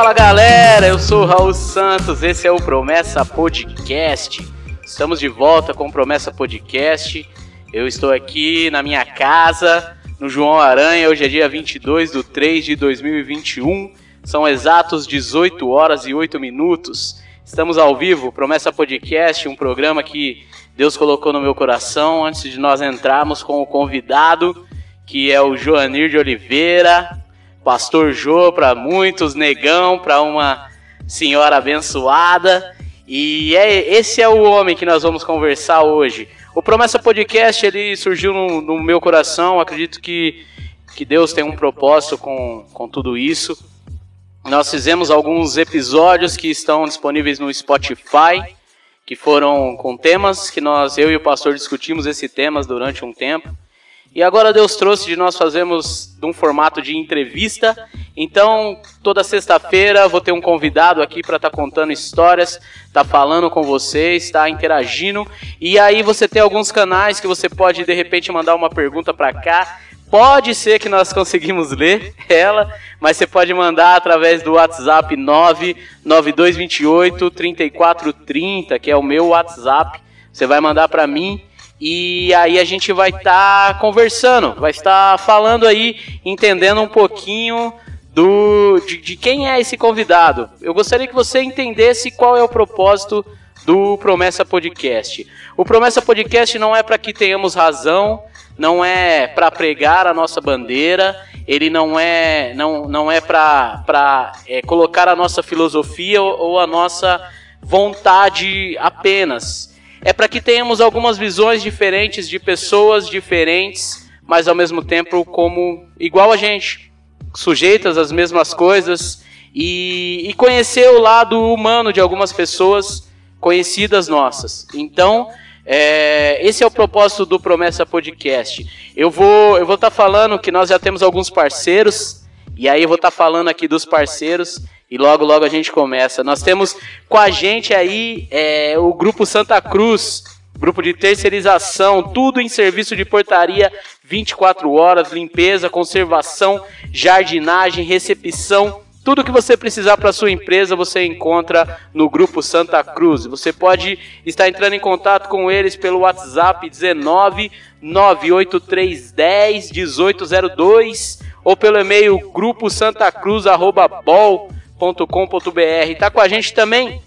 Fala galera, eu sou o Raul Santos, esse é o Promessa Podcast. Estamos de volta com o Promessa Podcast. Eu estou aqui na minha casa, no João Aranha, hoje é dia 22 de 3 de 2021. São exatos 18 horas e 8 minutos. Estamos ao vivo, Promessa Podcast, um programa que Deus colocou no meu coração antes de nós entrarmos com o convidado, que é o Joanir de Oliveira, Pastor Jô para muitos, negão para uma senhora abençoada. E é, esse é o homem que nós vamos conversar hoje. O Promessa Podcast ele surgiu no, no meu coração. Acredito que, que Deus tem um propósito com, com tudo isso. Nós fizemos alguns episódios que estão disponíveis no Spotify, que foram com temas que nós, eu e o pastor, discutimos esses temas durante um tempo. E agora Deus trouxe de nós fazermos de um formato de entrevista. Então, toda sexta-feira vou ter um convidado aqui para estar tá contando histórias, tá falando com vocês, tá interagindo. E aí você tem alguns canais que você pode de repente mandar uma pergunta para cá. Pode ser que nós conseguimos ler ela, mas você pode mandar através do WhatsApp 99228 3430, que é o meu WhatsApp. Você vai mandar para mim e aí a gente vai estar tá conversando, vai estar falando aí, entendendo um pouquinho do de, de, quem é esse convidado. Eu gostaria que você entendesse qual é o propósito do Promessa Podcast. O Promessa Podcast não é para que tenhamos razão, não é para pregar a nossa bandeira, ele não é não, não é para é, colocar a nossa filosofia ou, ou a nossa vontade apenas é para que tenhamos algumas visões diferentes de pessoas diferentes, mas ao mesmo tempo como igual a gente, sujeitas às mesmas coisas e, e conhecer o lado humano de algumas pessoas conhecidas nossas. Então, é, esse é o propósito do Promessa Podcast. Eu vou eu vou estar tá falando que nós já temos alguns parceiros e aí eu vou estar tá falando aqui dos parceiros e logo, logo a gente começa. Nós temos com a gente aí é, o Grupo Santa Cruz, grupo de terceirização, tudo em serviço de portaria 24 horas, limpeza, conservação, jardinagem, recepção. Tudo que você precisar para sua empresa você encontra no Grupo Santa Cruz. Você pode estar entrando em contato com eles pelo WhatsApp 19 98310 1802 ou pelo e-mail grupo Santa Com.br Tá com a gente também.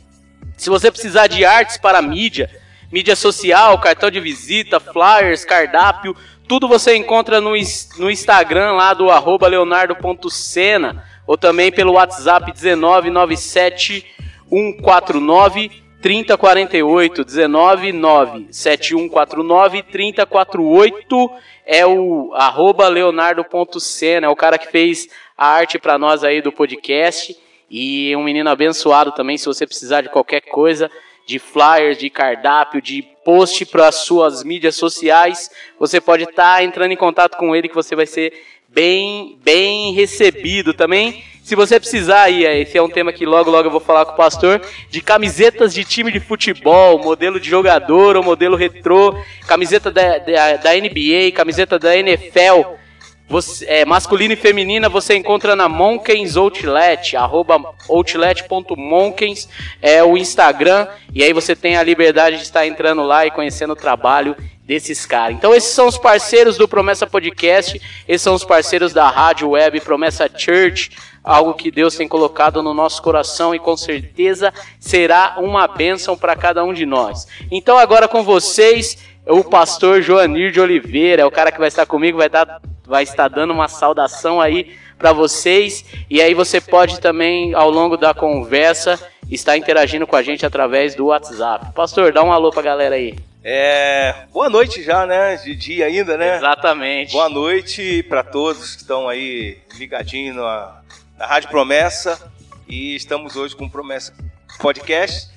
Se você precisar de artes para mídia, mídia social, cartão de visita, flyers, cardápio, tudo você encontra no, no Instagram lá do arroba leonardo.cena ou também pelo WhatsApp 1997 149 3048 19 7149 3048 é o arroba leonardo.cena, é o cara que fez a arte para nós aí do podcast. E um menino abençoado também, se você precisar de qualquer coisa, de flyers, de cardápio, de post para as suas mídias sociais, você pode estar tá entrando em contato com ele que você vai ser bem, bem recebido também. Se você precisar aí, esse é um tema que logo logo eu vou falar com o pastor, de camisetas de time de futebol, modelo de jogador ou modelo retrô, camiseta da, da, da NBA, camiseta da NFL, você, é, masculina e feminina você encontra na Monkens Outlet, arroba outlet.monkens é o Instagram, e aí você tem a liberdade de estar entrando lá e conhecendo o trabalho desses caras. Então esses são os parceiros do Promessa Podcast, esses são os parceiros da rádio web Promessa Church, algo que Deus tem colocado no nosso coração e com certeza será uma bênção para cada um de nós. Então agora com vocês, o pastor Joanir de Oliveira, é o cara que vai estar comigo, vai estar vai estar dando uma saudação aí para vocês. E aí você pode também, ao longo da conversa, estar interagindo com a gente através do WhatsApp. Pastor, dá um alô pra galera aí. É, boa noite já, né? De dia ainda, né? Exatamente. Boa noite para todos que estão aí ligadinhos na, na Rádio Promessa. E estamos hoje com Promessa Podcast.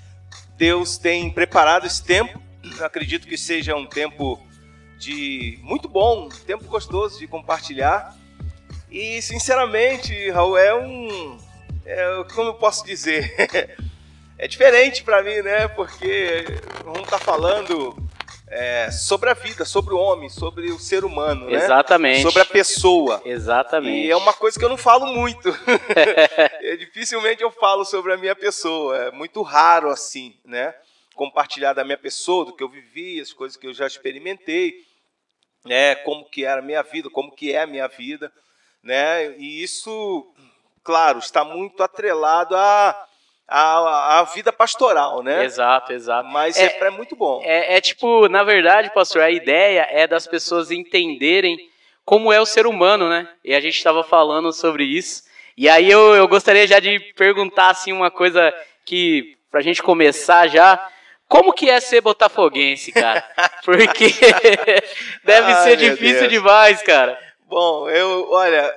Deus tem preparado esse tempo. Acredito que seja um tempo de muito bom, tempo gostoso de compartilhar. E sinceramente, Raul, é um. É, como eu posso dizer? é diferente para mim, né? Porque vamos estar tá falando é, sobre a vida, sobre o homem, sobre o ser humano, né? Exatamente. Sobre a pessoa. Exatamente. E é uma coisa que eu não falo muito. é, dificilmente eu falo sobre a minha pessoa. É muito raro assim, né? Compartilhar da minha pessoa, do que eu vivi, as coisas que eu já experimentei, né? Como que era a minha vida, como que é a minha vida, né? E isso, claro, está muito atrelado a a, a vida pastoral, né? Exato, exato. Mas é, é muito bom. É, é, tipo, na verdade, pastor, a ideia é das pessoas entenderem como é o ser humano, né? E a gente estava falando sobre isso. E aí eu, eu gostaria já de perguntar assim uma coisa que pra gente começar já, como que é ser botafoguense, cara? Porque deve Ai, ser difícil demais, cara. Bom, eu, olha,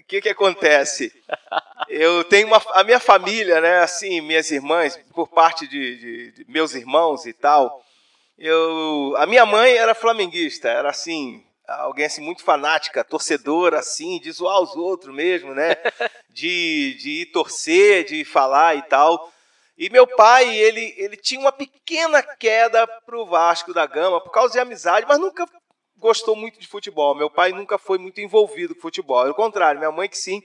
o que que acontece? Eu tenho uma, a minha família, né, assim, minhas irmãs, por parte de, de, de meus irmãos e tal, eu, a minha mãe era flamenguista, era assim, alguém assim muito fanática, torcedora assim, de zoar os outros mesmo, né? De, de ir torcer, de falar e tal. E meu pai, ele, ele tinha uma pequena queda pro Vasco da Gama por causa de amizade, mas nunca gostou muito de futebol. Meu pai nunca foi muito envolvido com futebol. Ao contrário, minha mãe que sim,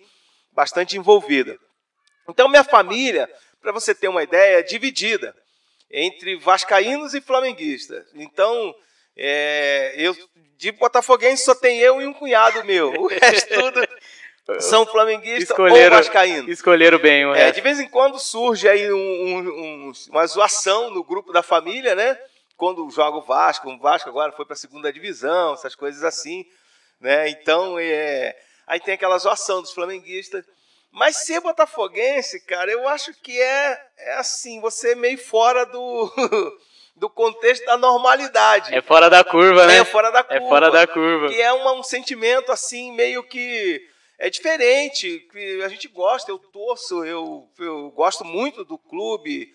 bastante envolvida. Então minha família, para você ter uma ideia, é dividida entre vascaínos e flamenguistas. Então, é, eu de botafoguense só tem eu e um cunhado meu. O resto tudo são flamenguistas escolheram, ou vascaínos. Escolheram bem o é, De vez em quando surge aí um, um, um, uma zoação no grupo da família, né? Quando joga o Vasco, o Vasco agora foi para a segunda divisão, essas coisas assim, né? Então, é, aí tem aquela zoação dos flamenguistas. Mas ser botafoguense, cara, eu acho que é, é assim, você é meio fora do do contexto da normalidade. É fora da curva, né? É fora da curva. É fora da curva. Que é uma, um sentimento assim meio que é diferente, a gente gosta, eu torço, eu, eu gosto muito do clube.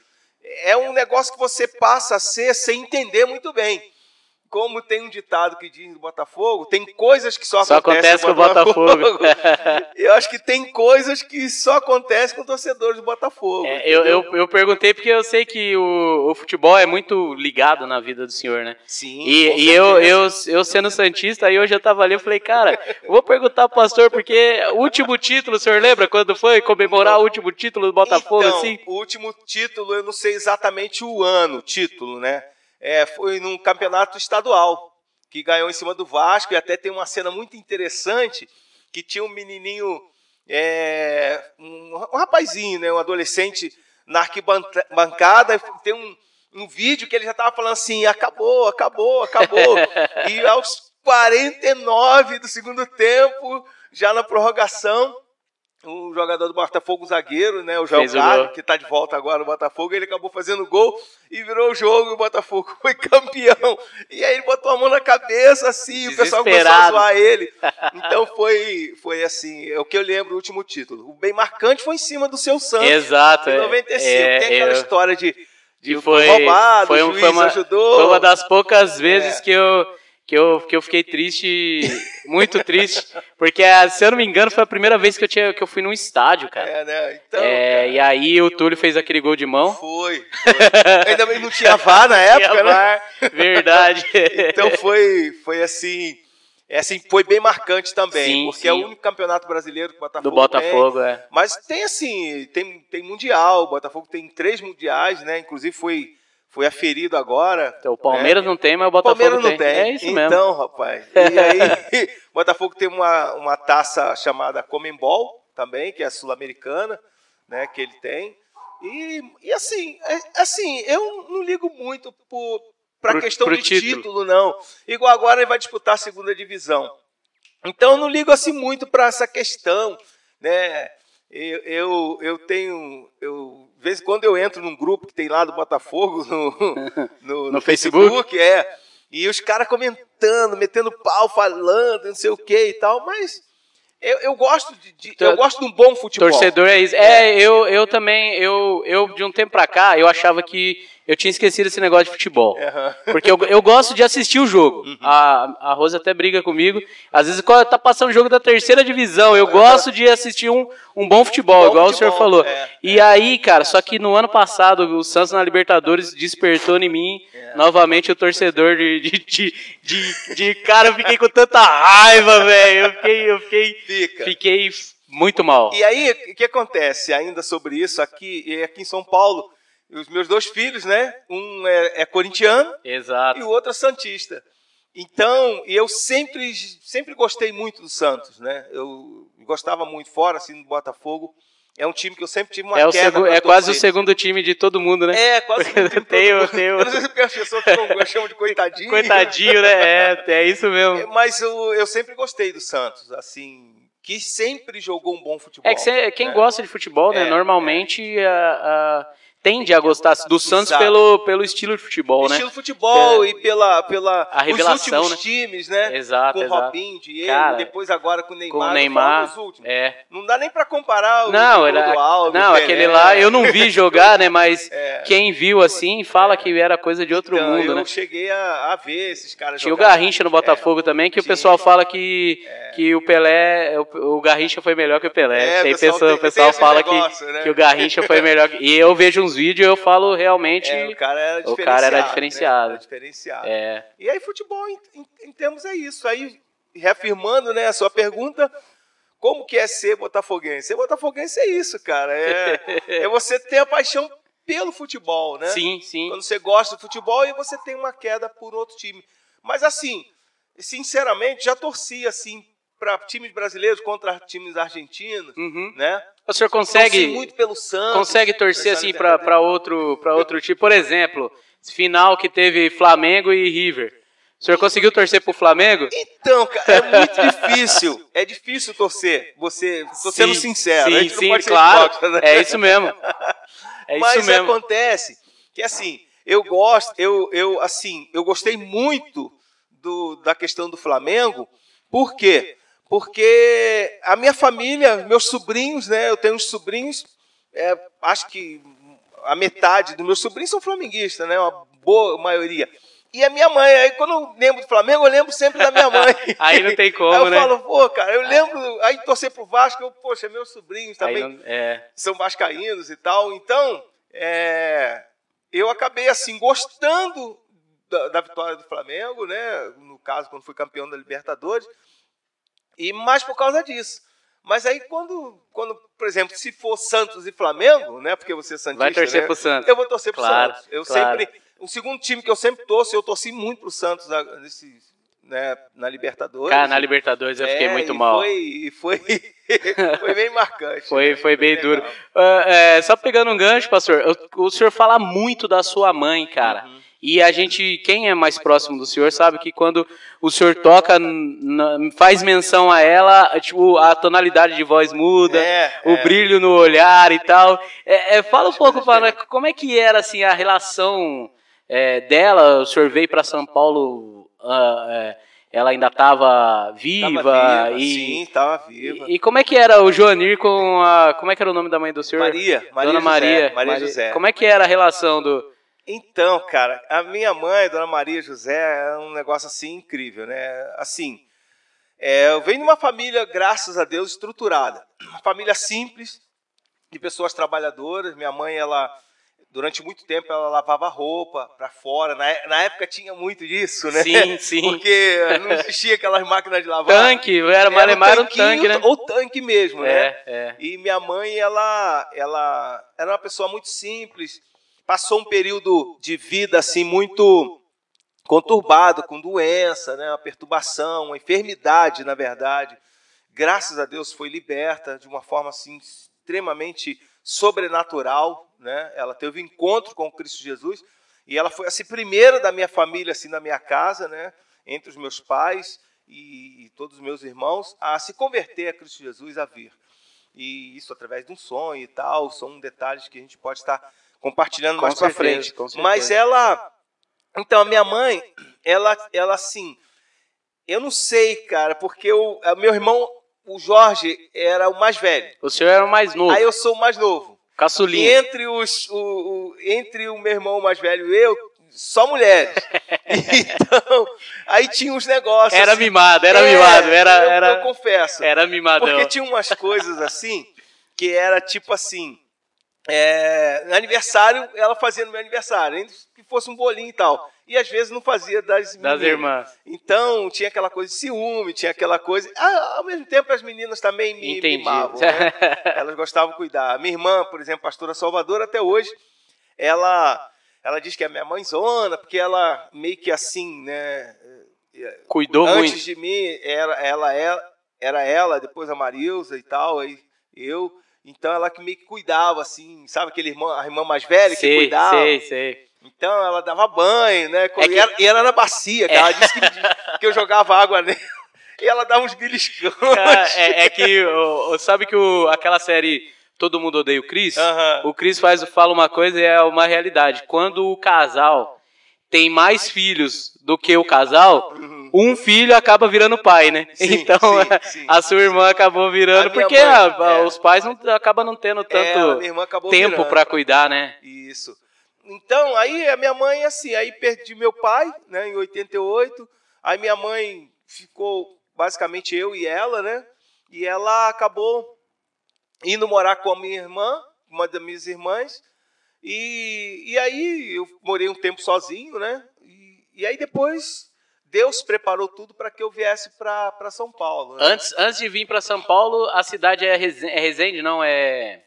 É um negócio que você passa a ser sem entender muito bem como tem um ditado que diz no Botafogo, tem coisas que só, só acontecem com o Botafogo. Botafogo. eu acho que tem coisas que só acontecem com torcedores do Botafogo. É, eu, eu, eu, perguntei porque eu sei que o, o, futebol é muito ligado na vida do senhor, né? Sim. E, e eu, eu, eu sendo Santista, aí hoje eu tava ali, eu falei, cara, vou perguntar pro pastor, porque o último título, o senhor lembra quando foi comemorar o último título do Botafogo, então, assim? O último título, eu não sei exatamente o ano, título, né? É, foi num campeonato estadual, que ganhou em cima do Vasco, e até tem uma cena muito interessante, que tinha um menininho, é, um, um, rapazinho, né, um adolescente na arquibancada, tem um, um vídeo que ele já estava falando assim, acabou, acabou, acabou, e aos 49 do segundo tempo, já na prorrogação, o jogador do Botafogo, o zagueiro, né, o João Carlos, que está de volta agora no Botafogo, ele acabou fazendo gol e virou o jogo e o Botafogo foi campeão. E aí ele botou a mão na cabeça assim, o pessoal começou a zoar ele. Então foi, foi assim, é o que eu lembro, o último título. O bem marcante foi em cima do seu Santos. Exato. Em 95. É, Tem aquela é, história de, de foi, roubado, foi, o juiz foi uma, ajudou. Foi uma das poucas vezes é. que eu que eu, que eu fiquei triste, muito triste, porque, se eu não me engano, foi a primeira vez que eu, tinha, que eu fui num estádio, cara. É, né? Então, é, e aí o Túlio fez aquele gol de mão. Foi. foi. Ainda bem não tinha VAR na época, né? Verdade. então foi, foi assim... É assim, foi bem marcante também, sim, porque sim. é o único campeonato brasileiro que o Botafogo Do Botafogo, tem. é. Mas tem assim, tem, tem mundial, o Botafogo tem três mundiais, né? Inclusive foi foi aferido agora. Então, o Palmeiras né? não tem, mas o Botafogo Palmeiras não tem. É isso então, mesmo. Então, rapaz. E aí, o Botafogo tem uma, uma taça chamada Comembol também, que é sul-americana, né, que ele tem. E, e assim, é, assim, eu não ligo muito para a questão pro do título. título, não. Igual agora ele vai disputar a segunda divisão. Então eu não ligo assim muito para essa questão, né? Eu, eu, eu tenho. Eu, de vez em quando eu entro num grupo que tem lá do Botafogo no, no, no, no Facebook. Facebook, é. E os caras comentando, metendo pau, falando, não sei o que e tal, mas eu, eu gosto de, de eu gosto de um bom futebol. Torcedor é isso. É, eu, eu também, eu, eu de um tempo pra cá, eu achava que eu tinha esquecido esse negócio de futebol. Uhum. Porque eu, eu gosto de assistir o jogo. Uhum. A, a Rosa até briga comigo. Às vezes, quando tá passando o jogo da terceira divisão, eu gosto de assistir um, um bom futebol, um bom igual futebol, o senhor falou. É, e é. aí, cara, só que no ano passado, o Santos na Libertadores despertou em mim é. novamente o torcedor de, de, de, de, de. Cara, eu fiquei com tanta raiva, velho. Eu fiquei. Eu fiquei, Fica. fiquei Muito mal. E aí, o que acontece ainda sobre isso aqui, aqui em São Paulo? Os meus dois filhos, né? Um é, é corintiano Exato. e o outro é santista. Então, eu sempre, sempre gostei muito do Santos, né? Eu gostava muito fora, assim, do Botafogo. É um time que eu sempre tive uma é queda. É quase o segundo time de todo mundo, né? É, quase o segundo mundo. Tenho... Eu não sei se as pessoas chamam de coitadinho. Coitadinho, né? É, é isso mesmo. Mas eu, eu sempre gostei do Santos, assim, que sempre jogou um bom futebol. É que cê, quem né? gosta de futebol, né? É, normalmente é. a, a tende a gostar do Santos pelo, pelo estilo de futebol, né? Estilo de futebol é. e pela, pela a revelação, os últimos né? times, né? Exato, com exato. o Robinho, Diego, Cara, depois agora com o Neymar. Com o Neymar, é. Não dá nem para comparar o não, era, Alves, Não, Pelé, aquele lá eu não vi jogar, né? Mas é. quem viu assim fala que era coisa de outro então, mundo, eu né? Eu cheguei a, a, ver esses caras Tinha jogar. o Garrincha no Botafogo é. também, que o pessoal fala que, que o Pelé, o, o Garrincha foi melhor que o Pelé. É, tem pessoal, pessoa, tem, o pessoal fala negócio, que, né? que o Garrincha foi melhor. E eu vejo uns vídeos e eu falo realmente o cara era o diferenciado. cara era diferenciado. Né? Era diferenciado. É. E aí, futebol, em, em, em, termos, é isso. Aí, reafirmando né, a sua pergunta, como que é ser botafoguense? Ser botafoguense é isso, cara. É, é você ter a paixão pelo futebol, né? Sim, sim. Quando você gosta do futebol e você tem uma queda por outro time. Mas, assim, sinceramente, já torci, assim, para times brasileiros contra times argentinos, uhum. né? O senhor consegue muito pelo Santos, consegue torcer assim para outro para outro time, por exemplo, final que teve Flamengo e River. O senhor conseguiu torcer pro Flamengo? Então, cara, é muito difícil. É difícil torcer. Você, tô sim, sendo sincero. Sim, sim, claro. Ser né? É isso mesmo. É Mas isso mesmo. acontece que assim, eu gosto, eu, eu assim, eu gostei muito do, da questão do Flamengo. Por quê? Porque a minha família, meus sobrinhos, né? Eu tenho uns sobrinhos, é, acho que a metade dos meus sobrinhos são flamenguistas, né? Uma boa maioria. E a minha mãe, aí quando eu lembro do Flamengo, eu lembro sempre da minha mãe. aí não tem como, aí eu né? falo, pô, cara, eu lembro, aí torcer pro Vasco, eu, poxa, meus sobrinhos também não, é. são vascaínos e tal. Então, é, eu acabei assim gostando da, da, vitória do Flamengo, né? No caso, quando fui campeão da Libertadores. E mais por causa disso. Mas aí quando, quando, por exemplo, se for Santos e Flamengo, né? Porque você é santista, vai torcer né, pro Santos. Eu vou torcer pro claro, Santos. Eu claro. sempre, o segundo time que eu sempre torço, eu torci muito pro Santos nesse, né, na Libertadores. Cara, na Libertadores eu fiquei é, muito e mal. Foi, e foi, foi bem marcante. foi, né? foi bem legal. duro. Uh, é, só pegando um gancho, pastor, eu, o senhor fala muito da sua mãe, cara. Uhum. E a gente, quem é mais próximo do senhor, sabe que quando o senhor toca, faz menção a ela, tipo, a tonalidade de voz muda, É, o é. brilho no olhar e tal. É, é, fala um pouco para nós, como é que era assim a relação é, dela? O senhor veio para São Paulo, é, ela ainda estava viva, Tava viva, e sim, estava viva. e, e como é que era o Joanir com a, como é que era o nome da mãe do senhor? Maria, Maria Dona José, Maria, Maria José. Como é que era a relação do Então, cara, a minha mãe, Dona Maria José, é um negócio assim incrível, né? Assim, é, eu venho de uma família, graças a Deus, estruturada. Uma família simples, de pessoas trabalhadoras. Minha mãe, ela, durante muito tempo, ela lavava roupa para fora. Na, na, época tinha muito disso, né? Sim, sim. Porque não existia aquelas máquinas de lavar. Tanque, era Malemar era um tanque, né? Ou tanque mesmo, é, né? É. E minha mãe, ela, ela era uma pessoa muito simples passou um período de vida assim muito conturbado, com doença, né, uma perturbação, uma enfermidade, na verdade. Graças a Deus foi liberta de uma forma assim extremamente sobrenatural, né? Ela teve um encontro com Cristo Jesus e ela foi assim primeira da minha família assim na minha casa, né, entre os meus pais e, e todos os meus irmãos a se converter a Cristo Jesus a vir. E isso através de um sonho e tal, são detalhes que a gente pode estar compartilhando Com mais para frente. Mas ela, então a minha mãe, ela, ela assim, eu não sei, cara, porque o meu irmão, o Jorge, era o mais velho. O senhor era o mais novo, Aí eu sou o mais novo. E caçulinha. entre os, o, o- entre o meu irmão mais velho e eu, só mulheres. então, aí tinha uns negócios. Era assim. mimado, era É, mimado, era, eu, era, eu confesso. era mimadão. Porque tinha umas coisas assim, que era tipo assim, é, no aniversário, ela fazia no meu aniversário, ainda que fosse um bolinho e tal. e às vezes não fazia das, das irmãs. Então tinha aquela coisa de ciúme, tinha aquela coisa. Ah, ao mesmo tempo as meninas também me Entendi. mimavam. Né? Elas gostavam de cuidar. Minha irmã, por exemplo, pastora Salvador, até hoje, ela, ela diz que é minha mãezona, porque ela meio que assim, né? Cuidou Antes muito. de mim, era ela, ela, era ela, depois a Marilza e tal, aí eu. Então ela que meio que cuidava, assim, sabe aquele irmã, a irmã mais velha que cuidava? sei, sei. Então ela dava banho, né? É que- E, era, e era na bacia, cara. Ela disse que, que eu jogava água nela. E ela dava uns beliscões. É, é que, o- sabe que o, aquela série Todo Mundo Odeia o Chris? Aham. O Chris faz, fala uma coisa e é uma realidade. Quando o casal tem mais filhos do que o casal, um filho acaba virando pai, né? Sim, então, sim, sim. a sua irmã acabou virando, A porque mãe, ah, é. os pais não acabam não tendo É, a tanto acabou tempo para cuidar, né? Isso. Então, aí a minha mãe, assim, aí perdi meu pai, né, em 88. Aí minha mãe ficou basicamente eu e ela, né? E ela acabou indo morar com a minha irmã, uma das minhas irmãs. E, e aí eu morei um tempo sozinho, né? E, e aí depois Deus preparou tudo para que eu viesse para São Paulo. né? Antes, antes de vir para São Paulo, a cidade é Resende, é Resende não? É,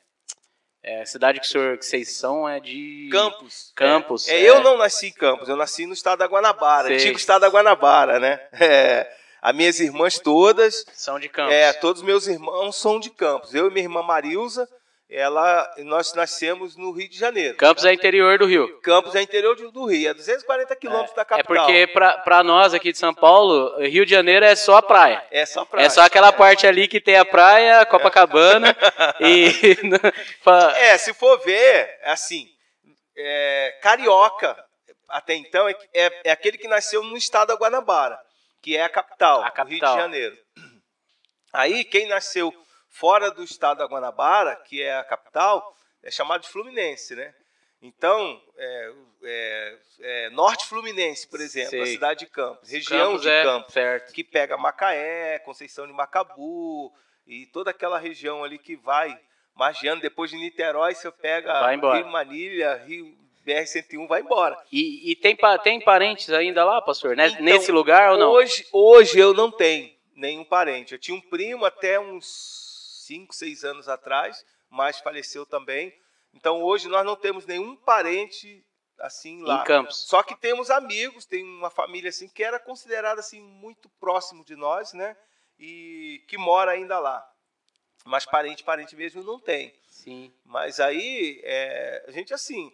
é a cidade que, o senhor, que vocês são é de... Campos. Campos, É, é. eu não nasci em Campos, eu nasci no estado da Guanabara, Sei. antigo estado da Guanabara, né? É, as minhas irmãs todas, São de Campos. é, todos meus irmãos são de Campos. Eu e minha irmã Marilza, ela, nós nascemos no Rio de Janeiro. Campos é interior do Rio. Campos é interior do Rio, é 240 quilômetros da É capital. porque pra, pra nós aqui de São Paulo, Rio de Janeiro é só a praia. é só praia. É só aquela parte ali que tem a praia, Copacabana e. fa- É, se for ver, é assim, é, carioca, até então, é, é, é aquele que nasceu no estado da Guanabara, que é a capital, A do Rio capital. de Janeiro. Aí, quem nasceu fora do estado da Guanabara, que é a capital, é chamado de Fluminense, né? Então, é, é, é, Norte Fluminense, por exemplo, Sei. a cidade de Campos, região Campos de é Campos certo. que pega Macaé, Conceição de Macabu e toda aquela região ali que vai margeando. Depois de Niterói, você pega. Rio Manilha, Rio BR-101, vai embora. E, e tem, tem parentes ainda lá, pastor? Nes- Então, Nesse lugar ou não? Hoje, hoje eu não tenho nenhum parente. Eu tinha um primo até uns 5, 6 anos atrás, mas faleceu também. Então hoje nós não temos nenhum parente assim lá. Em Campos. Só que temos amigos, tem uma família assim que era considerada assim muito próximo de nós, né? E que mora ainda lá. Mas parente, parente mesmo não tem. Sim. Mas aí é, a gente assim,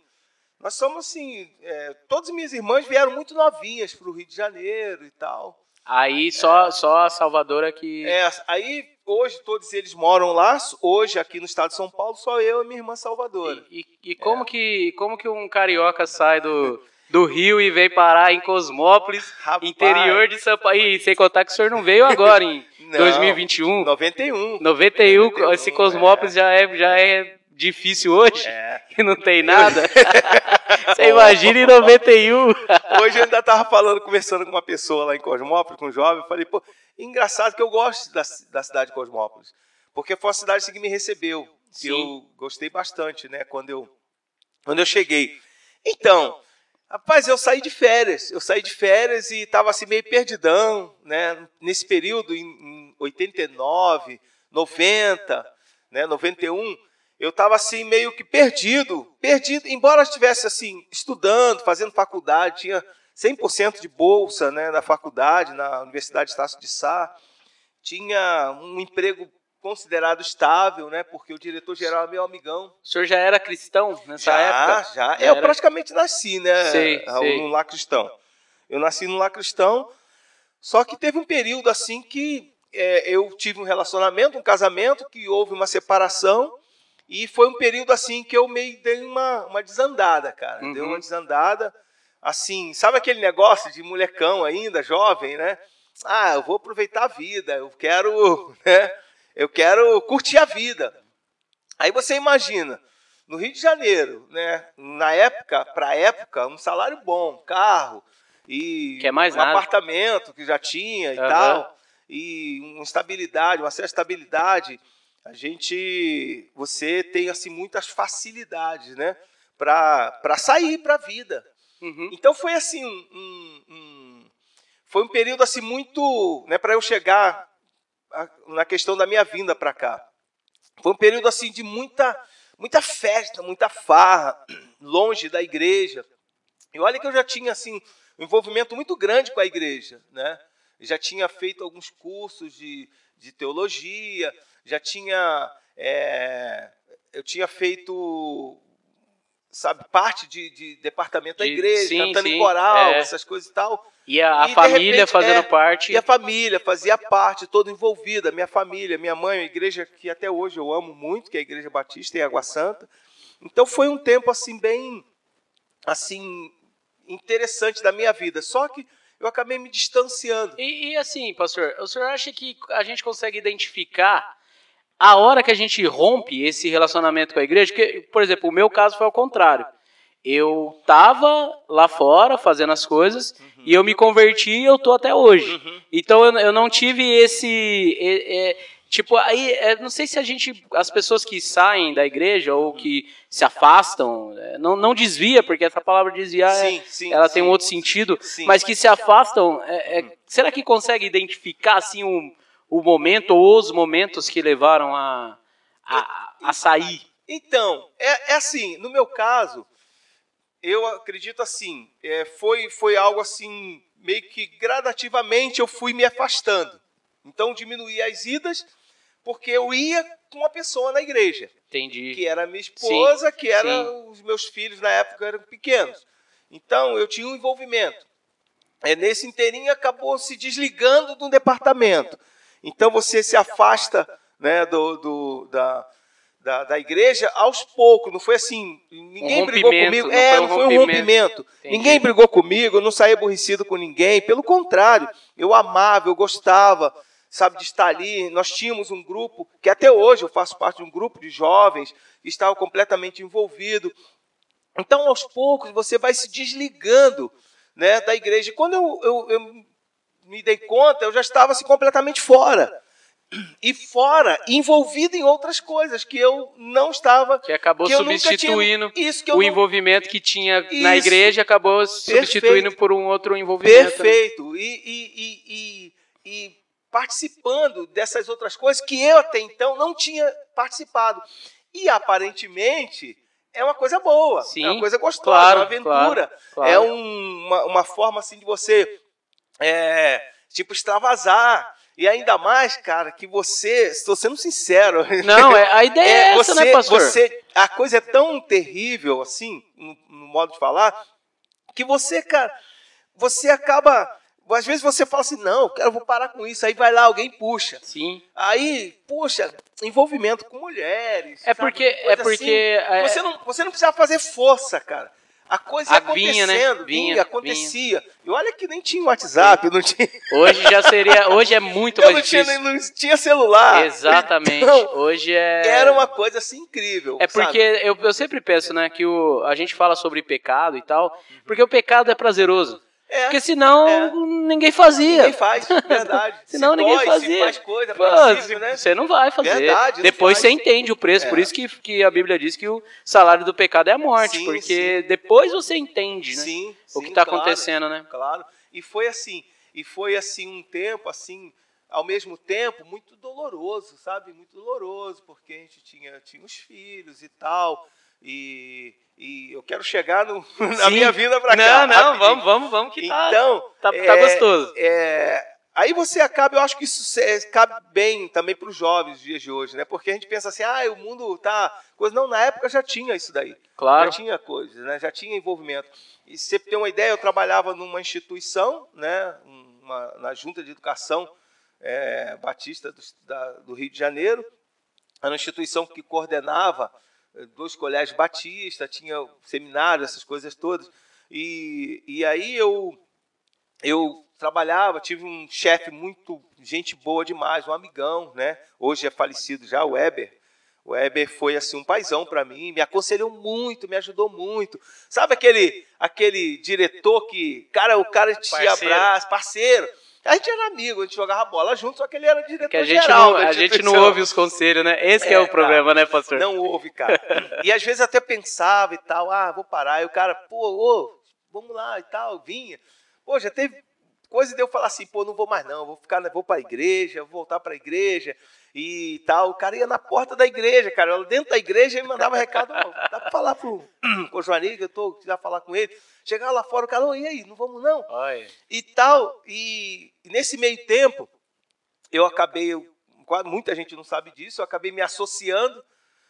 nós somos assim, é, todas as minhas irmãs vieram muito novinhas para o Rio de Janeiro e tal. Aí só, só a Salvadora que. É, aí hoje todos eles moram lá. Hoje aqui no estado de São Paulo só eu e minha irmã Salvadora. E, e- e como, que, como que um carioca sai do, do Rio e vem parar em Cosmópolis, Rapaz, interior de São Paulo? E sem contar que o senhor não veio agora, em Não, 2021. 91. 91, 91, esse Cosmópolis já, é, já é difícil hoje, É. que não tem nada. Você imagina em 91. Hoje eu ainda estava falando, conversando com uma pessoa lá em Cosmópolis, com um jovem, falei, pô, engraçado que eu gosto da, da cidade de Cosmópolis, porque foi uma cidade assim, que me recebeu, que Sim. eu gostei bastante, né, quando eu, quando eu cheguei. Então, rapaz, eu saí de férias, eu saí de férias e estava assim meio perdidão, né, nesse período, em, em 89, 90, né, 91, eu estava assim meio que perdido, perdido, embora estivesse assim estudando, fazendo faculdade, tinha 100% de bolsa, né, na faculdade, na Universidade Estácio de Sá, tinha um emprego considerado estável, né, porque o diretor geral é meu amigão. O senhor já era cristão nessa já, época? já, Já eu era? praticamente nasci, né, Sei, sei. no lar cristão. Eu nasci no lar cristão, só que teve um período assim que é, eu tive um relacionamento, um casamento, que houve uma separação, e foi um período assim que eu meio dei uma, uma desandada, cara. Uhum. Deu uma desandada, assim, sabe aquele negócio de molecão ainda, jovem, né? Ah, eu vou aproveitar a vida, eu quero, né? Eu quero curtir a vida. Aí você imagina, no Rio de Janeiro, né? Na época, para época, um salário bom, carro e Quer mais um nada. apartamento que já tinha e Aham. tal, e uma estabilidade, uma certa estabilidade. A gente, você tem assim muitas facilidades, né? Para sair para a vida. Uhum. Então foi assim um, um, um, foi um período assim muito, né, para eu chegar a, na questão da minha vinda para cá. Foi um período assim de muita muita festa, muita farra, longe da igreja. E olha que eu já tinha assim um envolvimento muito grande com a igreja, né? Eu já tinha feito alguns cursos de, de teologia, já tinha é, eu tinha feito sabe parte de, de departamento da igreja, sim, cantando sim, em coral, é. essas coisas e tal. E a, a e, família repente, fazendo é, parte. E a família fazia parte, toda envolvida. Minha família, minha mãe, a igreja que até hoje eu amo muito, que é a Igreja Batista em Água Santa. Então foi um tempo assim bem assim interessante da minha vida. Só que eu acabei me distanciando. E, e assim, pastor, o senhor acha que a gente consegue identificar a hora que a gente rompe esse relacionamento com a igreja? Que, por exemplo, o meu caso foi ao contrário eu tava lá fora fazendo as coisas uhum. e eu me converti e eu tô até hoje. Uhum. Então eu, eu não tive esse. É, é, tipo, aí, é, não sei se a gente. As pessoas que saem da igreja ou que se afastam, é, não, não desvia, porque essa palavra desviar sim, é, sim, ela sim, tem um outro sentido, mas que se afastam, é, será que consegue identificar assim um, o momento ou os momentos que levaram a, a, a sair? Então, é, é assim, no meu caso eu acredito assim, é, foi, foi algo assim, meio que gradativamente eu fui me afastando. Então diminuí as idas, porque eu ia com uma pessoa na igreja. Entendi. Que era minha esposa, sim, que eram os meus filhos na época eram pequenos. Então eu tinha um envolvimento. É, nesse inteirinho acabou se desligando do departamento. Então você se afasta né, do, do da, da, da igreja aos poucos. Não foi assim, ninguém um brigou comigo. Não é, foi um não foi um rompimento. Ninguém brigou comigo, eu não saí aborrecido com ninguém. Pelo contrário, eu amava, eu gostava, sabe, de estar ali. Nós tínhamos um grupo, que até hoje eu faço parte de um grupo de jovens que estava completamente envolvido. Então, aos poucos, você vai se desligando né, da igreja. Quando eu, eu, eu me dei conta, eu já estava assim, completamente fora e fora, envolvido em outras coisas que eu não estava. Que acabou que substituindo tinha, isso que o não, envolvimento que tinha isso, na igreja, acabou perfeito, substituindo por um outro envolvimento. Né? Perfeito. E, e, e, e, participando dessas outras coisas que eu até então não tinha participado. E aparentemente é uma coisa boa, Sim, é uma coisa gostosa, claro, uma aventura. Claro, claro. É um, uma, uma forma assim de você, é, tipo, extravasar e ainda mais, cara, que você, estou sendo sincero. Não, é, a ideia é, é essa, você, né, pastor? Você, a coisa é tão terrível, assim, no, no, modo de falar, que você, cara, você acaba. Às vezes você fala assim, não, eu vou parar com isso. Aí vai lá, alguém puxa. Sim. Aí, puxa, envolvimento com mulheres. É porque. É porque assim. é... Você, não, você não precisa fazer força, cara. A coisa ia acontecendo, vinha, né? vinha, acontecia. Vinha. E olha que nem tinha WhatsApp, não tinha. Hoje já seria, hoje é muito mais não difícil. Tinha, não tinha celular. Exatamente. Então, hoje é. Era uma coisa assim incrível. É porque eu, eu sempre penso, né, que o, a gente fala sobre pecado e tal, porque o pecado é prazeroso. É, Porque senão é. ninguém fazia. Ninguém faz, verdade. senão se ninguém dói, fazia. Se faz coisa, Pô, né? Você não vai fazer. Verdade, depois você entende o preço. É. Por isso que, que a Bíblia diz que o salário do pecado é a morte. Sim, porque sim. depois você entende né, sim, o que está claro, acontecendo, né? Claro. E foi assim. E foi assim um tempo, assim, ao mesmo tempo, muito doloroso, sabe? Muito doloroso, porque a gente tinha, tinha os filhos e tal. E e eu quero chegar no, na Sim. minha vida para cá. Não, não, rapidinho. vamos, vamos, vamos que tá, então, tá, tá, é, tá gostoso. É, aí você acaba, eu acho que isso cabe bem também para os jovens dos dias de hoje, né? Porque a gente pensa assim, ah, o mundo tá coisa não, na época já tinha isso daí. Claro. Já tinha coisas, né? Já tinha envolvimento. E você tem uma ideia, eu trabalhava numa instituição, né? Uma, na Junta de Educação é, Batista do, da, do Rio de Janeiro, era uma instituição que coordenava dois colégios batistas, tinha seminário, essas coisas todas. E, e aí eu, eu trabalhava, tive um chefe muito, gente boa demais, um amigão, né? Hoje é falecido já, o Weber. O Weber foi assim um paizão para mim, me aconselhou muito, me ajudou muito. Sabe aquele aquele diretor que, cara, o cara te parceiro. abraça, parceiro. A gente era amigo, a gente jogava bola junto, só que ele era diretor que a gente geral. Não, a gente não ouve os conselhos, né? Esse é, é o problema, cara, né, pastor? Não ouve, cara. E às vezes até pensava e tal, ah, vou parar. E o cara, pô, ô, vamos lá e tal, vinha. Pô, já teve coisa de eu falar assim, pô, não vou mais não, vou ficar, vou para a igreja, vou voltar para a igreja e tal. O cara ia na porta da igreja, cara, eu dentro da igreja e mandava recado, dá para falar pro, o Joaninho que eu tô, já falar com ele. Chegava lá fora, o cara, oh, e aí, não vamos não? Oi. E tal, e, e nesse meio tempo, eu acabei, eu, muita gente não sabe disso, eu acabei me associando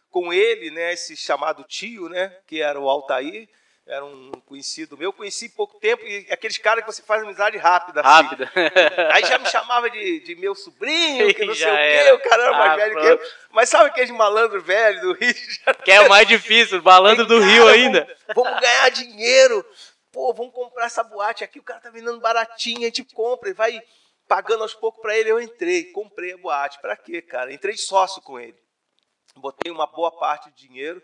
com ele, né, esse chamado tio, né, que era o Altair, era um conhecido meu, conheci pouco tempo, e aqueles caras que você faz amizade rápida. Assim. Rápida. Aí já me chamava de, de meu sobrinho, que não sei o quê, o cara era mais ah, velho pronto. que eu. Mas sabe aqueles malandros velhos do Rio? Que é o mais difícil, malandro do Rio ainda. Vamos, vamos, ganhar dinheiro. Pô, vamos comprar essa boate aqui, o cara tá vendendo baratinho, a gente compra e vai pagando aos poucos para ele. Eu entrei, comprei a boate. Para quê, cara? Entrei sócio com ele. Botei uma boa parte de dinheiro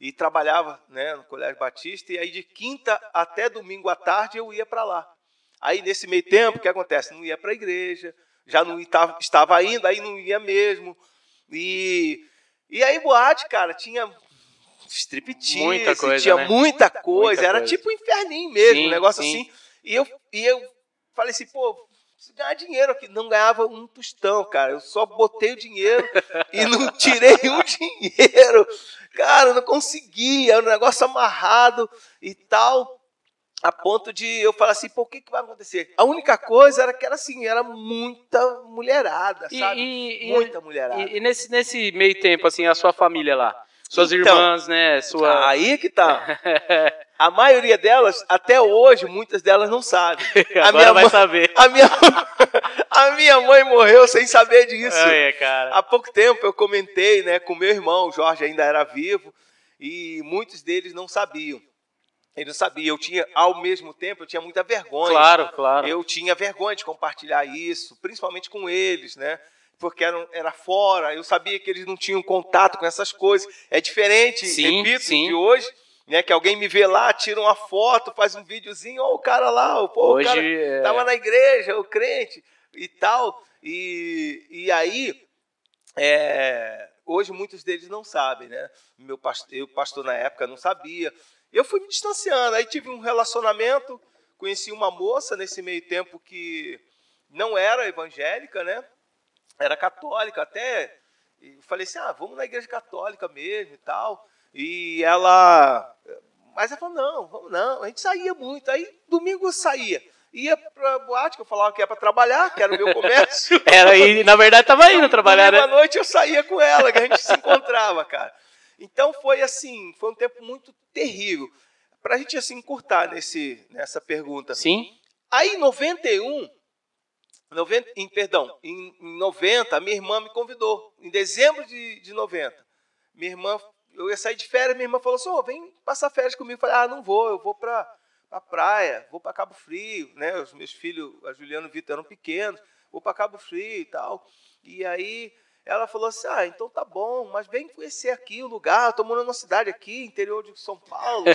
e trabalhava né, no Colégio Batista, e aí de quinta até domingo à tarde eu ia para lá. Aí nesse meio tempo, o que acontece? Não ia para a igreja, já não estava, estava indo, aí não ia mesmo. E, e aí boate, cara, tinha striptease, muita coisa, tinha né? muita coisa, muita era coisa. tipo um inferninho mesmo, Sim, um negócio sim. assim. E eu, e eu falei assim, pô, preciso ganhar dinheiro aqui. Não ganhava um tostão, cara. Eu só botei o dinheiro e não tirei um dinheiro. Cara, eu não conseguia, era um negócio amarrado e tal. A ponto de eu falar assim, pô, o que, que vai acontecer? A única coisa era que era assim, era muita mulherada, sabe? e- e- muita mulherada. E, e nesse, nesse meio tempo, assim, a sua família lá? Suas Então, irmãs, né? Sua. Aí que tá. A maioria delas, até hoje, muitas delas não sabem. A Agora minha vai mãe, saber. a minha, a minha mãe morreu sem saber disso. Ai, cara. Há pouco tempo eu comentei né, com meu irmão, o Jorge ainda era vivo, e muitos deles não sabiam. Eles não sabiam. Eu tinha, ao mesmo tempo, eu tinha muita vergonha. Claro, claro. Eu tinha vergonha de compartilhar isso, principalmente com eles, né? Porque era, era fora, eu sabia que eles não tinham contato com essas coisas. É diferente, Sim, repito, sim. de hoje, né? Que alguém me vê lá, tira uma foto, faz um videozinho, ó, o cara lá, pô, Hoje, o cara é. tava na igreja, o crente e tal. E, e aí, é, hoje muitos deles não sabem, né? Meu pastor, eu, pastor na época, não sabia. Eu fui me distanciando, aí tive um relacionamento, conheci uma moça nesse meio tempo que não era evangélica, né? Era católica até. E falei assim: ah, vamos na igreja católica mesmo e tal. E ela. Mas ela falou: não, vamos não. A gente saía muito. Aí domingo eu saía. Ia pra boate, que eu falava que ia para trabalhar, que era o meu comércio. Era, e na verdade tava indo trabalhar, né? noite eu saía com ela, que a gente se encontrava, cara. Então foi assim, foi um tempo muito terrível. Pra gente assim encurtar nesse, nessa pergunta. Sim. Aí em 91, 90, em, perdão, em, em 90, a minha irmã me convidou, em dezembro de, de 90. Minha irmã, eu ia sair de férias, minha irmã falou assim: "Ô, vem passar férias comigo. Eu falei: ah, não vou, eu vou para a praia, vou para Cabo Frio. Né? Os meus filhos, a Juliana e o Vitor, eram pequenos, vou para Cabo Frio e tal. E aí ela falou assim: ah, então tá bom, mas vem conhecer aqui o lugar. Estou morando numa cidade aqui, interior de São Paulo.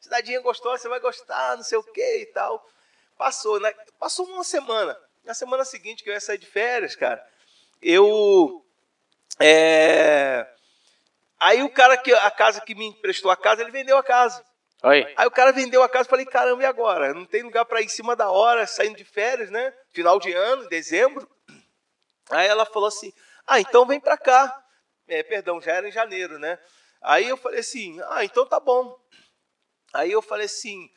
Cidadinha gostosa, você vai gostar, não sei o quê e tal. Passou, né? Passou uma semana. Na semana seguinte que eu ia sair de férias, cara, eu. é, Aí o cara que a casa que me emprestou a casa, ele vendeu a casa. Oi. Aí o cara vendeu a casa, eu falei, caramba, e agora? Não tem lugar para ir em cima da hora, saindo de férias, né? Final de ano, dezembro. Aí ela falou assim, ah, então vem para cá. É, perdão, já era em janeiro, né? Aí eu falei assim, ah, então tá bom. Aí eu falei assim,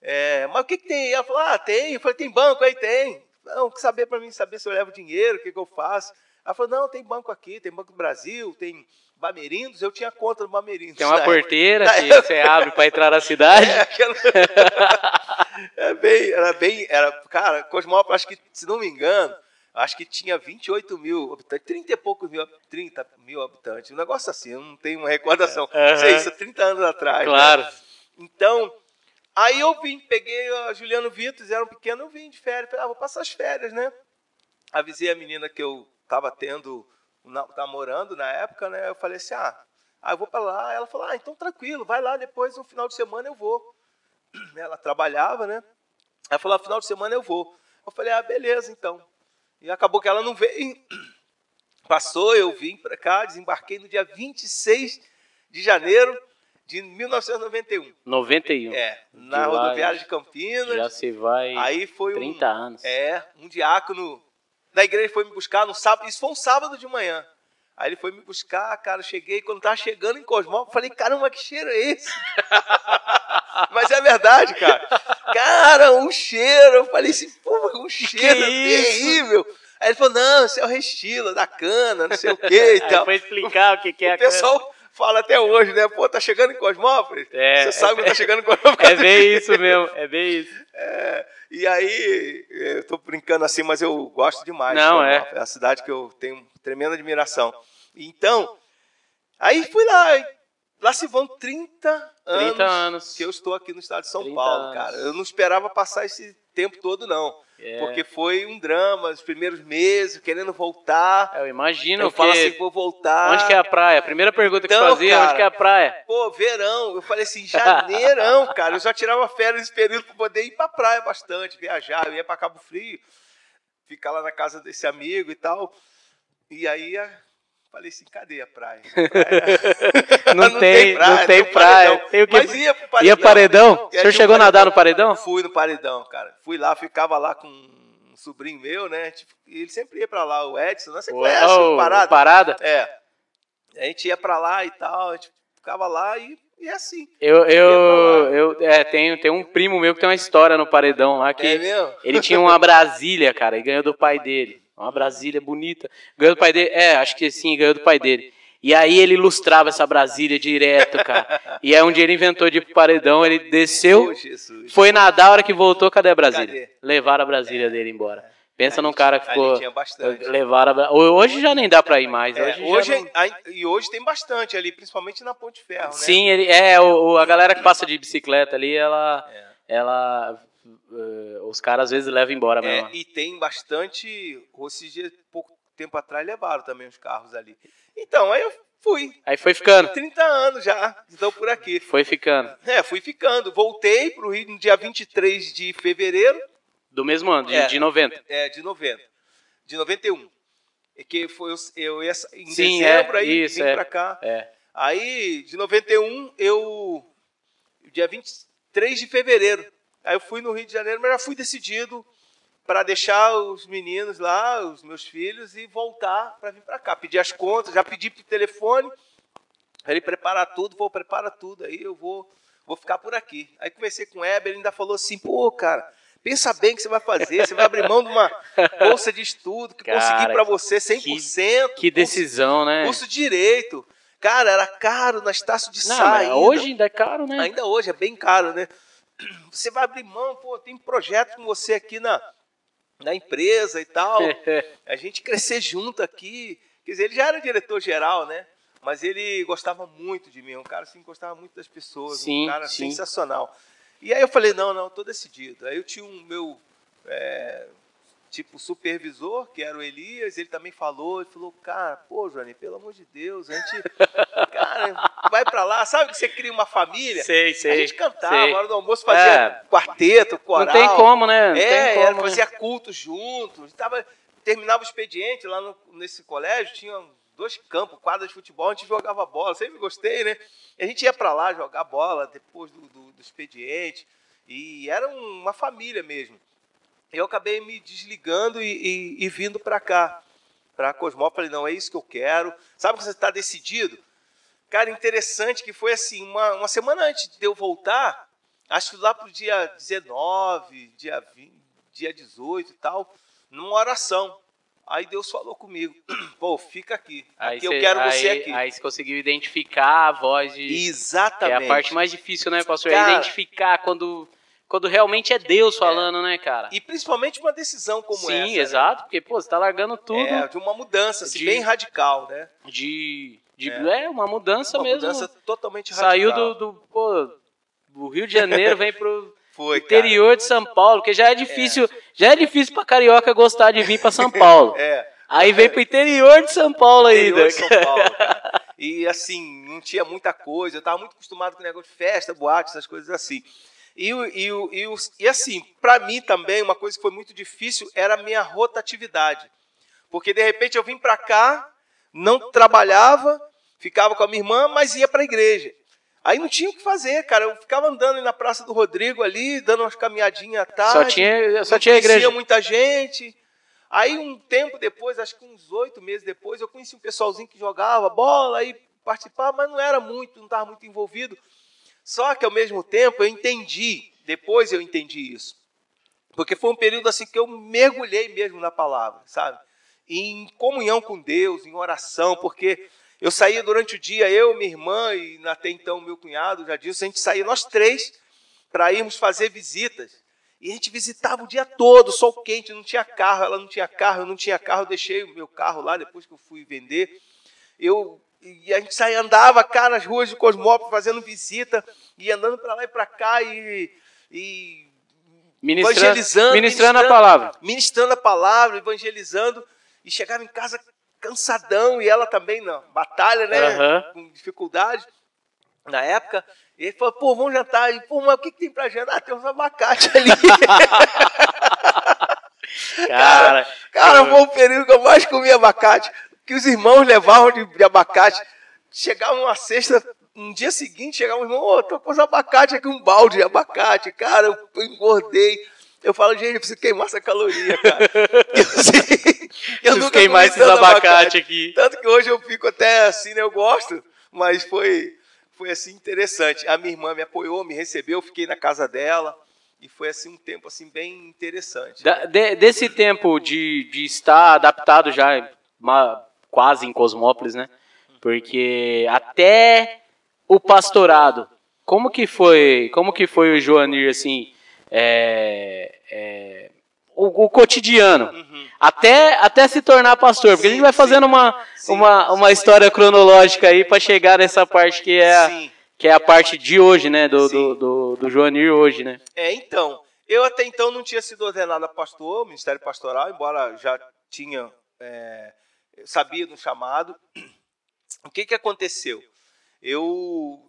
é, mas o que, que tem? Ela falou, ah, tem. Eu falei, tem banco aí? Tem. Não, que saber para mim saber se eu levo dinheiro, o que, que eu faço. Ela falou, não, tem banco aqui, tem Banco do Brasil, tem Bamerindos, eu tinha conta no Bamerindos. Tem uma porteira que você abre para entrar na cidade. é, aquela... é bem, era bem, era, cara, Cosmópolis, acho que, se não me engano, acho que tinha 28 mil habitantes, 30 e poucos mil, 30 mil habitantes, um negócio assim, eu não tenho uma recordação. Aham. Sei, isso há 30 anos atrás. né? Claro. Então, aí eu vim, peguei a Juliano Vitor, eles eram pequenos, eu vim de férias, falei, ah, vou passar as férias, né? Avisei a menina que eu estava tendo, namorando na época, né? Eu falei assim, ah, ah, eu vou para lá. Ela falou, ah, então tranquilo, vai lá, depois no final de semana eu vou. Ela trabalhava, né? Ela falou, ah, final de semana eu vou. Eu falei, ah, beleza, então. E acabou que ela não veio. Passou, eu vim para cá, desembarquei no dia 26 de janeiro de 1991. 91. É, na De rodoviária de Campinas. Já se vai Aí foi 30 um, anos. É, um diácono da igreja foi me buscar no sábado, isso foi um sábado de manhã. Aí ele foi me buscar, cara, cheguei, quando tava chegando em Cosmópolis, falei, caramba, que cheiro é esse? Mas é verdade, cara. Cara, um cheiro. Eu falei assim, pô, um cheiro isso? terrível. Aí ele falou, não, isso é o restilo da cana, não sei o que e tal. foi explicar o que, que é a O pessoal fala até hoje, né? Pô, tá chegando em Cosmópolis? É, Você sabe é que tá chegando em Cosmópolis. É bem isso mesmo, é bem isso. É, e aí, eu tô brincando assim, mas eu gosto demais. de Não, é. É a cidade que eu tenho tremenda admiração. Então, aí fui lá. Lá se vão 30 anos, 30 anos. que eu estou aqui no estado de São 30 Paulo, anos. cara. Eu não esperava passar esse tempo todo, não. É. Porque foi um drama, os primeiros meses, querendo voltar. Eu imagino Eu que... falo assim, vou voltar. Onde que é a praia? A primeira pergunta que Então, fazia, cara, onde que é a praia? Pô, verão. Eu falei assim, janeirão, cara. Eu só tirava férias nesse período para poder ir pra praia bastante, viajar. Eu ia pra Cabo Frio, ficar lá na casa desse amigo e tal. E aí, falei assim, cadê a praia? Praia- Não tem- não tem um praia. Tem o que- Mas ia pro paredão. Ia paredão? E O senhor chegou a nadar no paredão? Fui no paredão, cara. Fui lá, ficava lá com um sobrinho meu, né? Tipo, ele sempre ia pra lá, o Edson, né? Você conhece o Parada? Parada? É. A gente ia pra lá e tal, a gente ficava lá e, e é assim. Eu, eu, eu é, tenho, tenho um primo meu que tem uma história no paredão lá que É ele tinha uma Brasília, cara, e ganhou do pai dele. Uma Brasília bonita. Ganhou do pai dele. É, acho que sim, ganhou do pai dele. E aí ele ilustrava essa Brasília direto, cara. E um dia ele inventou de ir pro paredão, ele desceu, Jesus. foi nadar, a hora que voltou, cadê a Brasília? Levaram a Brasília dele embora. Pensa Ali num cara que ficou. Levaram a Hoje já nem dá pra ir mais. É, Hoje, hoje, já não- e hoje tem bastante ali, principalmente na Ponte Ferro, né? Sim, ele é o, a galera que passa de bicicleta ali, ela, É. ela, os caras às vezes levam embora É, mesmo. e tem bastante. Esses dias, pouco tempo atrás, levaram também os carros ali. Então, aí eu fui. Aí foi ficando, 30 anos já, estou por aqui. foi ficando. É, fui ficando. Voltei para o Rio no dia 23 de fevereiro Do mesmo ano, de, É. de 90. é, de 90. De 91. É que foi, eu, eu ia em Sim, dezembro, é, aí isso, vim é. para cá. É. Aí, de 91, eu. Dia 23 de fevereiro. Aí eu fui no Rio de Janeiro, mas já fui decidido para deixar os meninos lá, os meus filhos, e voltar para vir para cá. Pedi as contas, já pedi pro telefone. Aí ele prepara tudo, vou preparar tudo. Aí eu vou, vou ficar por aqui. Aí conversei com o Heber, ele ainda falou assim: pô, cara. Pensa bem o que você vai fazer. Você vai abrir mão de uma bolsa de estudo que Cara, consegui para você 100%. Que decisão, né? Curso de direito. Cara, era caro na Estácio de Não, Sá mas ainda. hoje ainda é caro, né? Ainda hoje é bem caro, né? Você vai abrir mão, pô, tem projeto com você aqui na, na empresa e tal. A gente crescer junto aqui. Quer dizer, ele já era diretor-geral, né? Mas ele gostava muito de mim, um cara assim, gostava muito das pessoas, Sim, um cara sim. sensacional. E aí eu falei, não, não, tô decidido. Aí eu tinha um meu, é, tipo, supervisor, que era o Elias, ele também falou, ele falou, cara, pô, Johnny, pelo amor de Deus, a gente, cara, vai pra lá, sabe que você cria uma família? Sei, sei. a gente cantava, sei. hora do almoço fazia É. quarteto, coral. Não tem como, né? Não é, tem era, como. né? fazia culto juntos. Tava, terminava o expediente lá no- nesse colégio, tinha dois campos, quadra de futebol, a gente jogava bola, sempre gostei, né? A gente ia pra lá jogar bola depois do, do, do expediente. E era um- uma família mesmo. Eu acabei me desligando e, e- e vindo pra cá, pra Cosmópolis. Não, é isso que eu quero. Sabe que você está decidido? Cara, interessante que foi assim, uma, uma semana antes de eu voltar, acho que lá pro dia 19, dia, 20, dia 18 e tal, numa oração. Aí Deus falou comigo, pô, fica aqui. Aí Aqui eu cê- quero aí, você aqui. Aí você conseguiu identificar a voz de. Exatamente. é a parte mais difícil, né, pastor? Cara- é identificar quando, quando realmente é Deus falando, né, cara? E principalmente uma decisão como Sim, essa. né? exato, porque, pô, você tá largando tudo É, de uma mudança assim, De- bem radical, né? de. De É. é. uma mudança uma mesmo. mudança totalmente radical. Saiu do, do, pô, do Rio de Janeiro, vem pro Foi, cara. interior de São Paulo, porque já é difícil, já é difícil pra carioca gostar de vir pra São Paulo. É. Aí vem pro interior de São Paulo interior ainda. de São Paulo, cara. E assim, não tinha muita coisa. Eu tava muito acostumado com o negócio de festa, boate, essas coisas assim. E, e, e, e assim, para mim também, uma coisa que foi muito difícil era a minha rotatividade. Porque de repente eu vim para cá, não trabalhava, ficava com a minha irmã, mas ia para a igreja. Aí não tinha o que fazer, cara. Eu ficava andando na Praça do Rodrigo ali, dando umas caminhadinhas à tarde. Só tinha, só tinha igreja. muita gente. Aí um tempo depois, acho que uns oito meses depois, eu conheci um pessoalzinho que jogava bola e participava, mas não era muito, não estava muito envolvido. Só que ao mesmo tempo eu entendi, depois eu entendi isso. Porque foi um período assim que eu mergulhei mesmo na palavra, sabe? Em comunhão com Deus, em oração, porque eu saía durante o dia, eu, minha irmã e até então meu cunhado, já disse, a gente saía nós três para irmos fazer visitas. E a gente visitava o dia todo, sol quente, não tinha carro, ela não tinha carro, eu não tinha carro, eu deixei o meu carro lá depois que eu fui vender. Eu e a gente saía, andava cá nas ruas de Cosmópolis fazendo visita, e andando para lá e para cá e, e Ministrando, evangelizando, ministrando a palavra. ministrando a palavra, evangelizando, e chegava em casa cansadão, e ela também na batalha, né? Aham. Com dificuldade na época. E ele falou, pô, vamos jantar. E, pô, mas o que, que tem pra jantar? Ah, tem uns abacate ali. Cara, Cara, foi o período que eu mais comi abacate. Que os irmãos levavam de, de abacate. Chegava uma sexta, no dia seguinte, chegava um irmão, ô, tô com os abacate aqui, um balde de abacate. Cara, eu engordei. Eu falo, gente, eu preciso queimar essa caloria, cara. Eu, sei, eu nunca mais esses tanto abacate aqui. Tanto que hoje eu fico até assim, né? Eu gosto, mas foi, foi assim interessante. A minha irmã me apoiou, me recebeu, eu fiquei na casa dela. E foi assim um tempo assim bem interessante. Da- de- desse tempo de, de estar adaptado já ma- quase em Cosmópolis, né? Porque até o pastorado, como que foi, como que foi o Joanir assim, é, é, o, o cotidiano, até até se tornar pastor, porque a gente vai Sim, fazendo uma Sim. uma, uma história cronológica aí para chegar nessa parte que é a, Sim. que é a parte de hoje, né, do, do, Sim. do, do Joanir hoje, né? É, então, eu até então não tinha sido ordenado a pastor, ministério pastoral, embora já tinha, é, sabia do chamado. O que que aconteceu? Eu,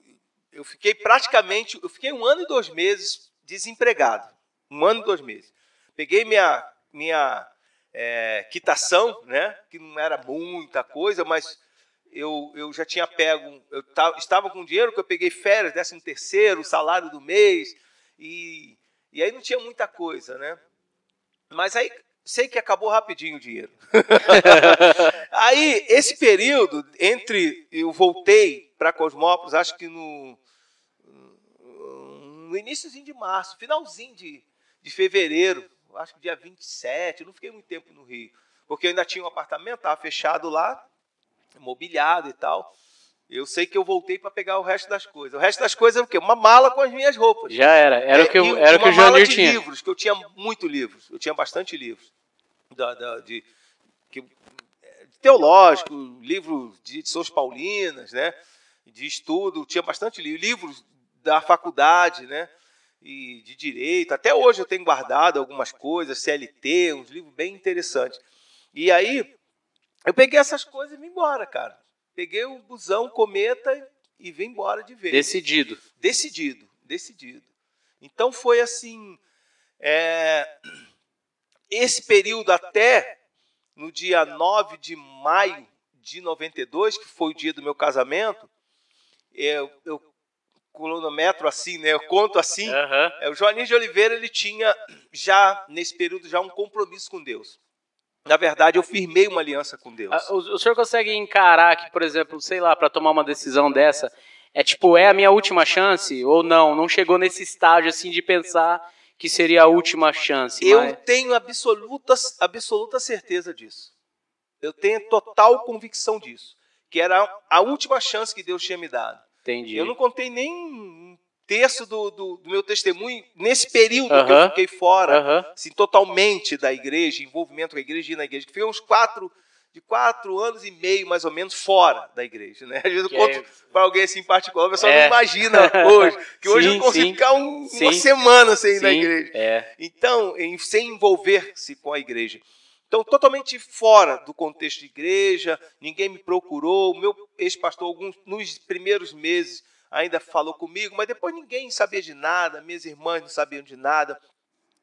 eu fiquei praticamente, eu fiquei um ano e dois meses desempregado, um ano e dois meses. Peguei minha, minha é, quitação, né, que não era muita coisa, mas eu, eu já tinha pego, eu ta- estava com dinheiro que eu peguei férias, décimo terceiro, salário do mês, e, e aí não tinha muita coisa, né? Mas aí sei que acabou rapidinho o dinheiro. aí, esse período entre eu voltei para Cosmópolis, acho que no, no iníciozinho de março, finalzinho de, de fevereiro, acho que dia 27, eu não fiquei muito tempo no Rio, porque eu ainda tinha um apartamento, estava fechado lá, mobiliado e tal. Eu sei que eu voltei para pegar o resto das coisas. O resto das coisas é o quê? Uma mala com as minhas roupas. Já era, era o que, É, eu- e era o que o de tinha. livros, que eu tinha muito livros. Eu tinha bastante livros. Da, da- de, que, de teológico, livros de Sãos Paulinas, né? De estudo, tinha bastante livro. Livros da faculdade, né? E de direito. Até hoje eu tenho guardado algumas coisas, CLT, uns livros bem interessantes. E aí, eu peguei essas coisas e vim embora, cara. Peguei o busão, cometa e vim embora de vez. Decidido. Decidido, decidido. Então foi assim, é, esse período até no dia 9 de maio de 92, que foi o dia do meu casamento, eu, eu cronometro assim, né? Eu conto assim. Aham. É, o Joaninho de Oliveira ele tinha já nesse período já um compromisso com Deus. Na verdade, eu firmei uma aliança com Deus. Ah, O, o senhor consegue encarar que, por exemplo, sei lá, para tomar uma decisão dessa, é tipo, é a minha última chance? Ou não? Não chegou nesse estágio assim de pensar que seria a última chance? Eu mas- tenho absoluta, absoluta certeza disso. Eu tenho total convicção disso. Que era a última chance que Deus tinha me dado. Entendi. Eu não contei nem um terço do, do, do meu testemunho nesse período que Aham. eu fiquei fora, Aham. assim, totalmente da igreja, envolvimento com a igreja e na igreja, que foi uns quatro, de quatro anos e meio, mais ou menos, fora da igreja. Né? Às vezes eu Que conto é- para alguém assim em particular, o pessoal É. não imagina hoje, que hoje eu Sim, consigo sim. ficar um- uma Sim. semana sem ir na Sim, igreja. É. Então, em- sem envolver-se com a igreja. Então, totalmente fora do contexto de igreja, ninguém me procurou. O meu ex-pastor, alguns, nos primeiros meses, ainda falou comigo, mas depois ninguém sabia de nada, minhas irmãs não sabiam de nada,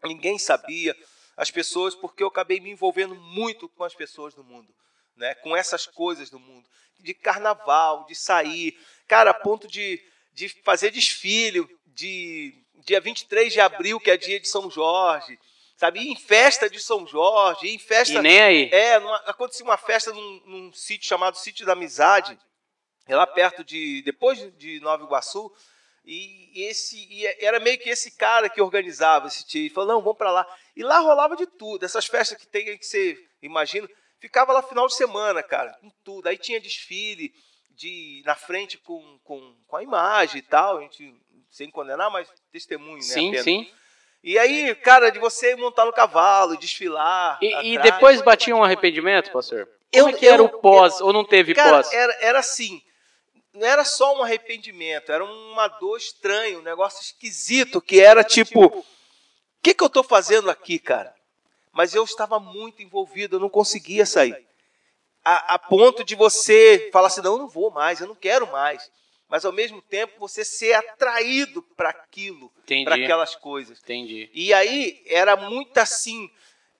ninguém sabia. As pessoas, porque eu acabei me envolvendo muito com as pessoas do mundo, né? com essas coisas do mundo, de carnaval, de sair. Cara, a ponto de, de fazer desfile, de dia 23 de abril, que é dia de São Jorge, sabe? Em festa de São Jorge, em festa. E nem aí. É, numa, acontecia uma festa num, num sítio chamado Sítio da Amizade, é lá perto de. depois de Nova Iguaçu. E, esse e era meio que esse cara que organizava esse tio. Ele falou: não, vamos para lá. E lá rolava de tudo. Essas festas que tem que você imagina. Ficava lá final de semana, cara, com tudo. Aí tinha desfile de na frente com, com, com a imagem e tal. A gente sem condenar, mas testemunho, né? Sim, apenas. sim. E aí, cara, de você montar no cavalo, desfilar. E, e depois batia um arrependimento, pastor? Como Eu- é que era eu- o pós, ou não teve Cara, pós? era, era assim. Não era só um arrependimento, era uma dor estranha, um negócio esquisito, que era tipo: o que, que eu estou fazendo aqui, cara? Mas eu estava muito envolvido, eu não conseguia sair. A, a ponto de você falar assim: não, eu não vou mais, eu não quero mais. Mas ao mesmo tempo você ser atraído para aquilo, para aquelas coisas. Entendi. E aí era muito assim,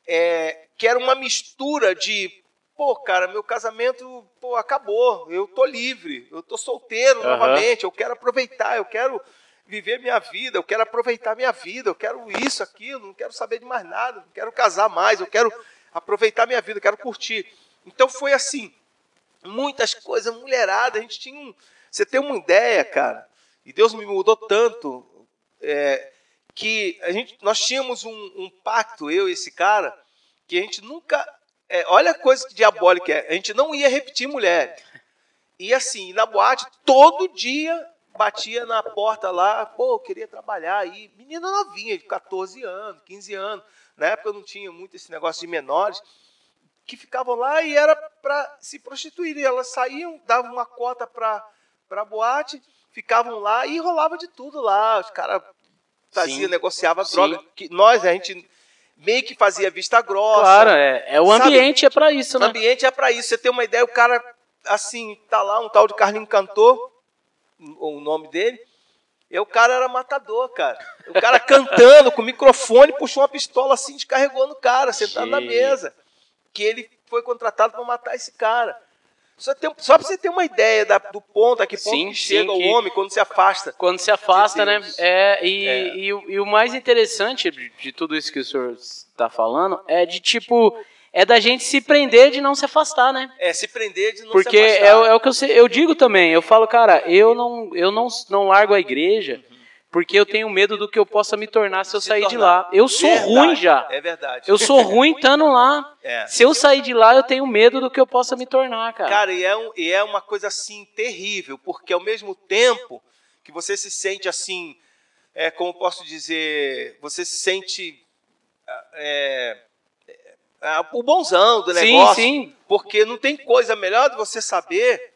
é, que era uma mistura de, pô, cara, meu casamento pô, acabou, eu tô livre, eu tô solteiro Aham. novamente, eu quero aproveitar, eu quero viver minha vida, eu quero aproveitar minha vida, eu quero isso, aquilo, não quero saber de mais nada, não quero casar mais, eu quero aproveitar minha vida, eu quero curtir. Então foi assim, muitas coisas, mulherada, a gente tinha um. Você tem uma ideia, cara, e Deus me mudou tanto, é, que a gente, nós tínhamos um, um pacto, eu e esse cara, que a gente nunca. é, olha a coisa que diabólica é, a gente não ia repetir mulher. E assim, na boate, todo dia batia na porta lá, pô, queria trabalhar aí. Menina novinha, de 14 anos, 15 anos. Na época não tinha muito esse negócio de menores que ficavam lá e era para se prostituir. E elas saíam, davam uma cota para a boate, ficavam lá e rolava de tudo lá. Os caras faziam, negociavam droga. Que nós, a gente meio que fazia vista grossa. Claro, é, é o Sabe, ambiente é pra isso, O né? ambiente é para isso. Você tem uma ideia, o cara, assim, tá lá, um tal de Carlinho Cantor, o nome dele, e o cara era matador, cara. O cara cantando com o microfone, puxou uma pistola assim, descarregou no cara, sentado na Gente. mesa. Que ele foi contratado para matar esse cara. Só, tem, só para você ter uma ideia da- do ponto, a que ponto Sim, que sim, chega que- o homem quando se afasta. Quando se afasta, De né? É, e, É. E, o, e o mais interessante de, de tudo isso que o senhor está falando é de tipo. É da gente se prender de não se afastar, né? É se prender de não Porque se afastar. é, o- é o que eu, eu digo também. Eu falo, cara, eu não, eu não, não largo a igreja porque eu tenho medo do que eu possa me tornar se eu Se sair de tornar. lá. Eu sou Verdade, ruim já. É verdade. Eu sou ruim estando lá. É. Se eu sair de lá, eu tenho medo do que eu possa me tornar, cara. Cara, e é, um- e é uma coisa assim terrível, porque ao mesmo tempo que você se sente assim, é, como posso dizer, você se sente é, é, o bonzão do sim, negócio, sim. porque não tem coisa melhor de você saber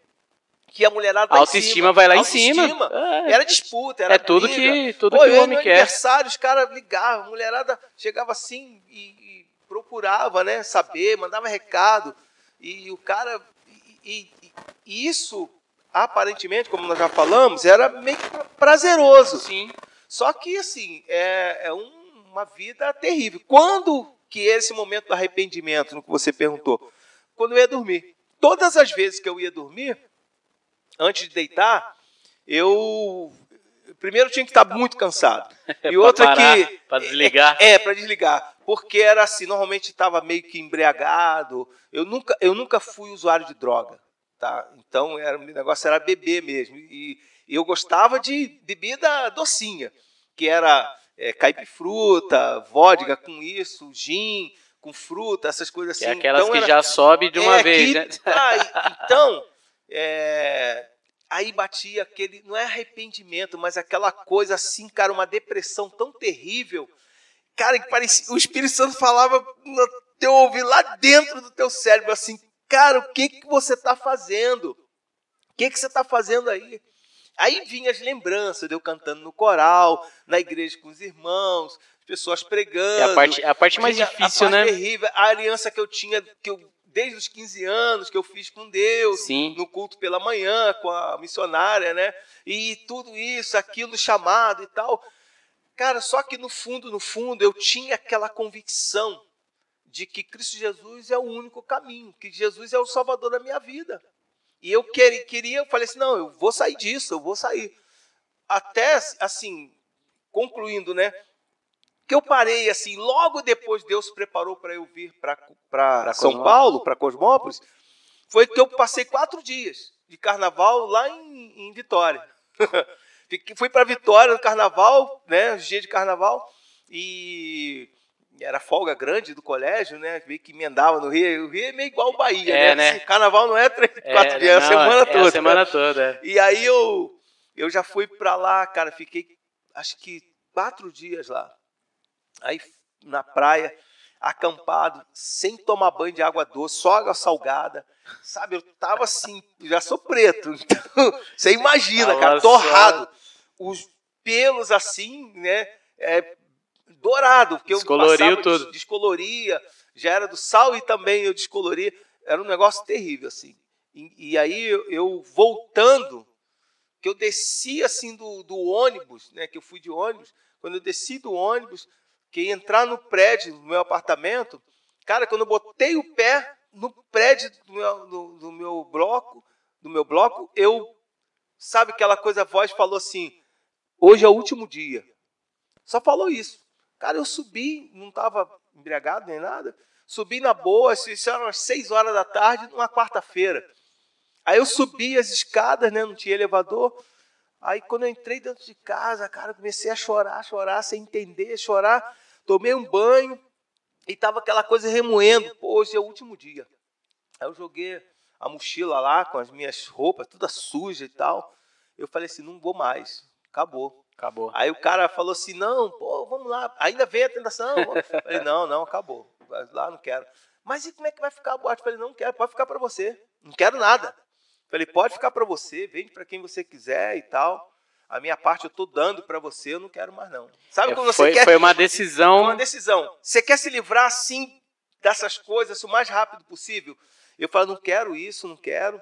que a mulherada A tá autoestima cima. vai lá em cima. É. Era disputa, era É tudo briga. que- tudo Pô, que o homem quer. aniversário, os caras ligavam, a mulherada chegava assim e, e procurava, né, saber, mandava recado. E o cara. E, e- e isso, aparentemente, como nós já falamos, era meio que prazeroso. Sim. Só que, assim, é, é um- uma vida terrível. Quando que esse momento do arrependimento, no que você perguntou? Quando eu ia dormir. Todas as vezes que eu ia dormir, antes de deitar, eu primeiro tinha que estar muito cansado. E outra parar, que pra desligar. É, para desligar, porque era assim, normalmente estava meio que embriagado. Eu nunca eu nunca fui usuário de droga, tá? Então era o negócio era beber mesmo. E, eu gostava de bebida docinha, que era é, caipifruta, vodka com isso, gin com fruta, essas coisas Que assim. é aquelas Então que era- já sobe de uma é, vez, que- né? Ah, então, é, aí batia aquele, não é arrependimento, mas aquela coisa assim, cara, uma depressão tão terrível, cara, que parecia, o Espírito Santo falava no teu ouvido, lá dentro do teu cérebro, assim, cara, o que que você está fazendo? O que que você está fazendo aí? Aí vinha as lembranças de eu cantando no coral, na igreja com os irmãos, as pessoas pregando. É a parte, a parte mais difícil, a parte né? terrível, a aliança que eu tinha, que eu, desde os 15 anos, que eu fiz com Deus, Sim. no culto pela manhã, com a missionária, né? E tudo isso, aquilo, chamado e tal. Cara, só que no fundo, no fundo, eu tinha aquela convicção de que Cristo Jesus é o único caminho, que Jesus é o salvador da minha vida. E eu queria, queria eu falei assim, não, eu vou sair disso, eu vou sair. até assim, concluindo, né? Que eu parei assim, logo depois Deus preparou para eu vir para São Paulo, para Cosmópolis, foi que eu passei quatro dias de carnaval lá em, em Vitória. Fui para Vitória no carnaval, né? Os dias de carnaval, e era folga grande do colégio, né? Meio que emendava no Rio. O Rio é meio igual o Bahia, é, né? né? carnaval não é três, É, quatro dias, é a semana é toda. a semana toda. E aí eu, eu já fui para lá, cara, fiquei acho que quatro dias lá. Aí na praia, acampado, sem tomar banho de água doce, só água salgada. Sabe, eu tava assim, já sou preto, então você imagina, cara, torrado. Os pelos assim, né, é, dourado, porque eu Descoloriu passava, tudo. des- descoloria, já era do sal e também eu descoloria. Era um negócio terrível, assim. E, e aí eu, eu voltando, que eu desci assim do, do ônibus, né, que eu fui de ônibus, quando eu desci do ônibus, que entrar no prédio do meu apartamento, cara, quando eu botei o pé no prédio do meu, do, do meu bloco, do meu bloco, eu, sabe aquela coisa, a voz falou assim, hoje é o último dia. Só falou isso. Cara, eu subi, não estava embriagado nem nada, subi na boa, isso era umas seis horas da tarde, numa quarta-feira. Aí eu subi as escadas, né? Não tinha elevador. Aí quando eu entrei dentro de casa, cara, eu comecei a chorar, chorar, sem entender, chorar. Tomei um banho e tava aquela coisa remoendo. Pô, hoje é o último dia. Aí eu joguei a mochila lá com as minhas roupas, toda suja e tal. Eu falei assim, não vou mais. Acabou. Acabou. Aí o cara falou assim, não, pô, vamos lá. Ainda vem a tentação. Eu falei, não, não, acabou. Vai Lá não quero. Mas e como é que vai ficar a boate? Eu falei, não quero, pode ficar para você. Não quero nada. Falei, pode ficar para você, vende para quem você quiser e tal. A minha parte eu tô dando para você, eu não quero mais não. Sabe É, quando você foi, quer foi uma decisão. uma decisão. Você quer se livrar assim dessas coisas o mais rápido possível? Eu falo, não quero isso, não quero.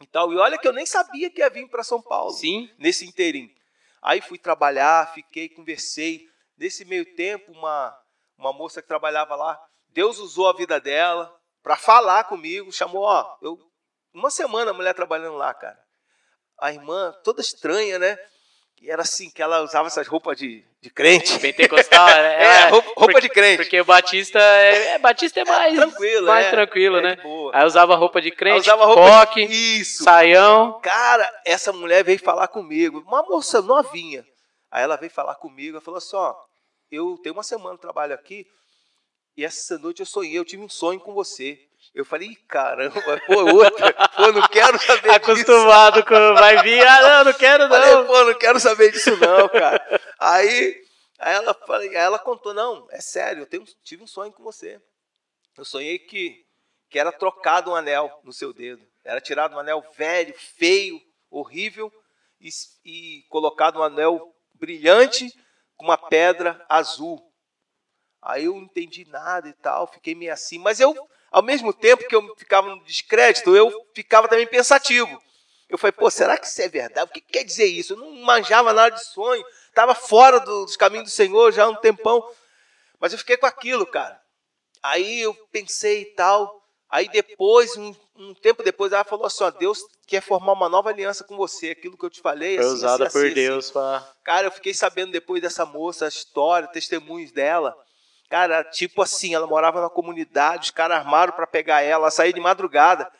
E tal. E olha que eu nem sabia que ia vir para São Paulo Sim. nesse inteirinho. Aí fui trabalhar, fiquei, conversei. Nesse meio tempo, uma, uma moça que trabalhava lá, Deus usou a vida dela para falar comigo, chamou, ó, eu, uma semana a mulher trabalhando lá, cara. A irmã, toda estranha, né? E era assim, que ela usava essas roupas de, de crente. Pentecostal, é, É, roupa, roupa porque, de crente. Porque o Batista é, é- Batista é mais tranquilo, mais é, tranquilo, é né? Aí usava roupa de crente, usava roupa coque, de... Isso. saião. Cara, essa mulher veio falar comigo, uma moça novinha. Aí ela veio falar comigo, ela falou assim, ó, eu tenho uma semana de trabalho aqui, e essa noite eu sonhei, eu tive um sonho com você. Eu falei, "Ih, caramba, pô, outra, pô, não quero saber disso. Acostumado com. Vai vir, ah, não, não quero Falei, não. pô, não quero saber disso não, cara. Aí, aí, ela, falei- aí ela contou, não, é sério, eu tenho, tive um sonho com você. Eu sonhei que, que era trocado um anel no seu dedo. Era tirado um anel velho, feio, horrível, e, e colocado um anel brilhante com uma pedra azul. Aí eu não entendi nada e tal, fiquei meio assim. Mas eu, ao mesmo tempo que eu ficava no descrédito, eu ficava também pensativo. Eu falei, pô, será que isso é verdade? O que quer dizer isso? Eu não manjava nada de sonho, estava fora do- dos caminhos do Senhor já há um tempão. Mas eu fiquei com aquilo, cara. Aí eu pensei e tal. Aí depois, um, um tempo depois, ela falou assim: ó, Deus quer formar uma nova aliança com você. Aquilo que eu te falei. Foi assim, usada assim, por assim, Deus pra. Cara, eu fiquei sabendo depois dessa moça, a história, testemunhos dela. Cara, tipo assim, ela morava na comunidade, os caras armaram para pegar ela, ela saía de madrugada.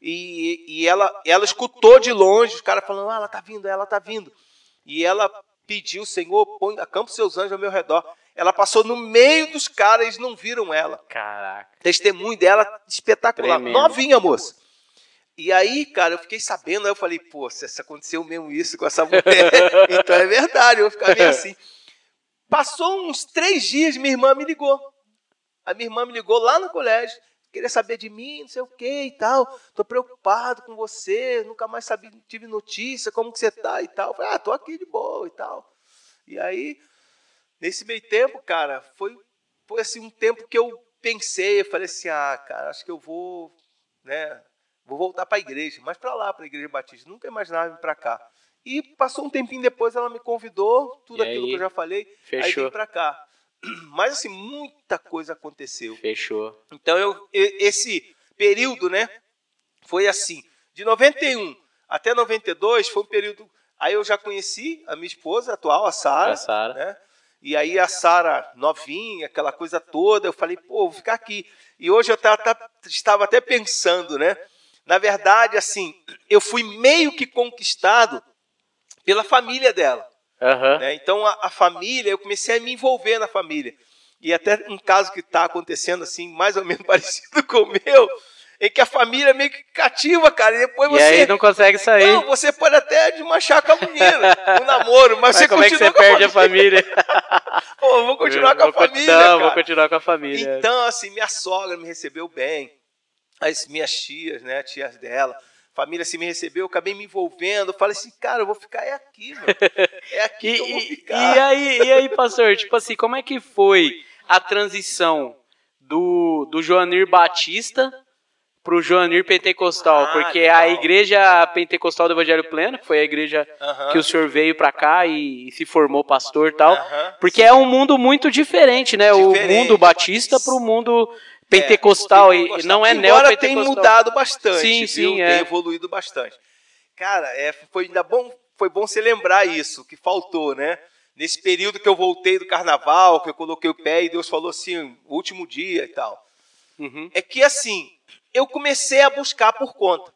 E, e ela, ela escutou de longe, os caras falando, ah, ela tá vindo, ela tá vindo. E ela pediu, Senhor, põe, acampa seus anjos ao meu redor. Ela passou no meio dos caras, eles não viram ela. Caraca. Testemunho dela espetacular. Tremendo. Novinha, moça. E aí, cara, eu fiquei sabendo, aí eu falei, pô, se aconteceu mesmo isso com essa mulher, então é verdade, eu vou ficar meio assim. Passou uns três dias, minha irmã me ligou. A minha irmã me ligou lá no colégio, queria saber de mim, não sei o que e tal. Tô preocupado com você, nunca mais tive notícia, como que você tá e tal. Falei, ah, tô aqui de boa e tal. E aí, nesse meio tempo, cara, foi, foi assim um tempo que eu pensei, eu falei assim, ah, cara, acho que eu vou, né, vou voltar para a igreja, mas para lá, para a igreja batista. Nunca imaginava vir para cá. E passou um tempinho depois, ela me convidou, tudo aquilo aí? que eu já falei, aí Fechou. vim para cá. Mas assim, muita coisa aconteceu. Fechou. Então eu esse período, né, foi assim, de 91 até 92 foi um período Aí eu já conheci a minha esposa atual, a Sara. Né? E aí a Sara novinha, aquela coisa toda, eu falei, pô, vou ficar aqui. E hoje eu estava até pensando, né? Na verdade, assim, eu fui meio que conquistado pela família dela. Aham. né? Então a, a família, eu comecei a me envolver na família. E até um caso que está acontecendo assim, mais ou menos parecido com o meu, em que a família meio que cativa, cara. E depois E você. aí não consegue sair. Não, você pode até desmanchar com a menina, o namoro, mas, Mas você como é que continua você com perde a família? Pô, vou continuar com a família, Não, cara. vou continuar com a família. Então, assim, minha sogra me recebeu bem, as minhas tias, né, tias dela, família assim me recebeu, eu acabei me envolvendo, eu falei assim, cara, eu vou ficar é aqui, mano. É aqui E, que eu vou e- ficar. e aí, e aí, pastor, tipo assim, como é que foi a transição do, do Joanir Batista pro Joanir Pentecostal? Ah, Porque legal. a igreja pentecostal do Evangelho Pleno, que foi a igreja que o senhor veio pra cá e, se formou pastor e tal, porque é um mundo muito diferente, né? O mundo batista pro mundo pentecostal, e Pentecostal. não é Embora tenha neopentecostal. mudado bastante, Sim, viu? sim, tem é. evoluído bastante. Cara, é, foi ainda bom, foi bom você lembrar isso, que faltou, né? Nesse período que eu voltei do carnaval, que eu coloquei o pé e Deus falou assim, último dia e tal. Uhum. é que assim, eu comecei a buscar por conta.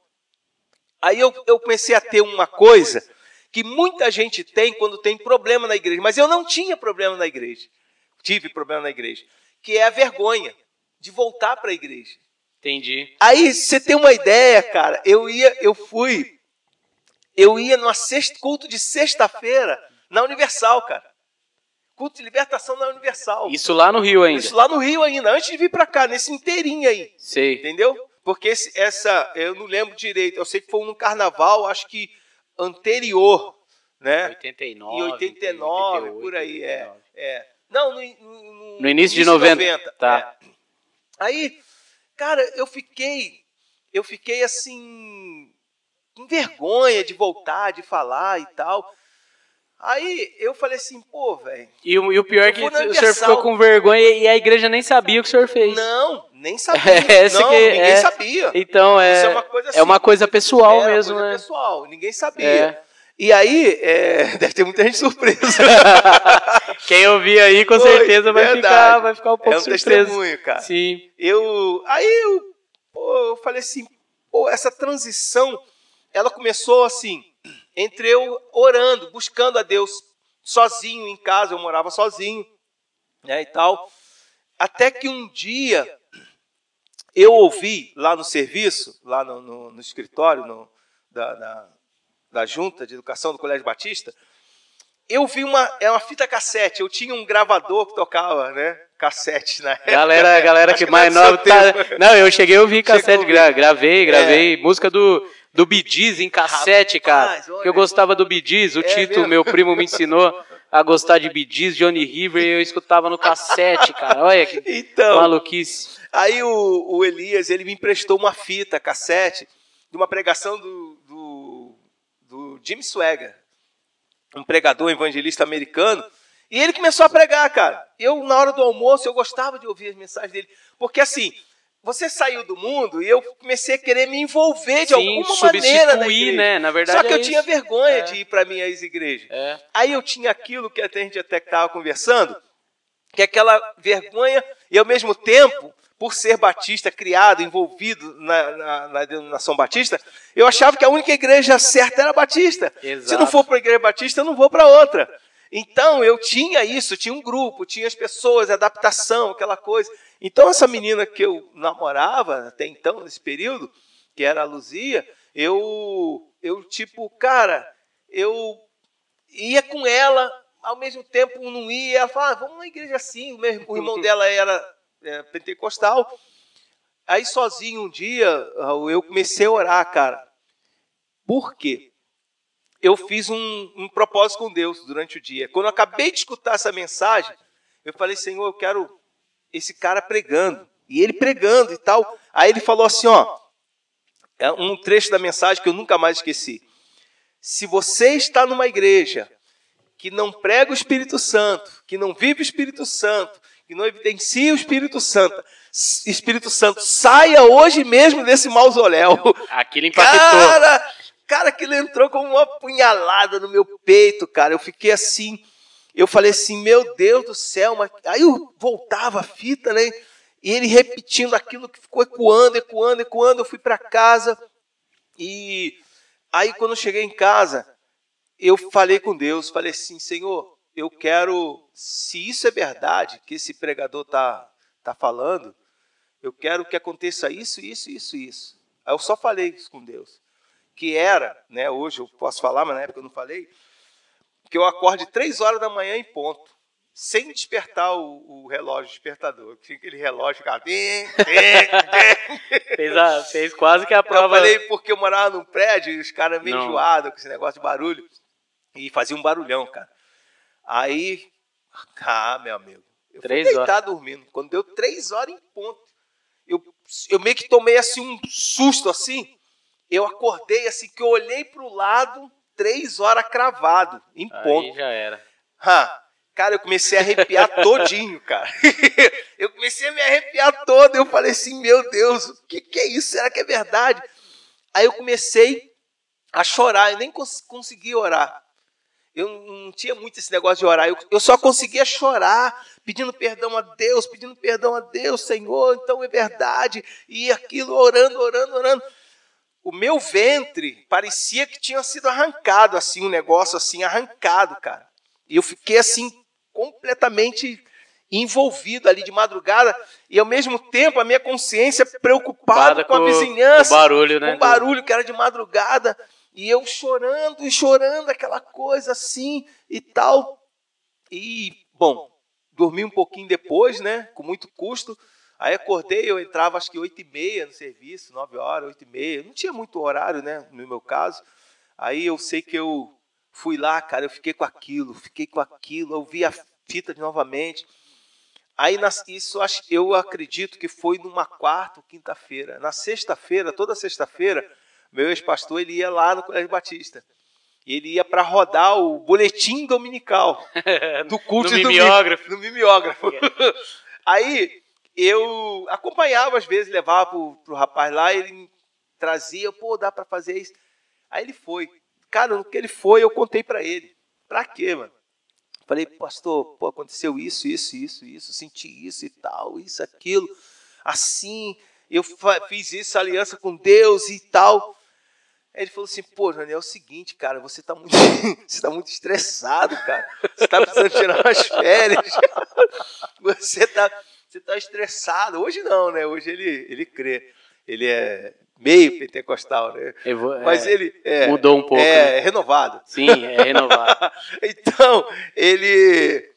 Aí eu, eu comecei a ter uma coisa que muita gente tem quando tem problema na igreja, mas eu não tinha problema na igreja. Tive problema na igreja, que é a vergonha de voltar para a igreja. Entendi. Aí você tem uma ideia, cara, eu ia, eu fui, eu ia sexta, culto de sexta-feira na Universal, cara. Culto de libertação na Universal. Isso lá no Rio ainda. Isso lá no Rio ainda, antes de vir para cá, nesse inteirinho aí. Sei. Entendeu? Porque esse- essa, eu não lembro direito. Eu sei que foi no carnaval, acho que anterior, né? 89. Em 89, 88, por aí, é. 89. é. Não, no, no- No início de 90, tá. é. Aí, cara, eu fiquei, eu fiquei assim, com vergonha de voltar, de falar e tal. Aí eu falei assim, pô, velho, E o, e o pior é que o senhor ficou com vergonha e a igreja nem sabia o que o senhor fez. não, nem sabia. Essa não, que ninguém é- sabia. Então é, Isso é uma coisa é assim, coisa pessoal Era uma mesmo, coisa né? pessoal, ninguém sabia. É. E aí, é, deve ter muita gente surpresa. Quem ouvir aí com Foi, certeza vai verdade. ficar, vai ficar um pouco é um surpreso. testemunho, cara. Sim. Eu, aí eu, eu falei assim, pô, essa transição, ela começou assim, entre eu orando, buscando a Deus, sozinho em casa, eu morava sozinho, né, e tal, até que um dia eu ouvi lá no serviço, lá no, no- no escritório no- da, da, da Junta de Educação do Colégio Batista, eu vi uma, é uma fita cassete, eu tinha um gravador que tocava, né, cassete na época. Galera, galera que é mais nova tá... Não, eu cheguei Chegou a cassete, gra- gravei, gravei música do do Bee Gees em cassete, Rapaz, cara. olha, Que eu gostava do Bee Gees, o É Tito, mesmo? meu primo me ensinou a gostar de Bee Gees, Johnny River, e eu escutava no cassete, cara. Olha que Então, maluquice. Aí o, o Elias, ele me emprestou uma fita cassete de uma pregação do, Jim Swagger, um pregador evangelista americano, e ele começou a pregar, cara. Eu, na hora do almoço, eu gostava de ouvir as mensagens dele, porque assim, você saiu do mundo e eu comecei a querer me envolver de Sim, alguma maneira na igreja. né? Na verdade Só que é eu tinha isso. vergonha É. de ir para minhas igrejas. É. Aí eu tinha aquilo que até a gente até estava conversando, que é aquela vergonha e ao mesmo tempo, por ser batista, criado, envolvido na, na, na denominação batista, eu achava que a única igreja certa era batista. Se Exato. não for para a igreja batista, eu não vou para outra. Então eu tinha isso, tinha um grupo, tinha as pessoas, adaptação, aquela coisa. Então essa menina que eu namorava até então, nesse período, que era a Luzia, eu, eu tipo, cara, eu ia com ela, ao mesmo tempo não ia. Ela falava, ah, vamos na igreja assim. O, meu- o irmão dela era é, pentecostal. Aí sozinho um dia eu comecei a orar, cara. Por quê? Eu fiz um, um propósito com Deus durante o dia. Quando eu acabei de escutar essa mensagem, eu falei, Senhor, eu quero esse cara pregando. E ele pregando e tal. Aí ele falou assim, ó, é um trecho da mensagem que eu nunca mais esqueci. Se você está numa igreja que não prega o Espírito Santo, que não vive o Espírito Santo, que não evidencia o Espírito Santo, Espírito Santo, saia hoje mesmo desse mausoléu. Aquilo impactou. Cara, Cara, aquilo entrou como uma punhalada no meu peito, cara. Eu fiquei assim, eu falei assim, meu Deus do céu, mas... aí eu voltava a fita, né? E ele repetindo aquilo que ficou ecoando, ecoando, ecoando. Eu fui para casa e aí quando eu cheguei em casa, eu falei com Deus, falei assim, Senhor, eu quero, se isso é verdade, que esse pregador tá tá falando, eu quero que aconteça isso, isso, isso, isso. Aí eu só falei isso com Deus. Que era, né, hoje eu posso falar, mas na época eu não falei, que eu acorde três horas da manhã em ponto, sem despertar o, o relógio despertador. Tinha aquele relógio ficava... fez, a, fez quase que a prova... Eu falei porque eu morava num prédio e os caras meio enjoados com esse negócio de barulho. E fazia um barulhão, cara. Aí, ah, meu amigo, eu três fui deitar horas. dormindo. Quando deu três horas em ponto, eu, eu meio que tomei assim um susto assim. Eu acordei assim, que eu olhei para o lado, três horas cravado, em ponto. Aí já era. Ha, cara, eu comecei a arrepiar todinho, cara. eu comecei a me arrepiar todo. Eu falei assim, meu Deus, o que, que é isso? Será que é verdade? Aí eu comecei a chorar, eu nem cons consegui orar. Eu não tinha muito esse negócio de orar, eu, eu só conseguia chorar, pedindo perdão a Deus, pedindo perdão a Deus, Senhor, então é verdade, e aquilo, orando, orando, orando. O meu ventre parecia que tinha sido arrancado, assim, um negócio assim, arrancado, cara. E eu fiquei assim, completamente envolvido ali de madrugada, e ao mesmo tempo a minha consciência preocupada com, com, a vizinhança, com o barulho, né? Com o barulho que era de madrugada. E eu chorando e chorando, aquela coisa assim e tal. E, bom, dormi um pouquinho depois, né? Com muito custo. Aí acordei, eu entrava acho que oito e meia no serviço, nove horas, oito e meia. Não tinha muito horário, né? No meu caso. Aí eu sei que eu fui lá, cara, eu fiquei com aquilo, fiquei com aquilo, eu vi a fita novamente. Aí isso eu acredito que foi numa quarta ou quinta-feira. Na sexta-feira, toda sexta-feira, meu ex-pastor, ele ia lá no Colégio Batista. E ele ia para rodar o boletim dominical do culto no mimeógrafo. no mimeógrafo. Aí eu acompanhava às vezes, levava pro, pro rapaz lá, ele trazia, pô, dá para fazer isso. Aí ele foi. Cara, no que ele foi, eu contei para ele. Para quê, mano? Falei, pastor, pô, aconteceu isso, isso, isso, isso, senti isso e tal, isso, aquilo, assim, eu fiz isso, aliança com Deus e tal. Aí ele falou assim, pô, Jânio, é o seguinte, cara, você está muito, você tá muito estressado, cara. Você está precisando tirar umas férias. Você está você tá estressado. Hoje não, né? Hoje ele, ele crê. Ele é meio pentecostal, né? Vou, Mas é, ele é, mudou um pouco. É né? renovado. Sim, é renovado. então, ele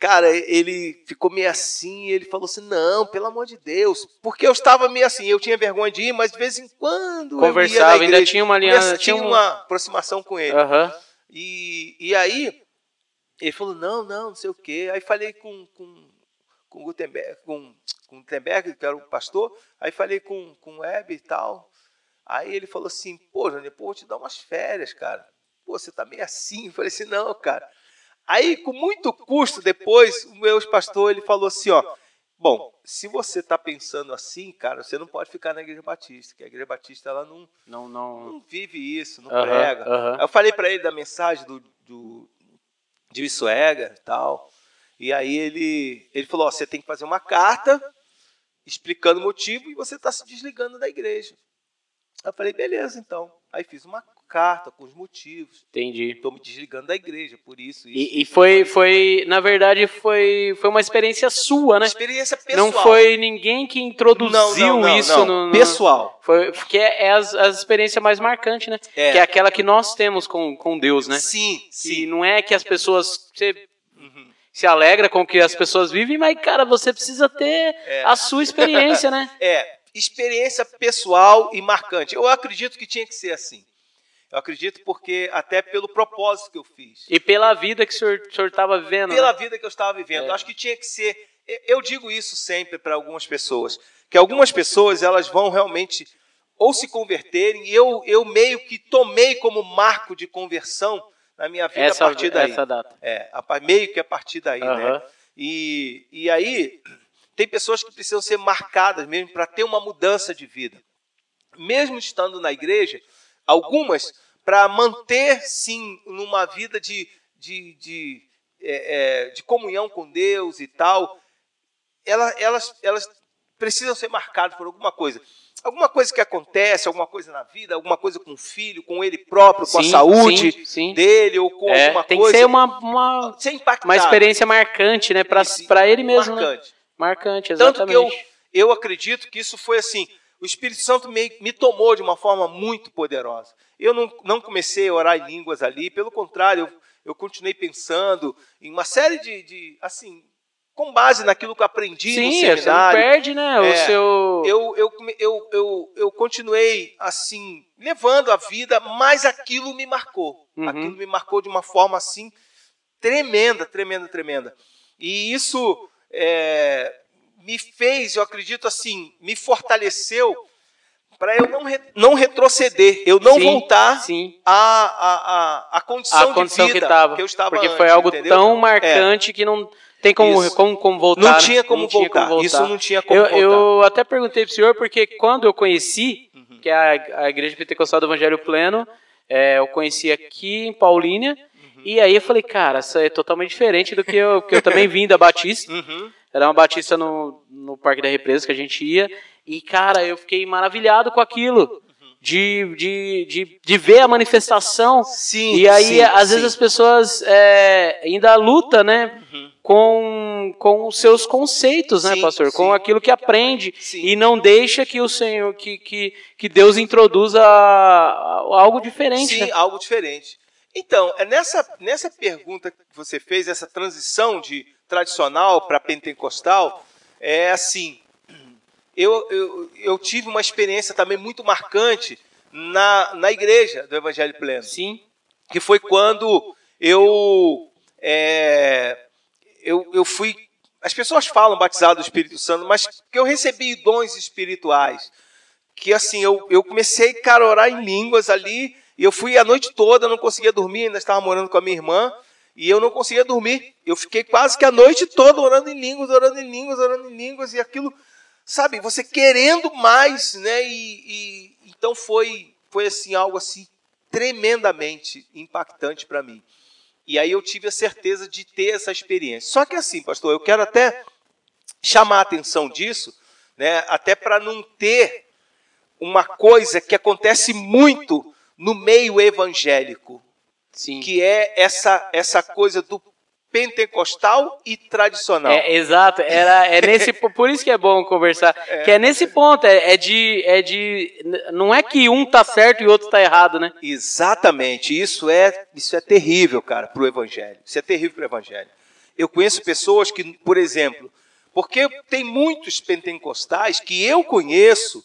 Cara, ele ficou meio assim, ele falou assim: não, pelo amor de Deus. Porque eu estava meio assim, eu tinha vergonha de ir, mas de vez em quando. Conversava, igreja, ainda tinha uma aliança. Tinha uma aproximação com ele. Uhum. E, e aí, ele falou: não, não, não sei o quê. Aí falei com, com, com Gutenberg, com, com Gutenberg, que era o pastor. Aí falei com, com o Web e tal. Aí ele falou assim: pô, Jânio, pô, vou te dar umas férias, cara. Pô, você tá meio assim. Eu falei assim: não, cara. Aí, com muito custo, depois, o meu pastor ele falou assim, ó, bom, se você está pensando assim, cara, você não pode ficar na igreja batista, que a igreja batista ela não não, não... não vive isso, não prega. Eu falei para ele da mensagem do, do de Issuega e tal, e aí ele ele falou, ó, você tem que fazer uma carta explicando o motivo e você está se desligando da igreja. Eu falei, beleza, então. Aí fiz uma carta com os motivos. Entendi. Estou me desligando da igreja, por isso. isso e, e foi, foi, na verdade, foi, foi uma experiência sua, né? Experiência pessoal. Não foi ninguém que introduziu não, não, não, isso no, no, Pessoal. Foi, que é, é as, as experiências mais marcantes, né? É. Que é aquela que nós temos com, com Deus, né? Sim, que sim. não é que as pessoas... Você, uhum. Se alegra com o que as pessoas vivem, mas, cara, você precisa ter é. a sua experiência, né? É, experiência pessoal e marcante. Eu acredito que tinha que ser assim. Eu acredito porque até pelo propósito que eu fiz. E pela vida que o senhor estava vivendo. Pela né? vida que eu estava vivendo. É. Acho que tinha que ser. Eu digo isso sempre para algumas pessoas, que algumas pessoas elas vão realmente ou se converterem. E eu, eu meio que tomei como marco de conversão na minha vida essa, a partir daí. Essa data. É, meio que a partir daí, uhum. né? E, e aí tem pessoas que precisam ser marcadas mesmo para ter uma mudança de vida. Mesmo estando na igreja, algumas para manter, sim, numa vida de, de, de, é, é, de comunhão com Deus e tal, elas, elas, elas precisam ser marcadas por alguma coisa alguma coisa que acontece, alguma coisa na vida, alguma coisa com o filho, com ele próprio, com sim, a saúde sim, sim. dele ou com é, alguma tem coisa. Tem que ser uma, uma, ser uma experiência marcante, né? Para ele mesmo. Marcante. Né? Marcante, exatamente. Tanto que eu, eu acredito que isso foi assim. O Espírito Santo me, me tomou de uma forma muito poderosa. Eu não, não comecei a orar em línguas ali, pelo contrário, eu, eu continuei pensando em uma série de, de assim, com base naquilo que eu aprendi Sim, no seminário. Você não perde, né? O é, seu. Eu, eu, eu, eu, eu continuei assim, levando a vida, mas aquilo me marcou. Uhum. Aquilo me marcou de uma forma assim tremenda, tremenda, tremenda. E isso é, me fez, eu acredito assim, me fortaleceu para eu não, re, não retroceder, eu não sim, voltar sim. À, à, à, condição, a condição de vida que, tava, que eu estava Porque antes, foi algo entendeu? tão marcante é. que não tem como, como, como voltar. Não tinha como, não voltar. Tinha como voltar. Isso não tinha como eu, voltar. Eu até perguntei para o senhor, porque quando eu conheci, uhum. que é a, a Igreja Pentecostal do Evangelho Pleno, é, eu conheci aqui em Paulínia, uhum. e aí eu falei, cara, isso é totalmente diferente do que eu, que eu também vim da Batista. Uhum. Era uma Batista no, no Parque da Represa que a gente ia, e cara, eu fiquei maravilhado com aquilo de, de, de, de ver a manifestação. Sim, e aí, sim, às sim. vezes, as pessoas é, ainda lutam, né? Uhum. Com, com os seus conceitos, né, pastor? Com aquilo que aprende e não deixa que o Senhor, que, que, que Deus introduza algo diferente. Sim, né? algo diferente. Então, é nessa, nessa pergunta que você fez, essa transição de tradicional para pentecostal, é assim, eu, eu, eu tive uma experiência também muito marcante na, na igreja do Evangelho Pleno. Sim. Que foi quando eu, é, eu, eu fui. As pessoas falam batizado do Espírito Santo, mas que eu recebi dons espirituais. Que assim, eu, eu comecei a orar em línguas ali, e eu fui a noite toda, não conseguia dormir, ainda estava morando com a minha irmã, e eu não conseguia dormir. Eu fiquei quase que a noite toda orando em línguas, orando em línguas, orando em línguas, e aquilo sabe, você querendo mais, né? E, e então foi foi assim algo assim tremendamente impactante para mim. E aí eu tive a certeza de ter essa experiência. Só que assim, pastor, eu quero até chamar a atenção disso, né? Até para não ter uma coisa que acontece muito no meio evangélico, Sim. que é essa essa coisa do pentecostal e tradicional. É, exato, era, é nesse, por isso que é bom conversar, é. que é nesse ponto, é, é, de, é de, não é que um tá certo e o outro tá errado, né? Exatamente, isso é, isso é terrível, cara, para o evangelho, isso é terrível para o evangelho. Eu conheço pessoas que, por exemplo, porque tem muitos pentecostais que eu conheço,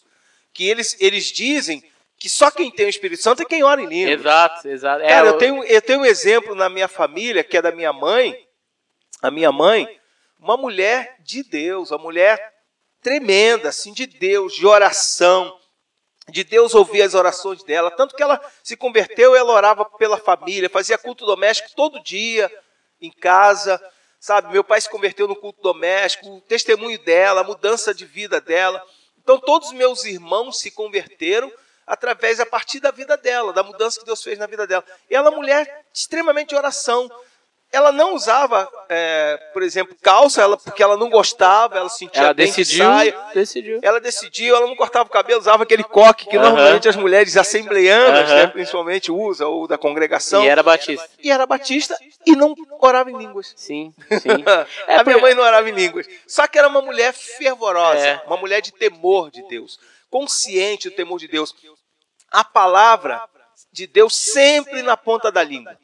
que eles, eles dizem que só quem tem o Espírito Santo é quem ora em línguas. Exato, exato. É, Cara, eu tenho, eu tenho um exemplo na minha família, que é da minha mãe, a minha mãe, uma mulher de Deus, uma mulher tremenda, assim, de Deus, de oração, de Deus ouvir as orações dela, tanto que ela se converteu, ela orava pela família, fazia culto doméstico todo dia em casa, sabe? Meu pai se converteu no culto doméstico, o testemunho dela, a mudança de vida dela. Então todos os meus irmãos se converteram através, a partir da vida dela, da mudança que Deus fez na vida dela. E ela é uma mulher extremamente de oração. Ela não usava, é, por exemplo, calça, ela, porque ela não gostava, ela sentia ela decidiu, saia. decidiu. Ela decidiu, ela não cortava o cabelo, usava aquele coque que normalmente as mulheres assembleianas, né, principalmente, usam, ou da congregação. E era batista. E era batista e não orava em línguas. Sim, sim. É a minha mãe não orava em línguas. Só que era uma mulher fervorosa, é. uma mulher de temor de Deus consciente do temor de Deus. A palavra de Deus sempre na ponta da língua,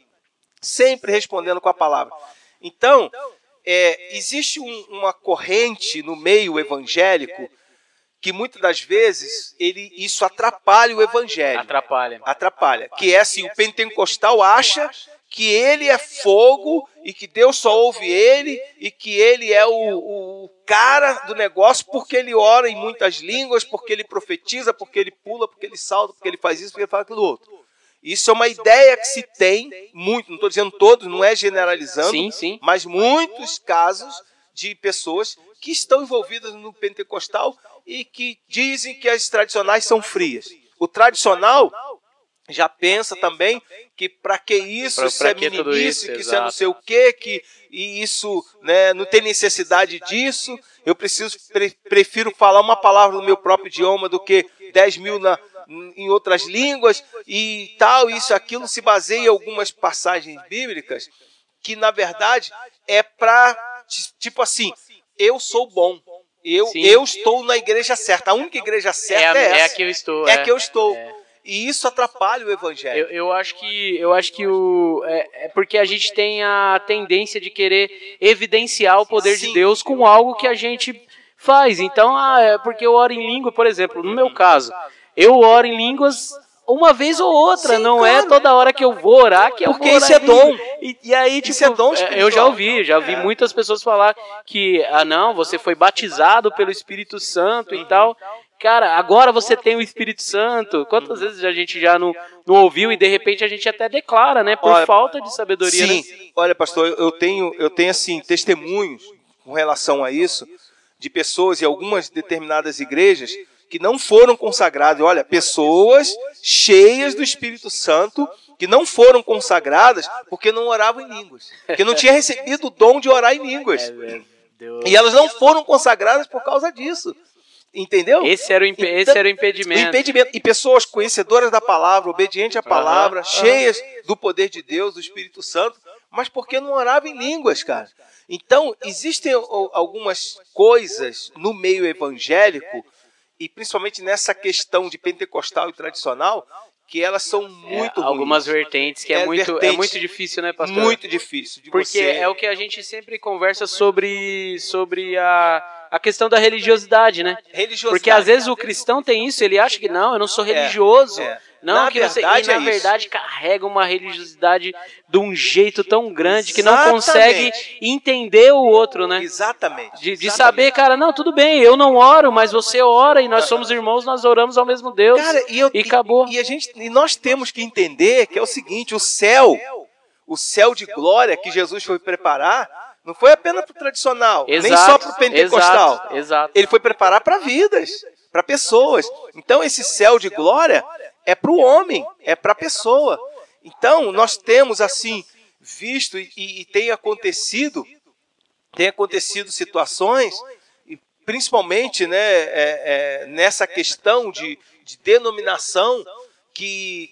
sempre respondendo com a palavra. Então, é, existe um, uma corrente no meio evangélico que muitas das vezes ele, isso atrapalha o evangelho. Atrapalha. Atrapalha. Que é assim, o pentecostal acha que ele é fogo e que Deus só ouve ele e que ele é o, o, cara do negócio porque ele ora em muitas línguas, porque ele profetiza, porque ele pula, porque ele salta, porque ele faz isso, porque ele faz aquilo outro. Isso é uma ideia que se tem muito, não estou dizendo todos, não é generalizando, sim, sim. mas muitos casos de pessoas que estão envolvidas no pentecostal e que dizem que as tradicionais são frias. O tradicional já pensa também que para que isso, Pra- isso pra é que meninice, isso? que isso é não sei o quê, que e isso né, não tem necessidade disso. Eu preciso pre- prefiro falar uma palavra no meu próprio idioma do que 10 mil na, em outras línguas e tal. Isso, aquilo se baseia em algumas passagens bíblicas que na verdade é para tipo assim, eu sou bom. Eu, Sim. eu estou na igreja certa. A única igreja É, certa a, é, é essa. a que eu estou. É a que eu estou. E isso atrapalha o evangelho. Eu, eu acho que eu acho que o é, é porque a gente tem a tendência de querer evidenciar o poder Sim. de Deus com algo que a gente faz. Então, ah, é porque eu oro em língua, por exemplo, no meu caso, eu oro em línguas uma vez ou outra, Sim, não é claro. toda hora que eu vou orar que eu Porque vou orar isso é dom. E, e aí, tipo, Isso é dom é, eu já ouvi, já vi muitas pessoas falar que, ah, não, você foi batizado pelo Espírito Santo e tal. Cara, agora você tem o Espírito Santo. Quantas vezes a gente já não, não ouviu e de repente a gente até declara, né? Por Olha, falta de sabedoria, Sim, né? olha, pastor, eu- tenho, eu tenho assim testemunhos com relação a isso de pessoas e algumas determinadas igrejas que não foram consagradas. Olha, pessoas cheias do Espírito Santo que não foram consagradas porque não oravam em línguas, que não tinha recebido o dom de orar em línguas. É. E elas não foram consagradas por causa disso. Entendeu? Esse era o, impe- esse era o impedimento. O impedimento. E pessoas conhecedoras da palavra, obedientes à palavra, Aham, cheias do poder de Deus, do Espírito Santo, mas porque não oravam em línguas, cara. Então, existem algumas coisas no meio evangélico, e principalmente nessa questão de pentecostal e tradicional, que elas são muito É, algumas ruins. vertentes que é, É muito é vertente. muito difícil, né, pastor? Muito difícil de Porque você... é o que a gente sempre conversa sobre sobre a, a questão da religiosidade, né? religiosidade. Porque às vezes o cristão tem isso, ele acha que não, eu não sou religioso. é. Não, Na que você, e verdade na é isso. verdade carrega uma religiosidade de um jeito tão grande que não Exatamente. consegue entender o outro, né? Exatamente. De, de exatamente. saber, cara, não, tudo bem, eu não oro, mas você ora e nós somos irmãos, nós oramos ao mesmo Deus. Cara, e, eu, e acabou. E, a gente, e nós temos que entender que é o seguinte: o céu, o céu de glória que Jesus foi preparar, não foi apenas para o tradicional, nem só para o pentecostal. Exato, exato. Ele foi preparar para vidas, para pessoas. Então, esse céu de glória é para o homem, é para a pessoa. Então, nós temos assim visto e, e tem acontecido, tem acontecido situações, e principalmente né, é, é, nessa questão de, de denominação, que,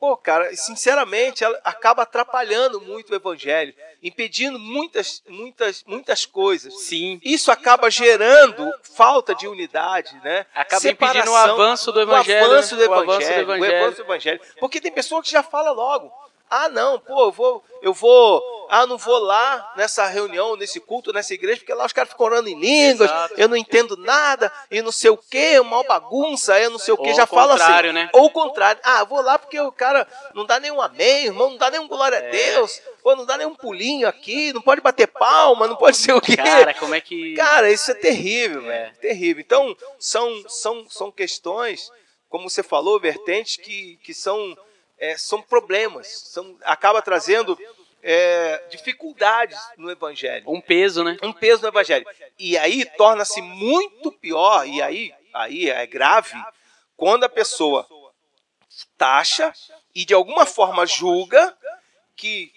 pô, cara, sinceramente, ela acaba atrapalhando muito o evangelho, impedindo muitas, muitas, muitas coisas. Sim. Isso acaba gerando falta de unidade, né? Acaba Separação, impedindo o avanço do evangelho. O avanço do né? O evangelho, avanço do o avanço do evangelho. Porque tem pessoa que já fala logo. Ah, não, pô, eu vou, eu vou, ah, não vou lá nessa reunião, nesse culto, nessa igreja, porque lá os caras ficam orando em línguas, Exato. eu não entendo nada, e não sei o que, uma bagunça, eu não sei o que, já fala assim. né? Ou o contrário, ah, vou lá porque o cara não dá nenhum amém, irmão, não dá nenhum glória É. a Deus, ou não dá nenhum pulinho aqui, não pode bater palma, não pode ser o quê. Cara, como é que. Cara, isso é terrível, É. velho. Terrível. Então, são, são, são questões, como você falou, vertentes que, que são, é, são problemas. São, acaba trazendo é, dificuldades no Evangelho. Um peso, né? Um peso no Evangelho. E aí torna-se muito pior, e aí, aí é grave, quando a pessoa taxa e de alguma forma julga que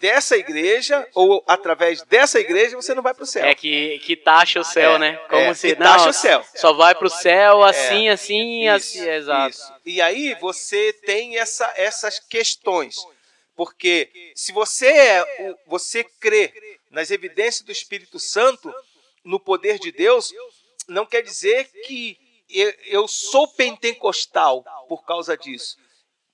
dessa igreja ou através dessa igreja você não vai para o céu. É que, que taxa o céu, É, né? Como é, se que taxa não, o céu. Só vai pro céu assim, assim, Isso, assim. Exato. isso. E aí você tem essa, essas questões. Porque se você é, o- você crê nas evidências do Espírito Santo, no poder de Deus, não quer dizer que eu, eu sou pentecostal por causa disso.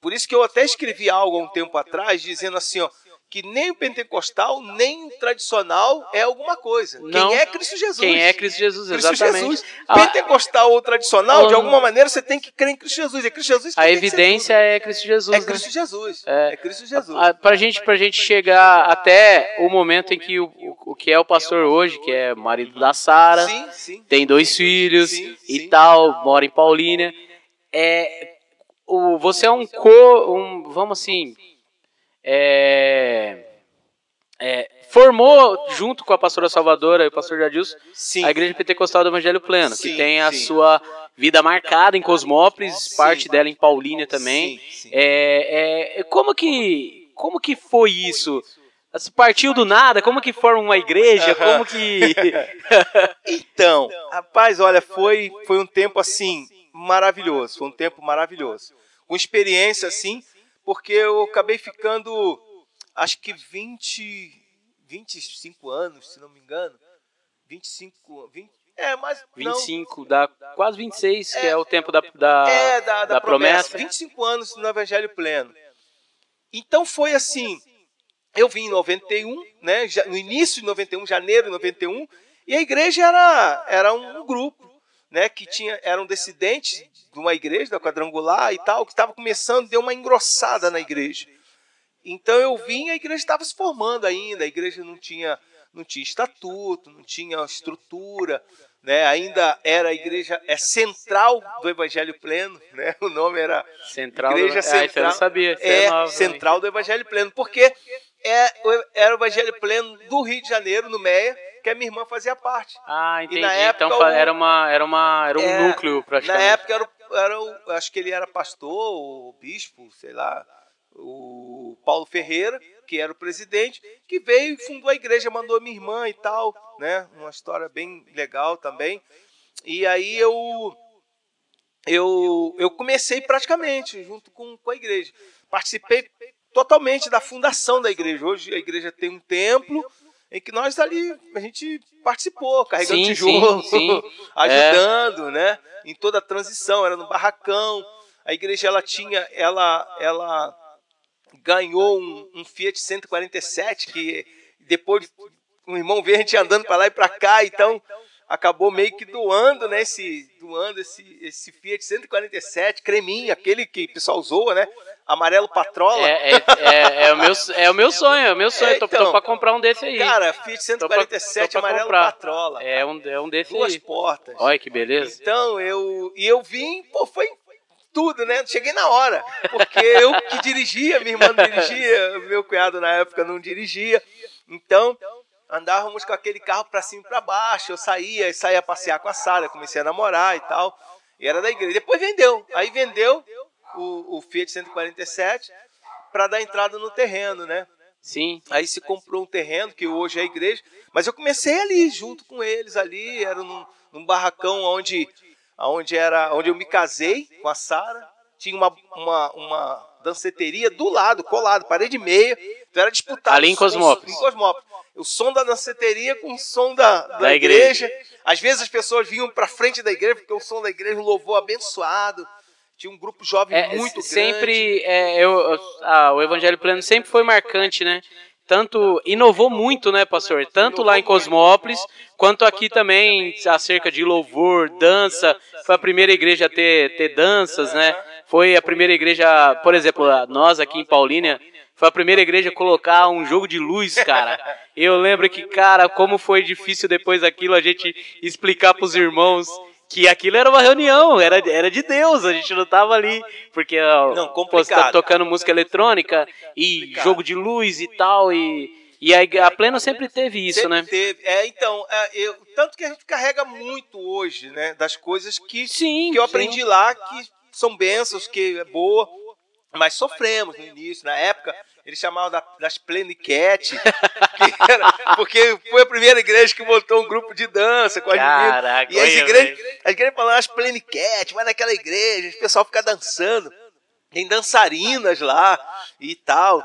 Por isso que eu até escrevi algo há um tempo atrás dizendo assim, ó, que nem o pentecostal, nem o tradicional é alguma coisa. Não. Quem é Cristo Jesus? Quem é Cristo Jesus, Cristo exatamente. Jesus. A- Pentecostal ou tradicional, de Ah. alguma maneira você tem que crer em Cristo Jesus. É Cristo Jesus que A evidência é Cristo. Jesus. é né? Cristo Jesus. É. É, Cristo Jesus. Ah, Pra gente, pra gente chegar até o momento em que o, o, o que é o pastor hoje, que é marido da Sara, tem dois filhos Sim, e sim. tal, mora em Paulínia. É, o, você é um co, um, vamos assim, é, é, formou, junto com a pastora Salvadora e o pastor Jadilson, Sim. a Igreja Pentecostal do Evangelho Pleno, Sim, que tem a sim. sua vida marcada em Cosmópolis, parte dela em Paulínia também. Sim. É, é, como que como que foi isso? Partiu do nada? Como que forma uma igreja? Como que Então, rapaz, olha, foi, foi um tempo assim maravilhoso, foi um tempo maravilhoso. Com experiência assim, porque eu acabei ficando acho que 20 25 anos, se não me engano. 25, 20, é, mas não, 25 dá quase 26, que É. é o tempo da da, é, da, da, da promessa. promessa. 25 anos no Evangelho Pleno. Então foi assim, eu vim em 91, né, já- no início de 91, janeiro de 91, e a igreja era, era um grupo, né, que tinha, eram descendentes de uma igreja, da quadrangular e tal, que estava começando, deu uma engrossada na igreja. Então eu vim, a igreja estava se formando ainda, a igreja não tinha, não tinha estatuto, não tinha estrutura, né? Ainda era a igreja é central do Evangelho Pleno, né? O nome era Central. Igreja do... Ah, eu Central. sabia. é nova, central do Evangelho Pleno, porque é, era o Evangelho Pleno do Rio de Janeiro, no Meia, que a minha irmã fazia parte. Ah, entendi. na época então o- era uma era uma era um É, núcleo Na praticamente. época era, o- era o, acho que ele era pastor, ou bispo, sei lá, o Paulo Ferreira, que era o presidente, que veio e fundou a igreja, mandou minha irmã e tal, né? Uma história bem legal também. E aí eu eu, eu comecei praticamente junto com, com a igreja. Participei totalmente da fundação da igreja. Hoje a igreja tem um templo em que nós ali a gente participou, carregando Sim, tijolo, sim, sim. ajudando, né? Em toda a transição, era no barracão. A igreja ela tinha, ela, ela ganhou um, um Fiat 147 que depois um irmão veio a gente andando para lá e para cá, então acabou meio que doando, né? Esse, doando esse, esse Fiat 147 creminho, aquele que o pessoal usou, né? Amarelo patrola. É, é, é, é o meu, é o meu sonho, é o meu sonho. É, tô, então. tô pra comprar um desse aí. Cara, Fiat Tô pra- 147 tô pra amarelo comprar. patrola. é, um, é um desse Duas aí. portas. Olha que beleza. Então, eu. E eu vim, pô, foi tudo, né? Cheguei na hora. Porque eu que dirigia, minha irmã não dirigia, meu cunhado na época não dirigia. Então, andávamos com aquele carro para cima e para baixo. Eu saía, saía passear com a Sara, comecei a namorar e tal. E era da igreja. Depois vendeu. Aí vendeu o, o Fiat 147 para dar entrada no terreno, né? Sim. Aí se comprou um terreno, que hoje é a igreja, mas eu comecei ali, junto com eles ali, era num, num barracão onde, onde, era, onde eu me casei com a Sara, tinha uma, uma, uma danceteria do lado, colado, parede e meia, então era disputado. Ali em Cosmópolis. Em Cosmópolis. O som da danceteria com o som da, da, Da igreja. igreja. Às vezes as pessoas vinham para frente da igreja, porque o som da igreja, louvor abençoado, tinha um grupo jovem É, muito grande. sempre é, eu, eu- ah, o Evangelho Pleno sempre foi marcante, né? Tanto inovou muito, né, pastor? Tanto lá em Cosmópolis quanto aqui também acerca de louvor, dança. Foi a primeira igreja a ter, ter danças, né? Foi a primeira igreja, por exemplo, nós aqui em Paulínia, foi a primeira igreja a colocar um jogo de luz, cara. Eu lembro que, cara, como foi difícil depois daquilo a gente explicar pros irmãos que aquilo era uma reunião, era, era de Deus, a gente não tava ali, porque Não, pô, você complicado. tá tocando música eletrônica e jogo de luz e tal, e, e a, a Pleno sempre teve isso, Sempre né? teve. É, então, é, eu, tanto que a gente carrega muito hoje, né, das coisas que, Sim, que eu sim. aprendi lá, que são bênçãos, que é boa, mas sofremos no início, na época, eles chamavam da- das Plenicat, que era- porque foi a primeira igreja que montou um grupo de dança com as meninas. Caraca, E as igrejas, as igrejas falavam as Plenicat, vai naquela igreja, o pessoal fica dançando. Tem dançarinas lá e tal.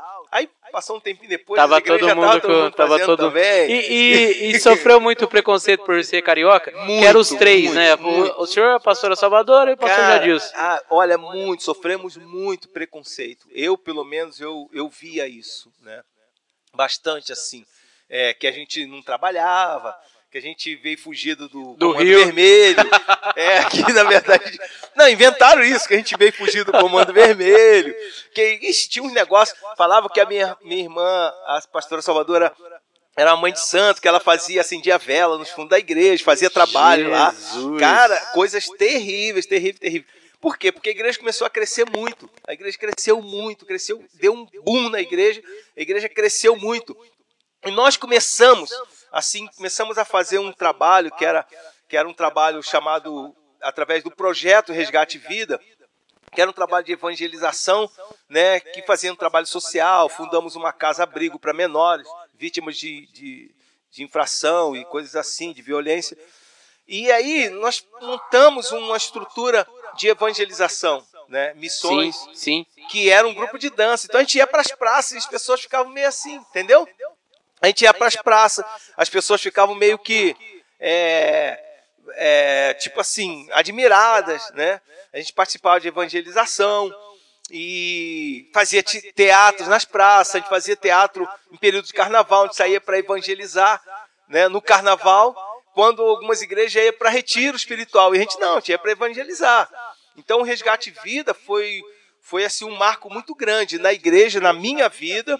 Passou um tempinho depois, Tava todo mundo, tava todo com- mundo tava todo também. E, e, e sofreu muito preconceito por ser carioca, que eram os Muito, três, muito, né? muito. O, o senhor, a pastora Salvador e o pastor Cara, Jadilson. ah, olha, muito, sofremos muito preconceito. Eu, pelo menos, eu, eu via isso, né? Bastante assim. É, que a gente não trabalhava, que a gente veio fugido do, Do Comando Rio. Vermelho. É, que na verdade. Não, inventaram isso, que a gente veio fugir do Comando Vermelho. Que ixi, tinha uns negócios. Falavam que a minha, minha irmã, a pastora Salvadora, era uma mãe de santo, que ela fazia, acendia vela nos fundos da igreja, fazia trabalho lá. Jesus. Cara, coisas terríveis, terríveis, terríveis. Por quê? Porque a igreja começou a crescer muito. A igreja cresceu muito, cresceu, deu um boom na igreja. A igreja cresceu muito. E nós começamos, assim, começamos a fazer um trabalho que era, que era um trabalho chamado, através do projeto Resgate Vida, que era um trabalho de evangelização, né, que fazia um trabalho social, fundamos uma casa-abrigo para menores, vítimas de, de, de infração e coisas assim, de violência. E aí nós montamos uma estrutura de evangelização, né? Missões, sim, sim. que era um grupo de dança. Então a gente ia para as praças e as pessoas ficavam meio assim, entendeu? A gente ia para as praças, as pessoas ficavam meio que, é, é, tipo assim, admiradas, né? A gente participava de evangelização e fazia teatros nas praças, a gente fazia teatro em período de carnaval, a gente saía para evangelizar, né? No carnaval quando algumas igrejas iam para retiro espiritual. E a gente não, tinha para evangelizar. Então o Resgate Vida foi, foi assim um marco muito grande na igreja, na minha vida.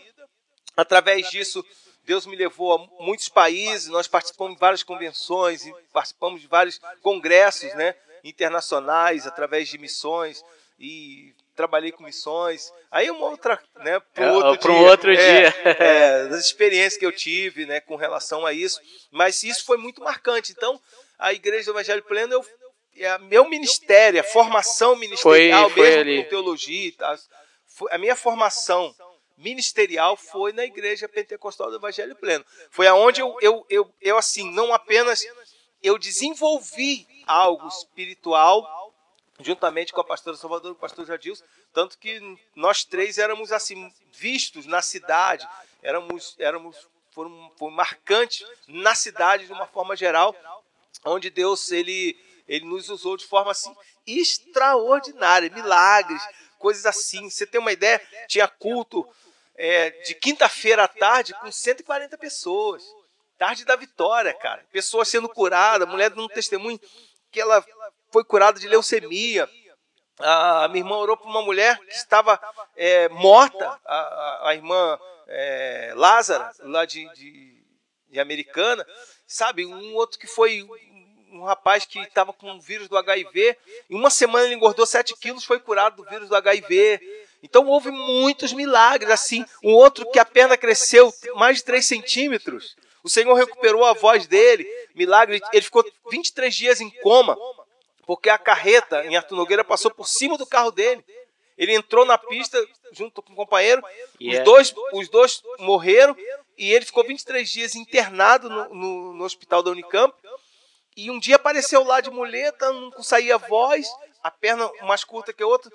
Através disso, Deus me levou a muitos países, nós participamos de várias convenções participamos de vários congressos né, internacionais, através de missões e trabalhei com missões. Aí uma outra, né, para é, outro, dia, outro é, dia. É, das experiências que eu tive, né, com relação a isso. Mas isso foi muito marcante. Então, a Igreja do Evangelho Pleno, eu, é, meu ministério, a formação ministerial, foi, foi mesmo ali. com teologia a minha formação ministerial foi na Igreja Pentecostal do Evangelho Pleno. Foi aonde eu, eu, eu, eu assim, não apenas eu desenvolvi algo espiritual juntamente com a pastora Salvador e o pastor Jadilson, tanto que nós três éramos assim vistos na cidade, éramos éramos foram, foram marcantes na cidade de uma forma geral, onde Deus ele ele nos usou de forma assim extraordinária, milagres, coisas assim. Você tem uma ideia? Tinha culto é, de quinta-feira à tarde com 140 pessoas. Tarde da vitória, cara. Pessoas sendo curadas, mulher dando testemunho que ela foi curada de leucemia. A minha irmã orou por uma mulher que estava é, morta, a, a, a irmã é, Lázara, lá de, de, de, Americana. Sabe, um outro que foi um rapaz que estava com o vírus do HIV. Em uma semana ele engordou 7 quilos, foi curado do vírus do HIV. Então houve muitos milagres. Assim, um outro que a perna cresceu mais de 3 centímetros. O Senhor recuperou a voz dele. Milagre. Ele ficou 23 dias em coma porque a carreta em Arthur Nogueira passou por cima do carro dele. Ele entrou na pista junto com o companheiro, os, dois, os dois morreram e ele ficou 23 dias internado no, no, no hospital da Unicamp. E um dia apareceu lá de muleta, não saía voz, a perna mais curta que a outra.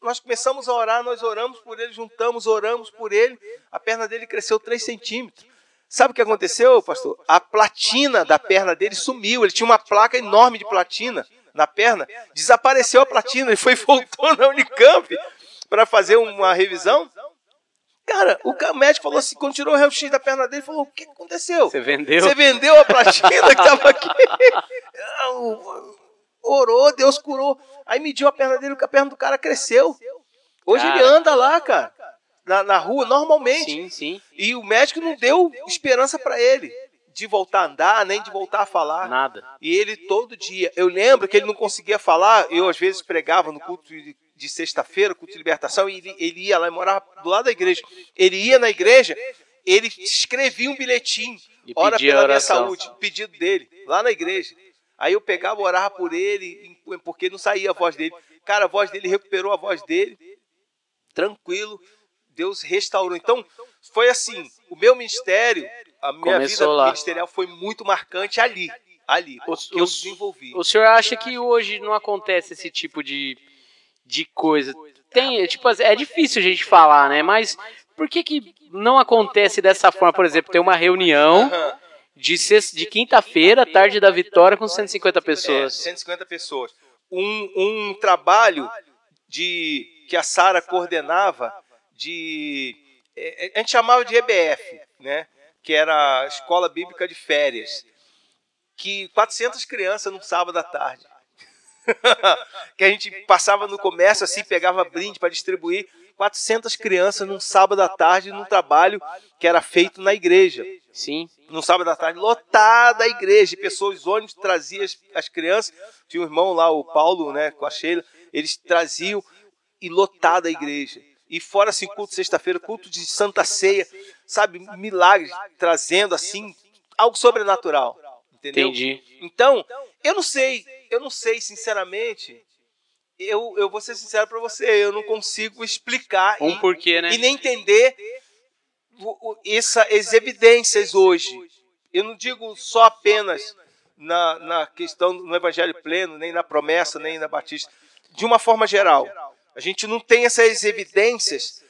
Nós começamos a orar, nós oramos por ele, juntamos, oramos por ele. A perna dele cresceu 3 centímetros. Sabe o que aconteceu, pastor? A platina da perna dele sumiu. Ele tinha uma placa enorme de platina na perna, desapareceu a platina, ele foi voltou na Unicamp para fazer uma revisão. Cara, o médico falou assim, quando tirou o raio-x da perna dele, falou: o que aconteceu? Você vendeu? Você vendeu a platina que estava aqui. Orou, Deus curou. Aí mediu a perna dele, a perna do cara cresceu. Hoje cara. ele anda lá, cara, na, na rua, normalmente. Sim, sim. E o médico não deu esperança para ele de voltar a andar, nem de voltar a falar. Nada. E ele todo dia. Eu lembro que ele não conseguia falar, eu às vezes pregava no culto de, de sexta-feira, culto de libertação, e ele, ele ia lá e morava do lado da igreja. Ele ia na igreja, ele escrevia um bilhetinho, ora pela minha saúde, pedido dele, lá na igreja. Aí eu pegava, orava por ele, porque não saía a voz dele. Cara, a voz dele recuperou a voz dele, tranquilo. Deus restaurou. Então, foi assim: o meu ministério a minha Começou vida lá. ministerial foi muito marcante ali. Ali, O- que eu desenvolvi. O senhor acha que hoje não acontece esse tipo de, de coisa? Tem, tipo, é difícil a gente falar, né? Mas por que, que não acontece dessa forma? Por exemplo, tem uma reunião. De, sexta- de quinta-feira, tarde da vitória, com 150 É, pessoas. 150 pessoas. Um, um trabalho de que a Sara coordenava de é, a gente chamava de EBF, né? Que era a Escola Bíblica de Férias, que 400 crianças num sábado à tarde. que a gente passava no comércio assim, pegava brinde para distribuir 400 crianças num sábado à tarde num trabalho que era feito na igreja Sim. no sábado à tarde, lotada a igreja, e pessoas, ônibus traziam as, as crianças, tinha um irmão lá, o Paulo, né, com a Sheila, eles traziam e lotada a igreja. E fora assim, culto de sexta-feira, culto de Santa Ceia, sabe, milagres, trazendo assim algo sobrenatural. Entendeu? Entendi. Então, eu não sei, eu não sei, sinceramente. Eu, eu vou ser sincero para você, eu não consigo explicar Um e, porquê, né? e nem entender o- o- essa, as evidências hoje. Eu não digo só apenas na, na questão no Evangelho pleno, nem na promessa, nem na Batista. De uma forma geral. A gente não tem essas evidências,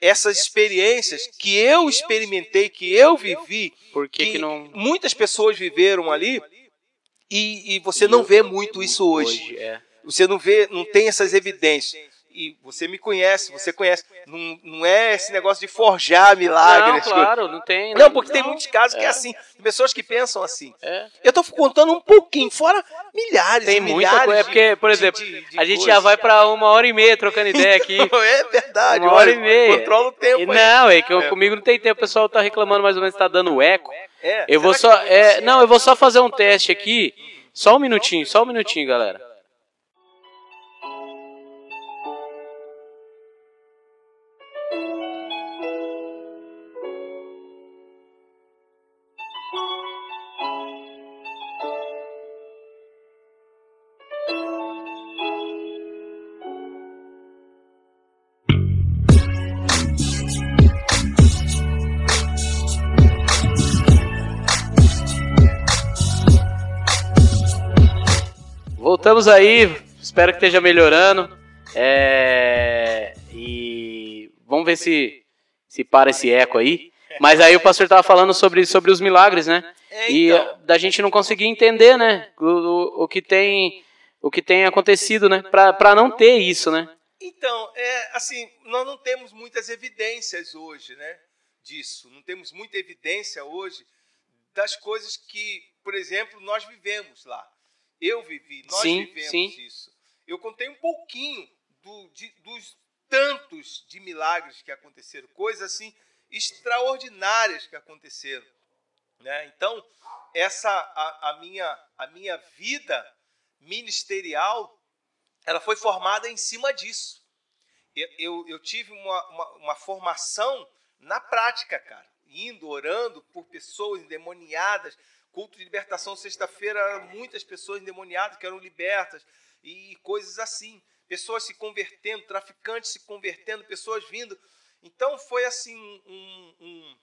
essas experiências que eu experimentei, que eu vivi, que, que não. muitas pessoas viveram ali e, e você não vê muito isso hoje. é. Você não vê, não tem essas evidências. E você me conhece, você conhece. Não, não é esse negócio de forjar Não, milagres. claro, não tem. Não, porque tem muitos casos que é assim. Tem pessoas que pensam assim. É. Eu estou contando um pouquinho, fora milhares Tem e muita milhares coisa. É de- porque, por de- exemplo, de- de a gente coisas. já vai pra uma hora e meia trocando ideia aqui. É verdade. Uma hora e meia. Controla o tempo E não, é que eu- É. comigo não tem tempo. O pessoal tá reclamando mais ou menos, tá dando eco. É, Eu vou será só. que eu é, vou não, eu vou só fazer um teste aqui. Só um minutinho, só um minutinho, galera. Voltamos aí, espero que esteja melhorando. É, e vamos ver se, se para esse eco aí. Mas aí o pastor estava falando sobre, sobre os milagres, né? É, E então. da gente não conseguir entender, né? O, o, o que tem o que tem acontecido, né? Pra não ter isso, né? Então, é assim, nós não temos muitas evidências hoje, né, disso. Não temos muita evidência hoje das coisas que, por exemplo, nós vivemos lá. Eu vivi, nós Sim, vivemos sim. isso. Eu contei um pouquinho do- de- dos tantos de milagres que aconteceram, coisas assim extraordinárias que aconteceram, né? Então, essa a, a minha a minha vida ministerial ela foi formada em cima disso. Eu, eu, eu tive uma, uma, uma formação na prática, cara. Indo, orando por pessoas endemoniadas. Culto de libertação, sexta-feira, muitas pessoas endemoniadas que eram libertas. E coisas assim. Pessoas se convertendo, traficantes se convertendo, pessoas vindo. Então foi assim um- um-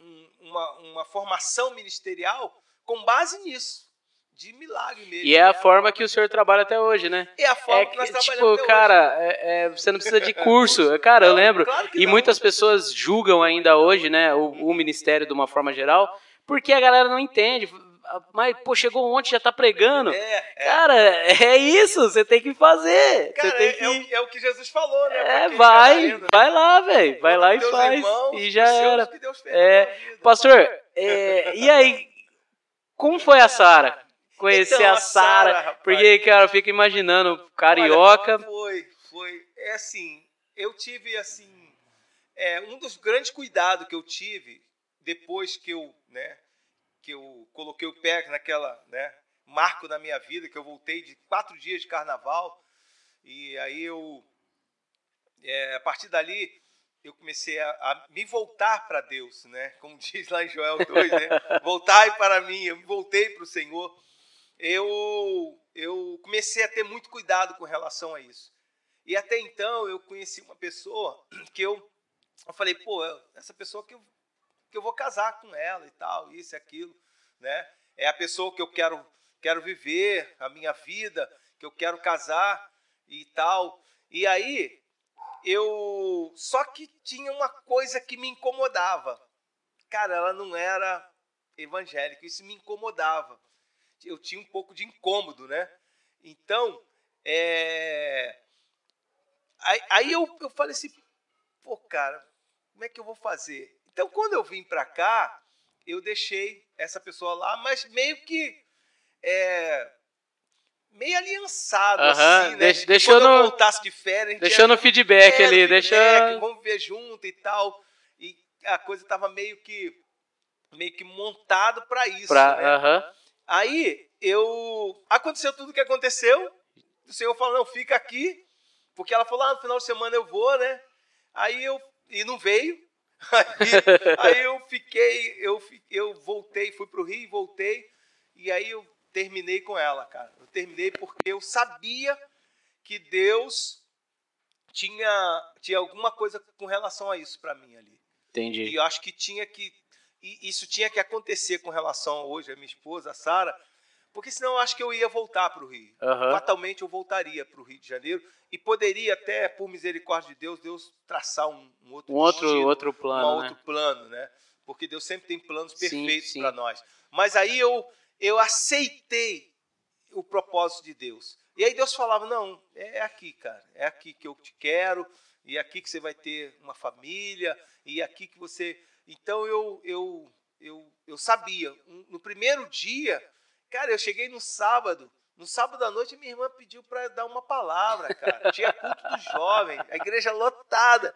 um- uma, uma formação ministerial com base nisso. De milagre mesmo. E é a forma que o senhor trabalha até hoje, né? É a forma É que nós que, trabalhamos tipo, até hoje. cara, é- é, você não precisa de curso. Cara, eu Não, lembro. claro E não. muitas pessoas julgam ainda hoje, né, o, o ministério de uma forma geral, porque a galera não entende. Mas, pô, chegou ontem, já tá pregando. É, é. Cara, é isso, você tem que fazer. Cara, tem é, que. é o, é o que Jesus falou, né? É, quem vai, tá vai lá, velho. Vai lá e faz. irmãos, E já era. É. Pastor, é, e aí, como foi a Sara? Conhecer Então, a Sara, porque, cara, eu fico imaginando, carioca. Olha, foi, foi. É assim, eu tive assim, um dos grandes cuidados que eu tive depois que eu, né, que eu coloquei o pé naquela, né, marco na minha vida, que eu voltei de quatro dias de carnaval e aí eu, é, a partir dali eu comecei a, a me voltar para Deus, né? Como diz lá em Joel 2, né? Voltai para mim, eu me voltei para o Senhor. Eu, eu comecei a ter muito cuidado com relação a isso. E até então eu conheci uma pessoa que eu, eu falei, pô, essa pessoa que eu, que eu vou casar com ela e tal, isso e aquilo, né? É a pessoa que eu quero, quero viver a minha vida, que eu quero casar e tal. E aí eu só que tinha uma coisa que me incomodava. Cara, ela não era evangélica, isso me incomodava. Eu tinha um pouco de incômodo, né? Então, é... aí, aí eu, eu falei assim, pô, cara, como é que eu vou fazer? Então, quando eu vim pra cá, eu deixei essa pessoa lá, mas meio que é, meio aliançado, assim, né? deix- deixou quando eu voltasse de férias, Deixando o feedback é, ali, no deixa. feedback, Vamos ver junto e tal. E a coisa tava meio que meio que montado para isso. Pra, né? Aí eu aconteceu tudo o que aconteceu. O Senhor falou: "Não, fica aqui", porque ela falou: "Ah, no final de semana eu vou, né?" Aí eu e não veio. Aí, aí eu fiquei, eu, eu voltei, fui pro Rio, voltei, e aí eu terminei com ela, cara. Eu terminei porque eu sabia que Deus tinha, tinha alguma coisa com relação a isso para mim ali. Entendi. E eu acho que tinha que isso tinha que acontecer com relação hoje a minha esposa, a Sara, porque senão eu acho que eu ia voltar para o Rio. Uhum. Fatalmente eu voltaria para o Rio de Janeiro e poderia até, por misericórdia de Deus, Deus traçar um, um outro um outro, destino, outro plano, um né? outro plano, né? Porque Deus sempre tem planos perfeitos para nós. Mas aí eu eu aceitei o propósito de Deus. E aí Deus falava: "Não, é aqui, cara. É aqui que eu te quero, e é aqui que você vai ter uma família, e é aqui que você Então eu eu eu, eu sabia. No primeiro dia, cara, eu cheguei no sábado. No sábado à noite, minha irmã pediu para dar uma palavra, cara. Tinha culto do jovem, a igreja lotada.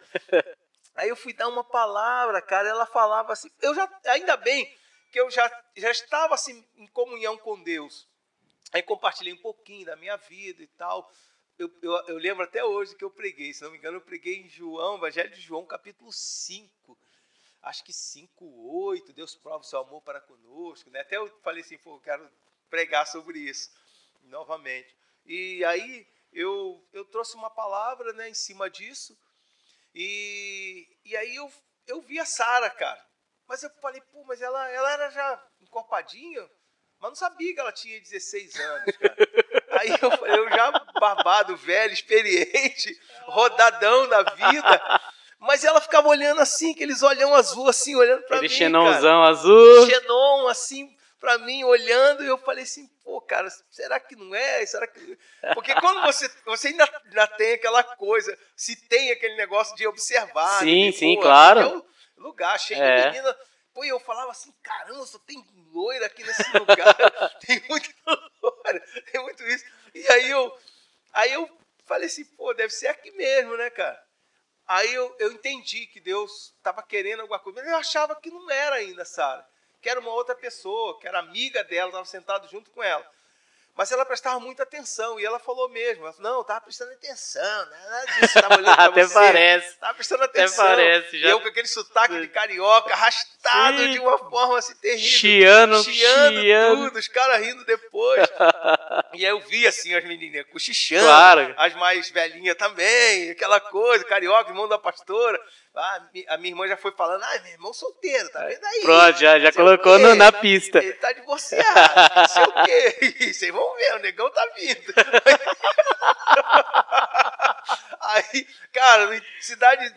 Aí eu fui dar uma palavra, cara. Ela falava assim. Eu já, ainda bem que eu já, já estava assim em comunhão com Deus. Aí compartilhei um pouquinho da minha vida e tal. Eu, eu, eu lembro até hoje que eu preguei, se não me engano, eu preguei em João, Evangelho de João, capítulo 5 acho que 5, 8, Deus prova o seu amor para conosco. Né? Até eu falei assim, pô, eu quero pregar sobre isso novamente. E aí eu, eu trouxe uma palavra né, em cima disso. E, e aí eu, eu vi a Sara, cara. Mas eu falei, pô, mas ela, ela era já encorpadinha, mas não sabia que ela tinha 16 anos, cara. Aí eu, eu já barbado, velho, experiente, rodadão na vida. Mas ela ficava olhando assim, aqueles olhão azul assim, olhando para mim. Aquele xenonzão azul. Xenon assim para mim olhando, e eu falei assim, pô, cara, será que não é? Será que Porque quando você você ainda, ainda tem aquela coisa, se tem aquele negócio de observar, Sim, de, sim, pô, claro. É um lugar cheio É. de menina. Pô, e eu falava assim, caramba, só tem loira aqui nesse lugar. tem muita loira, tem muito isso. E aí eu aí eu falei assim, pô, deve ser aqui mesmo, né, cara? Aí eu, eu entendi que Deus estava querendo alguma coisa, mas eu achava que não era ainda, Sara. Que era uma outra pessoa, que era amiga dela, estava sentado junto com ela. Mas ela prestava muita atenção, e ela falou mesmo, ela falou, não, estava prestando atenção, né? nada disso, estava olhando pra Até você. parece. Estava prestando Até atenção. parece, já. E eu com aquele sotaque de carioca, arrastado Sim. de uma forma assim terrível. Chiando, chiando, chiando. tudo, os caras rindo depois. e aí eu vi assim as menininhas cochichando, Claro. as mais velhinhas também, aquela coisa, carioca, irmão da pastora. Ah, a minha irmã já foi falando, ah, meu irmão solteiro, tá vendo aí? Pronto, já, já colocou no- na pista. Ele tá divorciado, não sei o quê. Vocês vão ver, o negão tá vindo. Aí, cara, cidade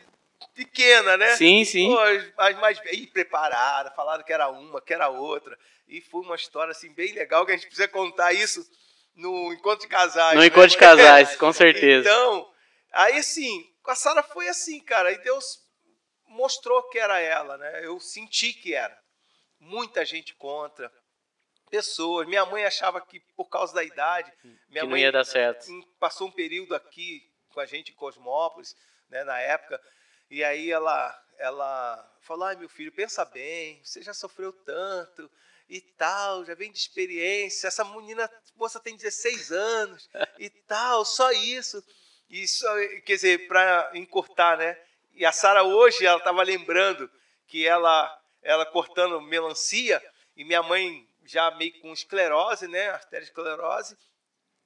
pequena, né? Sim, sim. Pô, as, mais bem preparadas, falaram que era uma, que era outra. E foi uma história assim bem legal que a gente precisa contar isso no encontro de casais. No né? encontro de casais, com certeza. Então, aí assim, com a Sara foi assim, cara. E Deus mostrou que era ela, né? Eu senti que era. Muita gente contra. Pessoas. Minha mãe achava que por causa da idade, minha que não mãe ia dar certo. passou um período aqui com a gente em Cosmópolis, né, na época, e aí ela, ela falou: ai meu filho, pensa bem, você já sofreu tanto e tal, já vem de experiência, essa menina, moça tem 16 anos e tal, só isso. E só, quer dizer, para encurtar, né? E a Sara hoje, ela estava lembrando que ela, ela cortando melancia, e minha mãe já meio com esclerose, né? Arteriosclerose,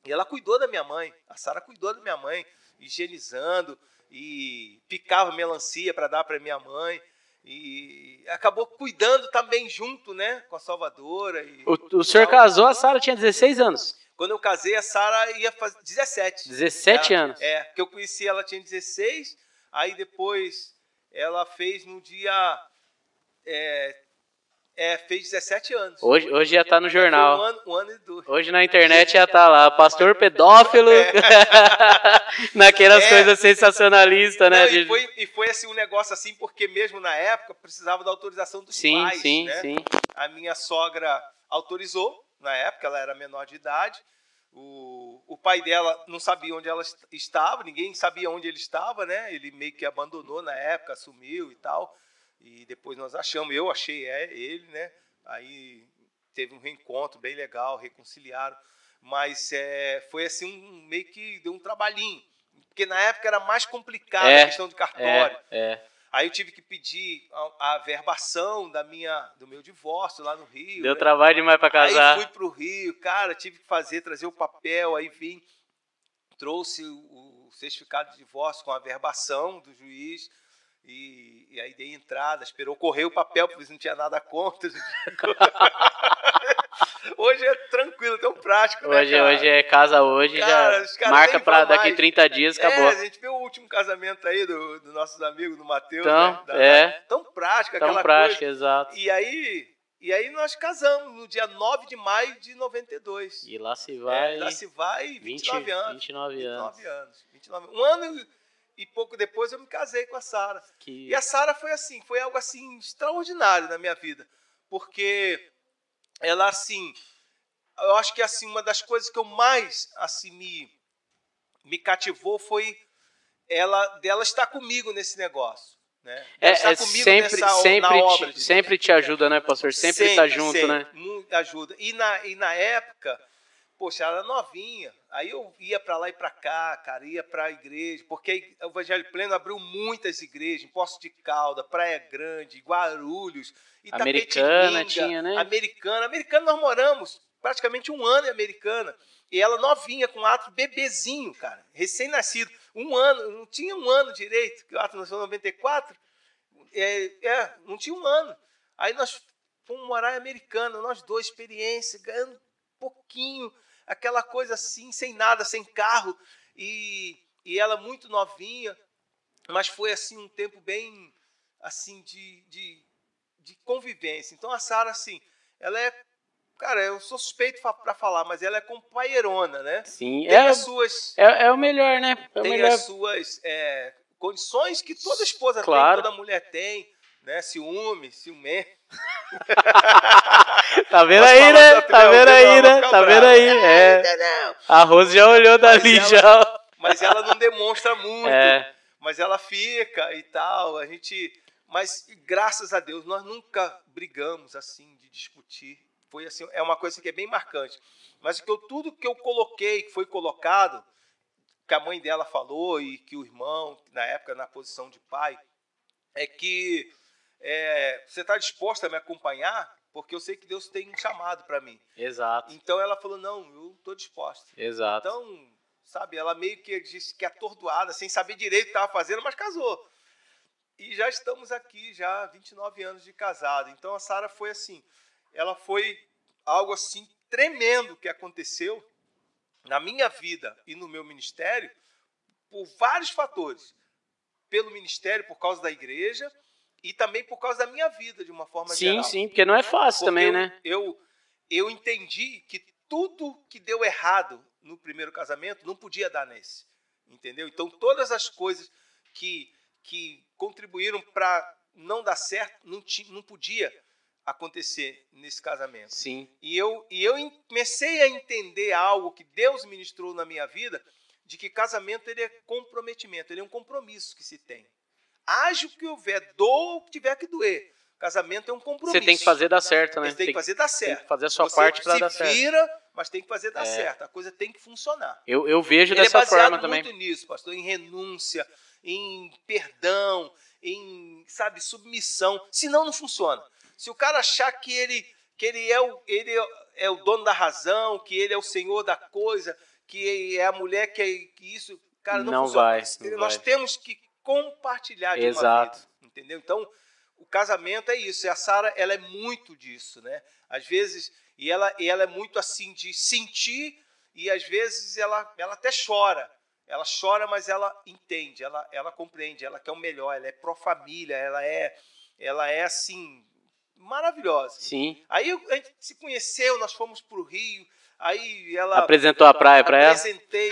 e ela cuidou da minha mãe. A Sara cuidou da minha mãe, higienizando e picava melancia para dar para minha mãe. E acabou cuidando também junto, né, com a Salvadora. E O, o senhor casou, a Sara tinha 16 anos. Quando eu casei, a Sara ia fazer 17. 17 Ela- anos. É, que eu conheci ela tinha 16, aí depois ela fez no dia. É, é, fez 17 anos. Hoje, hoje já tá no Foi Um jornal. ano, um ano e dois. Hoje na internet já tá lá, pastor pedófilo, naquelas É. coisas sensacionalistas, né? Não, e, foi, e foi assim um negócio assim, porque mesmo na época precisava da autorização dos Sim, pais. sim, né? sim. A minha sogra autorizou, na época ela era menor de idade. O, o pai dela não sabia onde ela est- estava, ninguém sabia onde ele estava, né? Ele meio que abandonou na época, sumiu e tal. E depois nós achamos, eu achei é, ele, né? Aí teve um reencontro bem legal, reconciliaram. Mas é, foi assim, um, meio que deu um trabalhinho. Porque na época era mais complicado É, a questão de cartório. É, é. Aí eu tive que pedir a, a verbação da minha, do meu divórcio lá no Rio. Deu né? trabalho demais pra casar. Aí fui pro Rio, cara, tive que fazer, trazer o papel, aí vim, trouxe o, o certificado de divórcio com a verbação do juiz. E, e aí dei entrada, esperou correr o papel, porque não tinha nada contra. hoje é tranquilo, tão prático, né, Hoje, cara? hoje é casa hoje, Cara, já marca vão daqui mais. 30 dias, acabou. É, a gente viu o último casamento aí do, do nossos amigos, do Matheus, Então, né? Da- é. Tão prático, Tão aquela prática, coisa. exato. E aí, e aí nós casamos no dia 9 de maio de 92. E lá se É, vai lá se vai 20, 29 anos. 29 anos. 29 anos. 29 Um ano e- pouco depois eu me casei com a Sara. Que... E a Sara foi assim, foi algo assim extraordinário na minha vida, porque ela assim, eu acho que assim uma das coisas que eu mais assim me me cativou foi ela dela estar comigo nesse negócio, né? É, é sempre, nessa sempre, obra te, sempre te ajuda, né, pastor? Sempre, tá junto, sempre, né? Ajuda. E na, e na época, poxa, ela era novinha. Aí eu ia para lá e para cá, cara, ia para a igreja, porque o Evangelho Pleno abriu muitas igrejas, em Poço de Calda, Praia Grande, Guarulhos, Americana tinha, né? Americana. Americana nós moramos praticamente um ano em Americana. E ela novinha, com o ato bebezinho, cara, recém-nascido. Um ano, não tinha um ano direito, que o ato nasceu em 94. É, é, não tinha um ano. Aí nós fomos morar em Americana, nós dois, experiência, ganhando pouquinho, aquela coisa assim, sem nada, sem carro. E, e ela muito novinha, mas foi assim um tempo bem assim de, de, de convivência. Então a Sara, assim, ela é. Cara, eu sou suspeito para falar, mas ela é companheirona, né? Sim, Tem é, as suas é, é o melhor, né? É o tem melhor. as suas é, condições que toda esposa Claro. tem, toda mulher tem, né? Ciúme, ciumento. Tá vendo aí, né? da Tá vendo Ela aí, né? Tá vendo aí, é. A Rose já olhou dali, Mas já. Mas ela não demonstra muito. É, Mas ela fica e tal. A gente. Mas graças a Deus nós nunca brigamos assim de discutir. Foi assim, é uma coisa que é bem marcante. Mas que eu, tudo que eu coloquei, que foi colocado, que a mãe dela falou e que o irmão, na época na posição de pai, é que é, você está disposto a me acompanhar, porque eu sei que Deus tem um chamado para mim. exato, Então ela falou não, eu estou disposta. exato. Então, sabe, ela meio que disse que é atordoada, sem saber direito o que estava fazendo, mas casou. E já estamos aqui, já 29 anos de casado. Então a Sara foi assim, ela foi algo assim tremendo que aconteceu na minha vida e no meu ministério por vários fatores. Pelo ministério, por causa da igreja e também por causa da minha vida, de uma forma Sim, geral. sim, porque não é fácil Porque também, eu, né? Eu, eu entendi que tudo que deu errado no primeiro casamento não podia dar nesse. Entendeu? Então, todas as coisas que, que contribuíram para não dar certo não, ti, não podia acontecer nesse casamento. Sim, E eu, e eu comecei a entender algo que Deus ministrou na minha vida, de que casamento ele é comprometimento, ele é um compromisso que se tem. Haja o que houver, doa o que tiver que doer. Casamento é um compromisso. você tem que fazer dar certo, né? Mas tem que fazer dar certo. tem que fazer a sua Você parte se dar certo. vira, mas tem que fazer dar É. certo. A coisa tem que funcionar. Eu, eu vejo Ele é dessa baseado forma também. muito nisso, pastor, em renúncia, em perdão, em, sabe, submissão. Senão não funciona. Se o cara achar que ele, que ele, é, o, ele é o dono da razão, que ele é o senhor da coisa, que é a mulher que é que isso, cara, não, Não funciona. vai, não Nós vai. temos que compartilhar de uma Exato. vida, entendeu? Então, o casamento é isso. E a Sara, ela é muito disso, né? Às vezes, e ela, e ela é muito assim de sentir e às vezes ela, ela até chora. Ela chora, mas ela entende, ela, ela compreende, ela quer o melhor, ela é pró-família, ela é, ela é assim, maravilhosa. Sim. Aí a gente se conheceu, nós fomos para o Rio, aí ela. Apresentou a praia pra ela? Apresentei.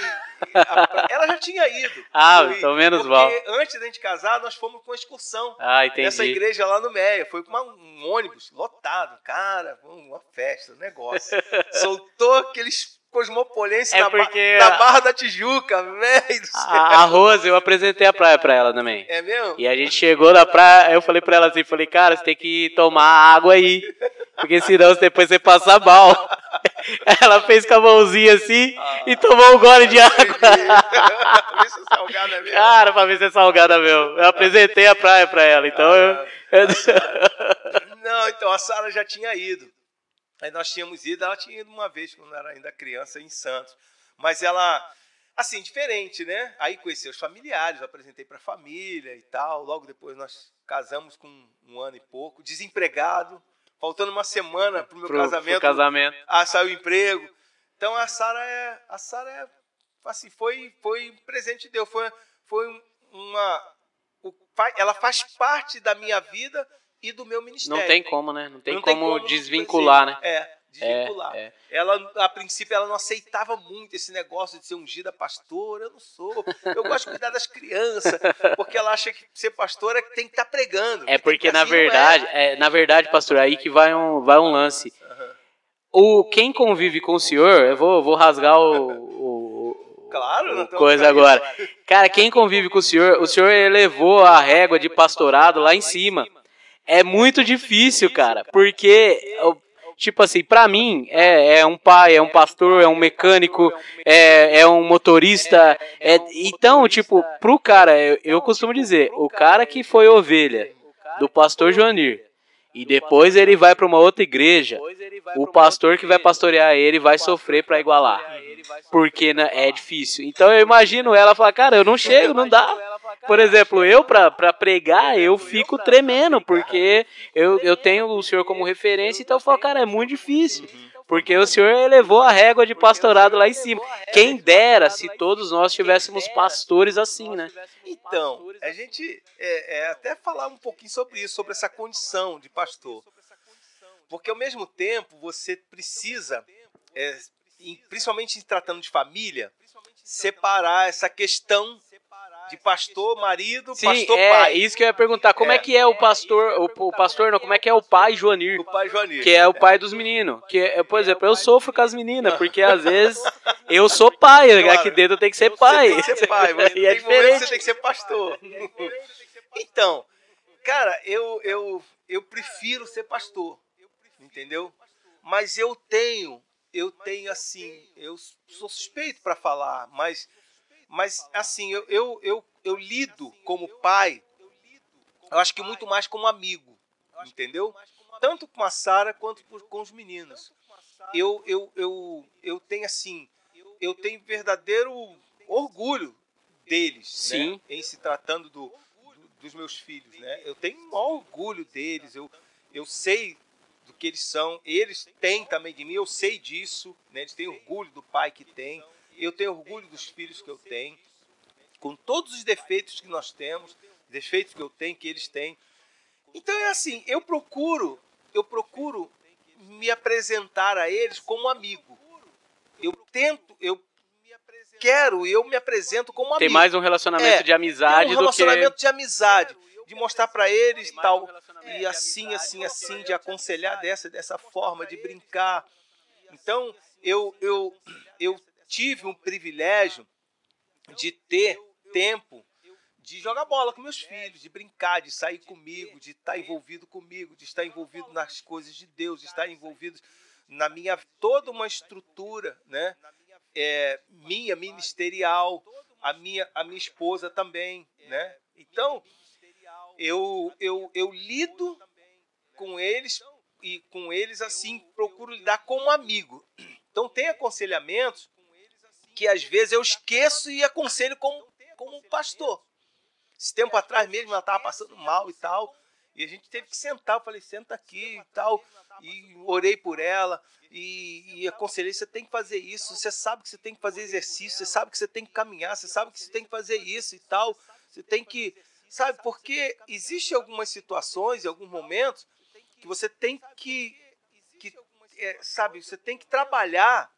a pra- ela já tinha ido. Ah, então menos porque mal. antes da gente casar, nós fomos com uma excursão. Ah, Nessa entendi. igreja lá no Meia. Foi com uma- um ônibus lotado, cara, uma festa, um negócio. Soltou aqueles cosmopolenses É na, porque na Barra da Tijuca, velho do céu. A, a Rose, eu apresentei a praia pra ela também. É mesmo? E a gente chegou na praia, eu falei pra ela assim, falei, cara, você tem que tomar água aí. Porque senão depois você passa mal. Ela fez com a mãozinha assim ah, e tomou um gole de água. ver se é salgada mesmo. Cara, pra ver se é salgada mesmo. Eu apresentei a praia pra ela, então ah, eu... Não, então a Sara já tinha ido. Aí nós tínhamos ido, ela tinha ido uma vez, quando era ainda criança, em Santos. Mas ela, assim, diferente, né? Aí conheci os familiares, apresentei para a família e tal. Logo depois nós casamos com um ano e pouco, desempregado, faltando uma semana para o meu pro, casamento. Pro casamento. Ah, saiu o emprego. Então a Sara é, a Sara é, assim, foi, foi um presente de Deus, foi, foi uma, ela faz parte da minha vida e do meu ministério. Não tem como, né? Não tem, não como, como desvincular, né? É, desvincular. É, é. Ela, a princípio, ela não aceitava muito esse negócio de ser ungida pastora. Eu não sou. Eu gosto de cuidar das crianças, porque ela acha que ser pastora tem que estar tá pregando. É porque, na assim verdade, é. é. na verdade, pastor, aí que vai um, vai um lance. O, quem convive com o senhor, eu vou, vou rasgar o, o claro, coisa agora. Cara, quem convive com o senhor, o senhor elevou a régua de pastorado lá em cima. É muito difícil, cara, porque tipo assim, para mim, é, é um pai, é um pastor, é um mecânico, é, é um motorista. É, então, tipo, pro cara, eu, eu costumo dizer, o cara que foi ovelha do pastor Joanir, e depois ele vai para uma outra igreja, o pastor que vai pastorear ele vai sofrer para igualar. Porque né, é difícil. Então eu imagino ela falar, cara, eu não chego, não dá. Por exemplo, eu para pregar, eu fico tremendo, porque eu, eu tenho o senhor como referência, então eu falo, cara, é muito difícil. Porque o senhor elevou a régua de pastorado lá em cima. Quem dera se todos nós tivéssemos pastores assim, né? Então, a gente é, é, até falar um pouquinho sobre isso, sobre essa condição de pastor. Porque ao mesmo tempo você precisa, é, principalmente se tratando de família, separar essa questão de pastor, marido, Sim, pastor, é, pai. isso que eu ia perguntar. Como é, é que é o pastor, o, o, pastor não, como é que é o pai Joanir? O pai Joanir. Que é o pai dos meninos. Que, é, por exemplo, eu sofro com as meninas, porque às vezes eu sou pai, claro. aqui dentro tem que ser pai. Você tem que ser pai, e é diferente. você tem que ser pastor. Então, cara, eu, eu, eu prefiro ser pastor, entendeu? Mas eu tenho, eu tenho assim, eu sou suspeito para falar, mas mas, assim, eu, eu, eu, eu lido como pai, eu acho que muito mais como amigo, entendeu? Tanto com a Sara quanto com os meninos. Eu, eu, eu, eu tenho, assim, eu tenho verdadeiro orgulho deles, né? Sim. Né? em se tratando do, do, dos meus filhos, né? Eu tenho um orgulho deles, eu, eu sei do que eles são, eles têm também de mim, eu sei disso, né? Eles têm orgulho do pai que tem eu tenho orgulho dos filhos que eu tenho, com todos os defeitos que nós temos, defeitos que eu tenho, que eles têm. Então é assim, eu procuro, eu procuro me apresentar a eles como amigo. Eu tento, eu quero, eu me apresento como amigo. Tem mais um relacionamento é, de amizade um relacionamento de amizade, de mostrar para eles tal e assim, assim, assim, de aconselhar dessa dessa forma, de brincar. Então eu eu eu tive um privilégio de ter tempo de jogar bola com meus filhos, de brincar, de sair comigo, de estar envolvido comigo, de estar envolvido nas coisas de Deus, de estar envolvido na minha toda uma estrutura, né? É, minha ministerial, a minha a minha esposa também, né? Então eu eu eu lido com eles e com eles assim procuro lidar como amigo. Então tem aconselhamentos que às vezes eu esqueço e aconselho como, como pastor. Esse tempo atrás mesmo ela estava passando mal e tal. E a gente teve que sentar. Eu falei, senta aqui e tal. E orei por ela. E, e aconselhei: você tem que fazer isso. Você sabe que você tem que fazer exercício. Você sabe que você tem que caminhar. Você sabe que você tem que fazer isso e tal. Você tem que. Sabe, porque existem algumas situações e alguns momentos que você tem que. que é, sabe, você tem que trabalhar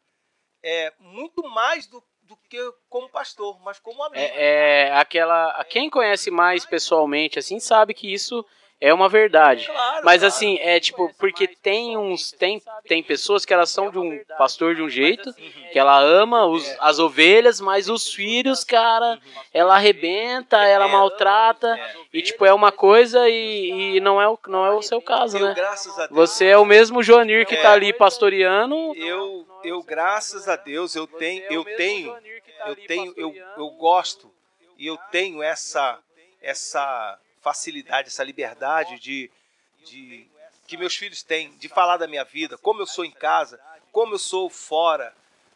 é, muito mais do, do que como pastor, mas como amigo. É, é, aquela. Quem conhece mais pessoalmente, assim, sabe que isso é uma verdade. Claro, Mas claro. assim, é tipo, porque tem uns. Tem, tem pessoas que elas são de um pastor de um jeito, que ela ama os, as ovelhas, mas os filhos, cara, ela arrebenta, ela maltrata. E tipo, é uma coisa e, e não, é o, não é o seu caso, né? Você é o mesmo Joanir que tá ali pastoreando. Eu, eu graças a Deus, eu tenho, eu tenho, eu tenho, eu, eu gosto e eu tenho essa, essa facilidade, essa liberdade de, de que meus filhos têm de falar da minha vida, como eu sou em casa, como eu sou fora,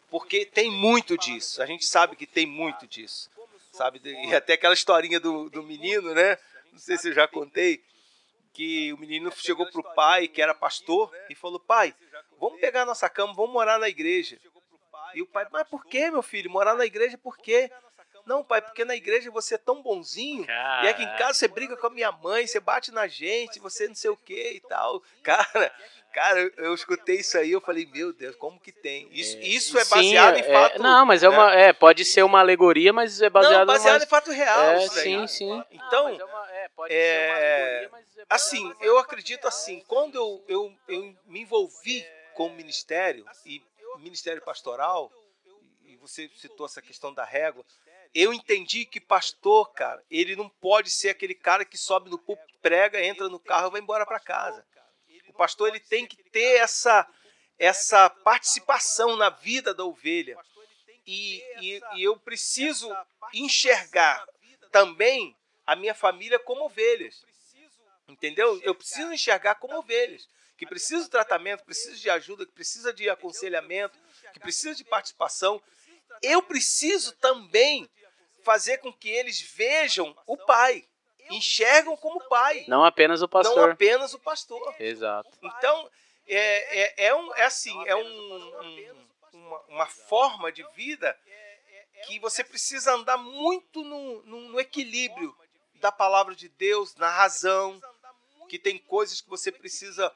porque tem muito disso. A gente sabe que tem muito disso, sabe? E até aquela historinha do, do menino, né? Não sei se eu já contei que o menino chegou pro pai, que era pastor, e falou: Pai, vamos pegar nossa cama, vamos morar na igreja. E o pai, mas por que, meu filho? Morar na igreja por quê? Não, pai, porque na igreja você é tão bonzinho. E aqui em casa você briga com a minha mãe, você bate na gente, você não sei o que e tal. Cara, cara, eu, escutei isso aí, eu falei, meu Deus, como que tem? Isso, isso é baseado Sim, em é- fato. Não, mas é né? uma. É, pode ser uma alegoria, mas é baseado, Não, baseado numa- em fato real. É, sim, sim. Então, é, assim, eu acredito assim, quando eu, eu, eu me envolvi com o ministério e ministério pastoral, e você citou essa questão da régua, eu entendi que pastor, cara, ele não pode ser aquele cara que sobe no púlpito, prega, entra no carro e vai embora para casa. O pastor ele tem que ter essa essa participação na vida da ovelha. E, e, e eu preciso enxergar também a minha família como ovelhas. Entendeu? Eu preciso enxergar como ovelhas, que precisa de tratamento, precisa de ajuda, que precisa de aconselhamento, que precisa de participação. Eu preciso também fazer com que eles vejam o pai, enxergam como pai, Não apenas o não pastor. apenas o pastor. Exato. Então, é, é, é, um, é assim, é um, um- uma, uma forma de vida que você precisa andar muito no, no, no equilíbrio da palavra de Deus, na razão, que tem coisas que você precisa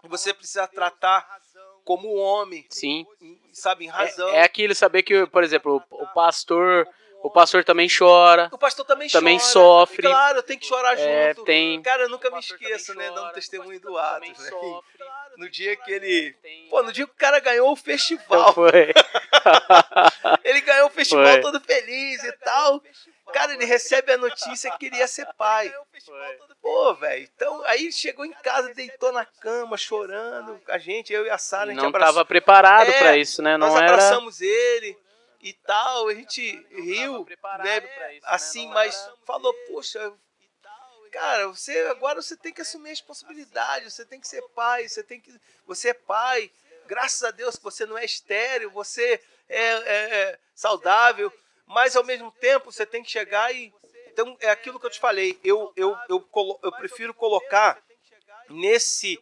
que você precisa tratar como homem, Sim. sabe, em razão. É, é aquilo saber que, por exemplo, o, o pastor, o pastor também chora. O pastor também, Também chora. sofre. Claro, tem que chorar É, junto. tem- Cara, eu nunca me esqueço, né? Dando testemunho do Atos, né? sofre. No dia que ele. Pô, no dia que o cara ganhou o festival. Foi. Ele ganhou o festival Foi. todo feliz e tal. Cara, ele recebe a notícia que queria ser pai. Pô, velho. Então, aí ele chegou em casa, deitou na cama, chorando. A gente, eu e a Sara, a gente Não abraçou. estava preparado É, pra isso, né? Nós Não era. abraçamos ele e tal. A gente riu, né? né? Assim, mas falou, poxa. Cara, você agora você tem que assumir a responsabilidade, você tem que ser pai, você tem que. Você é pai. Graças a Deus que você não é estéreo, você é, é- é saudável, mas ao mesmo tempo você tem que chegar e. Então é aquilo que eu te falei. Eu, eu, eu, eu prefiro colocar nesse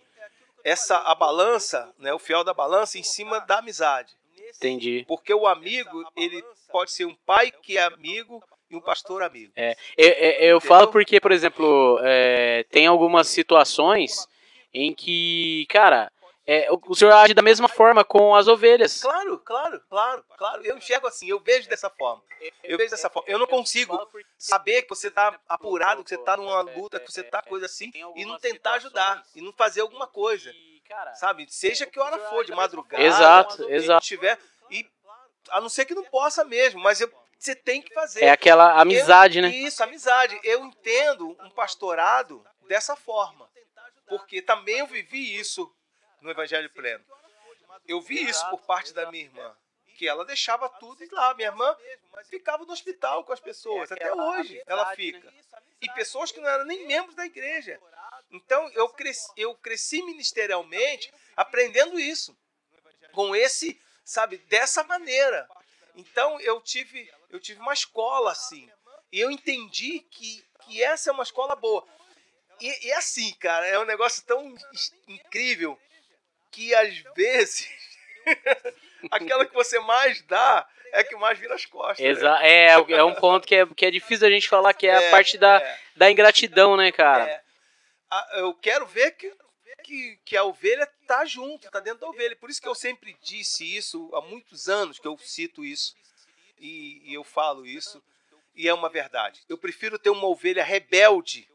essa a balança, né, o fiel da balança em cima da amizade. Entendi. Porque o amigo, ele pode ser um pai que é amigo e um pastor amigo. É, eu, eu- eu falo porque, por exemplo, é, tem algumas situações em que, cara, é, o, o senhor age da mesma forma com as ovelhas. Claro, claro, claro, claro. Eu enxergo assim, eu vejo dessa forma. Eu vejo dessa forma. Eu não consigo saber que você tá apurado, que você tá numa luta, que você tá coisa assim, e não tentar ajudar, e não fazer alguma coisa. Sabe? Seja que hora for, de madrugada. Exato, exato. tiver. E a não ser que não possa mesmo, mas eu- você tem que fazer. É aquela amizade, Eu- né? Isso, amizade. Eu entendo um pastorado dessa forma. Porque também eu vivi isso no Evangelho Pleno. Eu vi isso por parte da minha irmã. Que ela deixava tudo e lá. Minha irmã ficava no hospital com as pessoas. Até hoje ela fica. E pessoas que não eram nem membros da igreja. Então eu cresci, eu cresci ministerialmente aprendendo isso. Com esse, sabe, dessa maneira. Então eu tive, eu tive uma escola assim. E eu entendi que, que essa é uma escola boa. E, e assim, cara, é um negócio tão incrível que às vezes aquela que você mais dá é que mais vira as costas. né? Exa é, é um ponto que é, que é difícil a gente falar, que é, É, a parte da, é. da ingratidão, né, cara? É. Ah, eu quero ver que, que, que a ovelha tá junto, tá dentro da ovelha. Por isso que eu sempre disse isso há muitos anos que eu cito isso e, e eu falo isso e é uma verdade. Eu prefiro ter uma ovelha rebelde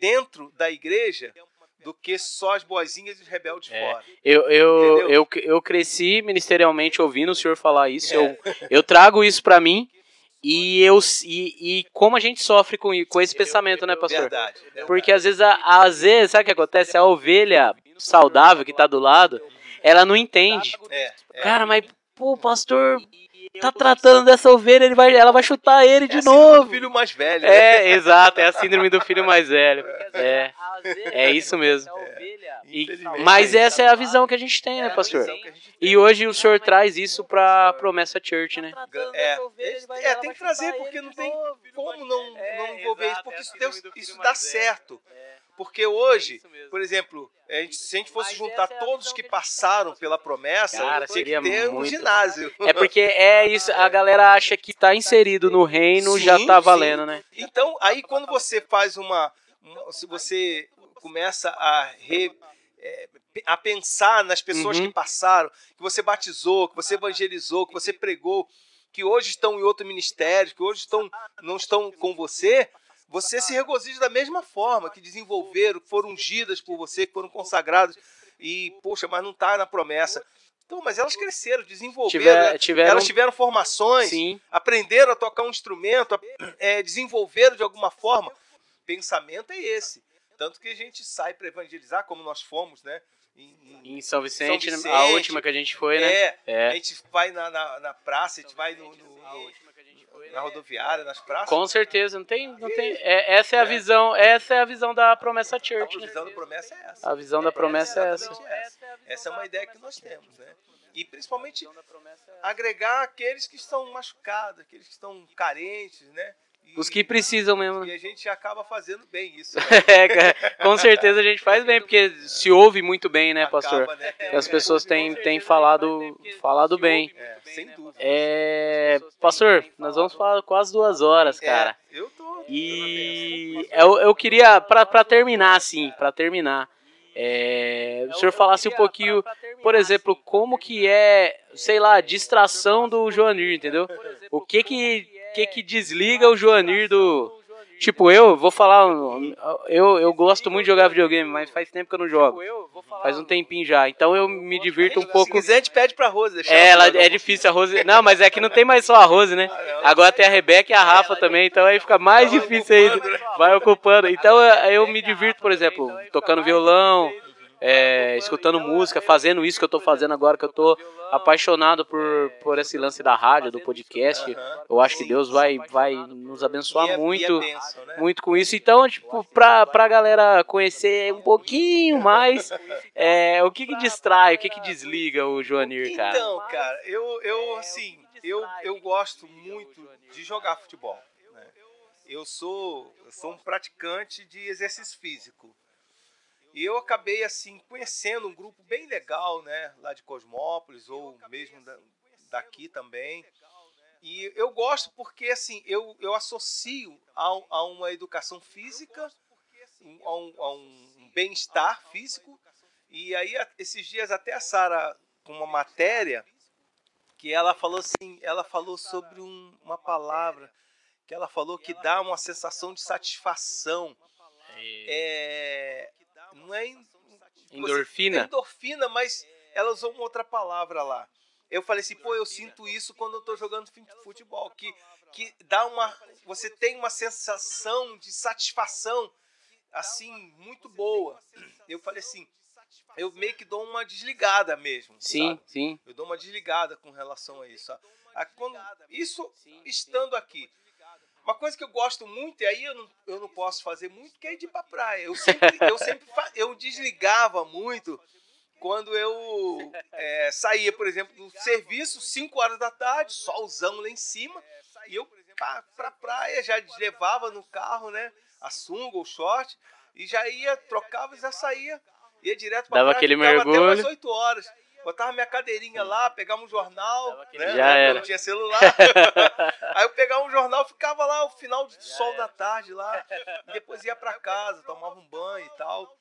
dentro da igreja do que só as boazinhas e os rebeldes É. fora. Eu, eu, eu, eu cresci ministerialmente ouvindo o senhor falar isso. É. Eu, eu trago isso pra mim e, eu, e, e como a gente sofre com, com esse pensamento, né, pastor? Verdade. verdade. Porque às vezes, a, às vezes, sabe o que acontece? A ovelha saudável que tá do lado, ela não entende. É, é. Cara, mas, pô, pastor tá tratando dessa ovelha, ele vai, ela vai chutar ele de É do novo. filho mais velho. É, exato, é a síndrome do filho mais velho. É, é isso mesmo. E- Infelizmente, mas é essa é a visão que a gente tem, né, É pastor? E hoje o senhor traz isso pra Promessa Church, né? É, é, tem que trazer, porque não tem como não, não envolver isso, porque isso, isso dá certo. Porque hoje, por exemplo, a gente- se a gente fosse Mas juntar é todos que passaram pela promessa, Cara, seria ter um muito. ginásio. É porque é isso, a galera acha que tá inserido no reino, já Sim, tá sim. valendo, né? Então, aí quando você faz uma. uma- se você começa a, re- é, a pensar nas pessoas Uhum. que passaram, que você batizou, que você evangelizou, que você pregou, que hoje estão em outro ministério, que hoje estão, não estão com você, você se regozija da mesma forma, que desenvolveram, que foram ungidas por você, que foram consagradas, e, poxa, mas não está na promessa. Então, mas elas cresceram, desenvolveram, Tiver, né? tiveram, elas tiveram formações, sim, aprenderam a tocar um instrumento, a- é, desenvolveram de alguma forma. Pensamento é esse. Tanto que a gente sai para evangelizar, como nós fomos, né? Em- em- em São Vicente, São a Vicente. última que a gente foi, né? é, É. a gente vai na, na, na praça, a gente vai no, no- no- na rodoviária, nas praças. Com certeza, não tem, não tem. é- essa é a visão, essa é a visão da Promessa A Church. né? visão da promessa é essa. A visão da promessa é essa. exatamente essa. Essa é uma ideia que nós temos, né? E principalmente agregar aqueles que estão machucados, aqueles que estão carentes, né? E, Os que precisam mesmo. e né? a gente acaba fazendo bem isso. né? É, cara, com certeza a gente faz bem, porque se ouve muito bem, né, pastor? Acaba, né, tendo- Que as pessoas têm, têm falado, falado bem. É, sem dúvida. É, pastor, nós vamos falar quase duas horas, cara. É, eu tô. E eu, eu queria, pra, pra terminar, assim, pra terminar, é, o senhor falasse um pouquinho, por exemplo, como que é, sei lá, a distração do Joanir, entendeu? O que que, que, que desliga o Joanir do... Tipo, eu vou falar, eu, eu gosto muito de jogar videogame, mas faz tempo que eu não jogo. Faz um tempinho já, então eu me divirto um Se pouco... quiser, a gente pede pra Rose deixar. É, ela, é difícil a Rose. Não, mas é que não tem mais só a Rose, né? Agora tem a Rebeca e a Rafa também, então aí fica mais difícil ainda. Vai ocupando. Então eu eu me divirto, por exemplo, tocando violão, é, escutando música, fazendo isso que eu tô fazendo agora, que eu tô apaixonado por, por esse lance da rádio, do podcast. Eu acho que Deus vai, vai nos abençoar é- é muito né? muito com isso. Então, tipo, pra, pra galera conhecer um pouquinho mais, é, o que que distrai, o que que desliga o Joanir, cara? Então, cara, eu, eu assim, eu, eu gosto muito de jogar futebol. né? Eu sou, eu sou um praticante de exercício físico. E eu acabei assim conhecendo um grupo bem legal, né, lá de Cosmópolis ou mesmo da- daqui também. E eu gosto porque assim eu, eu associo a, a uma educação física, a um, a um bem-estar físico. E aí esses dias até a Sara com uma matéria que ela falou assim, ela falou sobre um- uma palavra que ela falou que dá uma sensação de satisfação. É, não é en- Endorfina? é endorfina, mas ela usou uma outra palavra lá. Eu falei assim, pô, eu sinto isso quando eu tô jogando fut- futebol, que, que dá uma. Você tem uma sensação de satisfação assim, muito boa. Eu falei assim, eu meio que dou uma desligada mesmo. Sim, sabe? sim. Eu dou uma desligada com relação a isso. A- a quando- isso estando aqui. Uma coisa que eu gosto muito, e aí eu não, eu não posso fazer muito, que é ir pra praia. Eu sempre, eu sempre eu desligava muito quando eu é, saía, por exemplo, do serviço, 5 horas da tarde, solzão lá em cima, e eu pra, pra praia, já levava no carro, né, a sunga, o short, e já ia, trocava e já saía, ia direto pra Dava praia, aquele ficava até mergulho. umas 8 horas. Botava minha cadeirinha lá, pegava um jornal, né? Já era. Não tinha celular. Aí eu pegava um jornal, ficava lá o final de sol da tarde lá, e depois ia pra casa, tomava um banho e tal.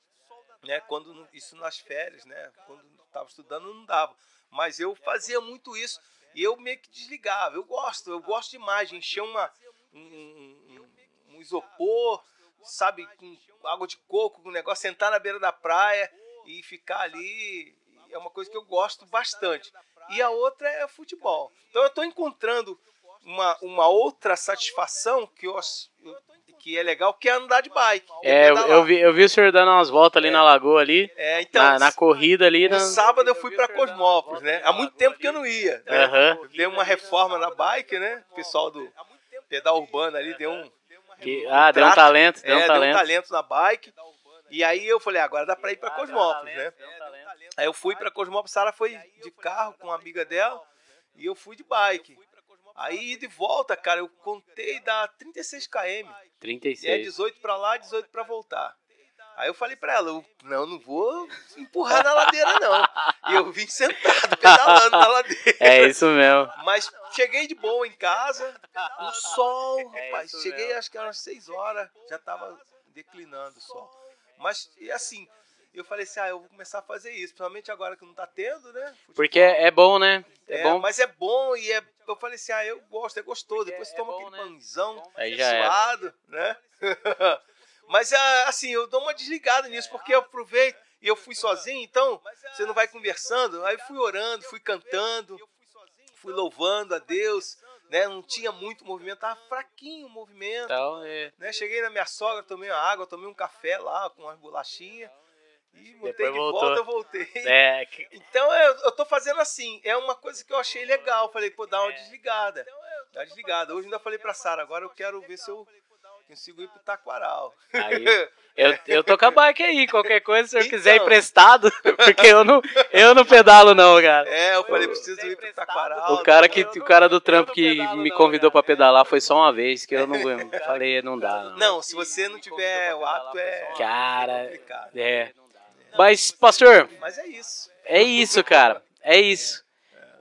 Né? Quando isso nas férias, né? Quando estava estudando não dava. Mas eu fazia muito isso e eu meio que desligava. Eu gosto, eu gosto demais de encher uma um, um- um isopor, sabe, com água de coco, com um negócio, sentar na beira da praia e ficar ali. É uma coisa que eu gosto bastante. E a outra é futebol. Então eu estou encontrando uma, uma outra satisfação que eu, que é legal, que é andar de bike. É, eu, eu, vi, eu vi o senhor dando umas voltas ali é. na lagoa ali. É, então. Na, na corrida ali. No na... sábado eu fui para Cosmópolis, né? Há muito tempo que eu não ia. Né? Uhum. Deu uma reforma na bike, né? O pessoal do pedal urbano ali deu um. Que, ah, deu um talento, deu é, um talento. Deu um talento na bike. E aí eu falei, agora dá para ir para Cosmópolis, né? Aí eu fui para Cosmópolis, Sara foi de carro com uma amiga dela e eu fui de bike. Aí de volta, cara, eu contei dá 36 km. 36. E é 18 para lá, 18 para voltar. Aí eu falei para ela, eu, não, não vou empurrar na ladeira não. E eu vim sentado, pedalando na ladeira. É isso mesmo. Mas cheguei de boa em casa, no sol, é rapaz. Cheguei mesmo. acho que eram 6 horas, já tava declinando o sol. Mas, e assim, eu falei assim, ah, eu vou começar a fazer isso, principalmente agora que não tá tendo, né? Futebol. Porque é, é, bom, né? É, é, bom. Mas é bom e é. Eu falei assim, ah, eu gosto, é gostoso. Depois você é toma aquele né? pãozão Aí suado, né? mas ah, assim, eu dou uma desligada nisso, porque eu aproveito e eu fui sozinho, então você não vai conversando. Aí fui orando, fui cantando, fui louvando a Deus. Né? Não tinha muito movimento, tava fraquinho o movimento. Então, é... né? Cheguei na minha sogra, tomei uma água, tomei um café lá com umas bolachinhas. E voltei de voltou. volta, eu voltei. É, que... Então eu, eu tô fazendo assim, é uma coisa que eu achei legal. Falei, pô, dá uma é. desligada. Dá uma desligada. Hoje ainda falei pra Sara, agora eu quero ver se eu consigo ir pro Taquaral. Aí, eu, eu tô com a bike aí, qualquer coisa, se eu então, quiser emprestado, porque eu não, eu não pedalo não, cara. É, eu falei, preciso ir pro Taquaral. O cara, que, o cara do trampo que me convidou pra pedalar foi só uma vez, que eu não falei, não dá. Não, não se você não tiver o hábito, é Cara, é. Mas, pastor. Mas é isso. É isso, cara. É isso.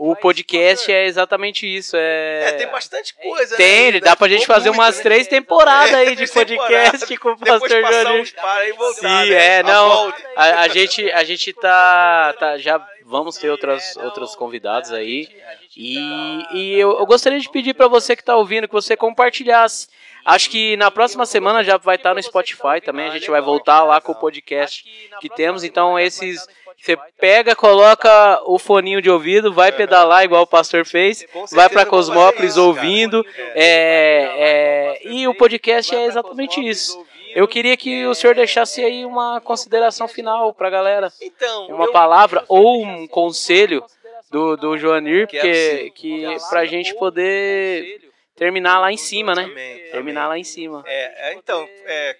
O podcast é exatamente isso. É, é tem bastante coisa, tem, né? Dá pra gente fazer umas né? três temporadas aí de podcast com o pastor Johnny. Sim, é, não. A, a, gente, a gente tá, tá. Já vamos ter outras, outros convidados aí. E, e eu, eu gostaria de pedir para você que tá ouvindo que você compartilhasse Acho que na próxima semana já vai estar no Spotify também. A gente vai voltar lá com o podcast que temos. Então, esses. Você pega, coloca o foninho de ouvido, vai pedalar igual o pastor fez, vai para Cosmópolis ouvindo. É, é, e o podcast é exatamente isso. Eu queria que o senhor deixasse aí uma consideração final para a galera. Então, uma palavra ou um conselho do, do Joanir, que, que para a gente poder terminar lá em cima, né? Amém, terminar lá em cima. É, é então, é,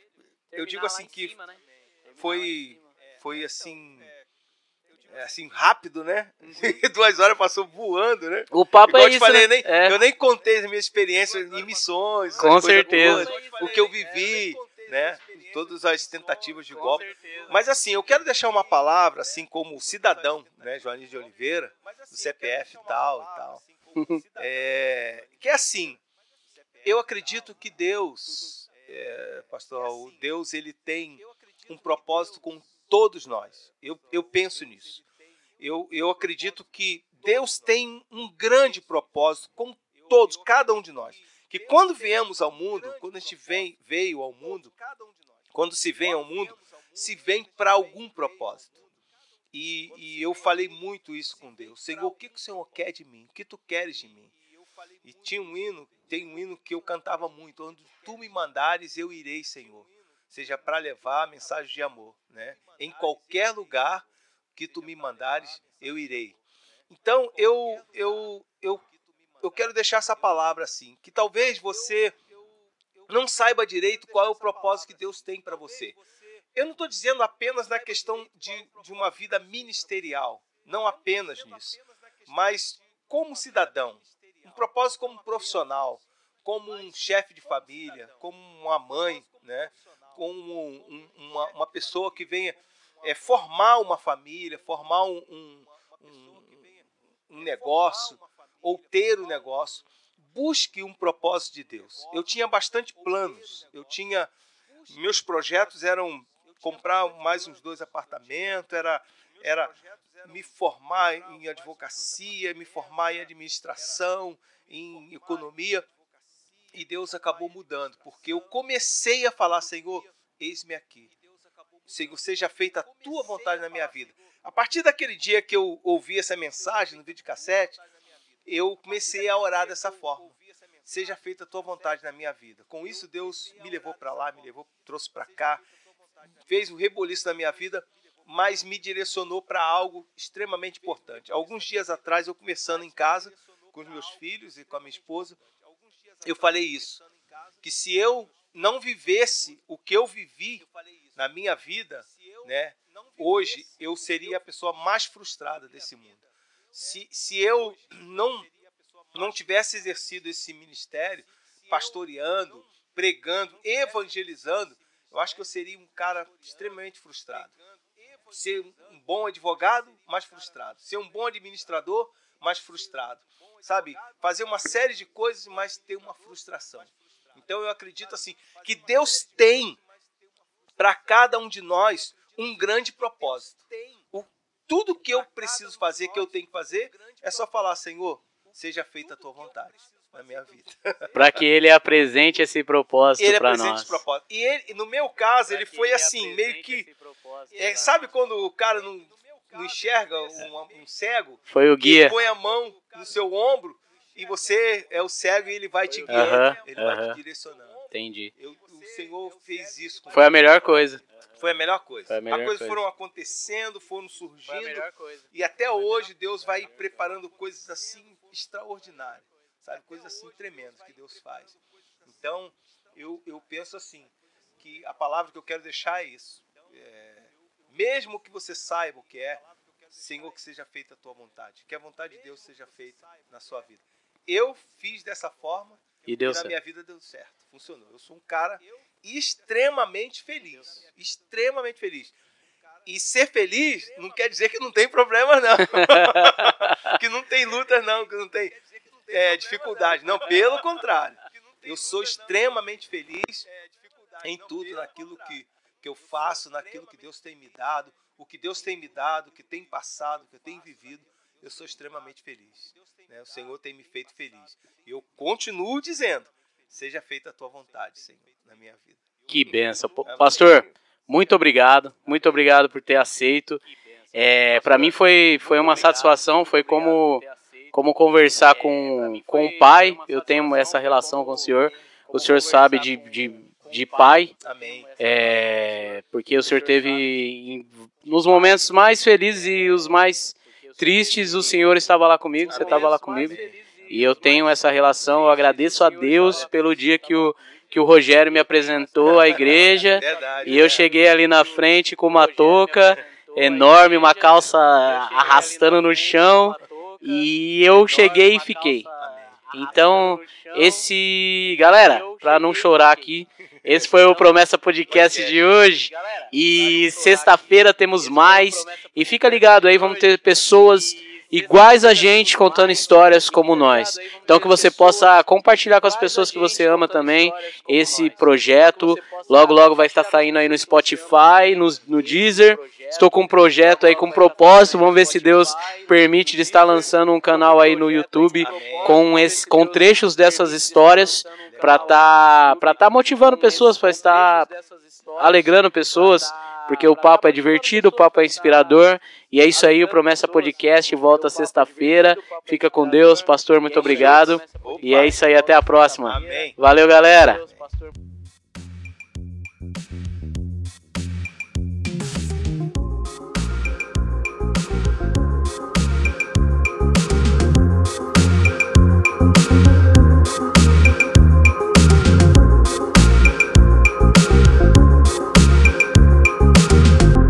eu digo assim que né? foi, foi assim, é, assim rápido, né? Duas horas passou voando, né? O papo Igual é isso, falei, né? nem, é. Eu nem contei as minhas experiências em missões. Com certeza. o que eu vivi, né? Todas as tentativas de golpe. Mas assim, eu quero deixar uma palavra, assim como cidadão, né? Joanis de Oliveira, do CPF e tal e tal. É, que é assim, eu acredito que Deus, é, pastor Raul, Deus ele tem um propósito com todos nós. Eu, eu penso nisso. Eu, eu acredito que Deus tem um grande propósito com todos, cada um de nós. Que quando viemos ao mundo, quando a gente vem, veio ao mundo, quando se vem ao mundo, se vem para algum propósito. E, e, eu falei muito isso com Deus. Senhor, o que, que o Senhor quer de mim? O que tu queres de mim? E tinha um hino, tem um hino que eu cantava muito, onde tu me mandares, eu irei, Senhor. Seja para levar a mensagem de amor, né? Em qualquer lugar que tu me mandares, eu irei. Então, eu eu eu eu quero deixar essa palavra assim, que talvez você não saiba direito qual é o propósito que Deus tem para você. Eu não estou dizendo apenas na questão de, de uma vida ministerial, não apenas nisso, mas como cidadão, um propósito como profissional, como um chefe de família, como uma mãe, né? como um, uma, uma, pessoa que venha é, formar uma família, formar um, um, um negócio ou ter um negócio. Busque um propósito de Deus. Eu tinha bastante planos. Eu tinha meus projetos eram comprar mais uns dois apartamentos, era era me formar em advocacia, me formar em administração, em economia. E Deus acabou mudando, porque eu comecei a falar, Senhor, eis-me aqui. Senhor, seja feita a tua vontade na minha vida. A partir daquele dia que eu ouvi essa mensagem no vídeo cassete, eu comecei a orar dessa forma. Seja feita a tua vontade na minha vida. Com isso, Deus me levou para lá, me levou, trouxe para cá, fez um reboliço na minha vida, mas me direcionou para algo extremamente importante. Alguns dias atrás, eu conversando em casa com os meus filhos e com a minha esposa, eu falei isso, que se eu não vivesse o que eu vivi na minha vida, né, hoje eu seria a pessoa mais frustrada desse mundo. Se, se eu não, não tivesse exercido esse ministério, pastoreando, pregando, evangelizando, eu acho que eu seria um cara extremamente frustrado. Ser um bom advogado, mais frustrado. Ser um bom administrador, mais frustrado sabe, fazer uma série de coisas, mas ter uma frustração. Então eu acredito assim que Deus tem para cada um de nós um grande propósito. O, tudo que eu preciso fazer, que eu tenho que fazer, é só falar, Senhor, seja feita a tua vontade na minha vida. para que ele apresente esse propósito para nós. Esse propósito. E ele, no meu caso, ele foi assim, meio que é, sabe quando o cara não não enxerga um, um cego, foi o guia. Ele põe a mão no seu ombro e você é o cego e ele vai te guiando, ele uh -huh. vai te direcionando. Entendi. Eu, o Senhor fez isso. Foi a melhor coisa. Foi a melhor coisa. A melhor As coisas coisa. foram acontecendo, foram surgindo. E até hoje Deus vai preparando coisas assim extraordinárias. Sabe? Coisas assim tremendas que Deus faz. Então, eu, eu penso assim, que a palavra que eu quero deixar é isso. É, mesmo que você saiba o que é, Senhor, que seja feita a tua vontade. Que a vontade de Deus seja feita na sua vida. Eu fiz dessa forma e, deu e na certo. minha vida deu certo. Funcionou. Eu sou um cara extremamente feliz. Extremamente feliz. E ser feliz não quer dizer que não tem problema, não. que não tem lutas, não. Que não tem é, dificuldade. Não, pelo contrário. Eu sou extremamente feliz em tudo, naquilo que que eu faço naquilo que Deus tem me dado, o que Deus tem me dado, o que tem passado, o que eu tenho vivido, eu sou extremamente feliz. Né? O Senhor tem me feito feliz. E eu continuo dizendo: seja feita a tua vontade, Senhor, na minha vida. Que benção. Pastor, muito obrigado. Muito obrigado por ter aceito. É, Para mim foi, foi uma satisfação, foi como, como conversar com, com o pai. Eu tenho essa relação com o senhor. O senhor sabe de, de de pai. É, porque o Senhor teve nos momentos mais felizes e os mais tristes, o Senhor estava lá comigo, você estava lá comigo. E eu tenho essa relação, eu agradeço a Deus pelo dia que o, que o Rogério me apresentou à igreja. E eu cheguei ali na frente com uma touca enorme, uma calça arrastando no chão. E eu cheguei e fiquei. Então, esse. Galera, pra não chorar aqui, esse foi o Promessa Podcast de hoje. E sexta-feira temos mais. E fica ligado aí, vamos ter pessoas iguais a gente contando histórias como nós. Então que você possa compartilhar com as pessoas que você ama também esse projeto. Logo, logo vai estar saindo aí no Spotify, no, no Deezer. Estou com um projeto aí com um propósito. Vamos ver se Deus permite de estar lançando um canal aí no YouTube com, esse, com trechos dessas histórias para estar tá, para tá motivando pessoas, para estar alegrando pessoas porque o papo é divertido, o papo é inspirador. E é isso aí, o Promessa Podcast volta sexta-feira. Fica com Deus, pastor, muito obrigado. E é isso aí, até a próxima. Valeu, galera.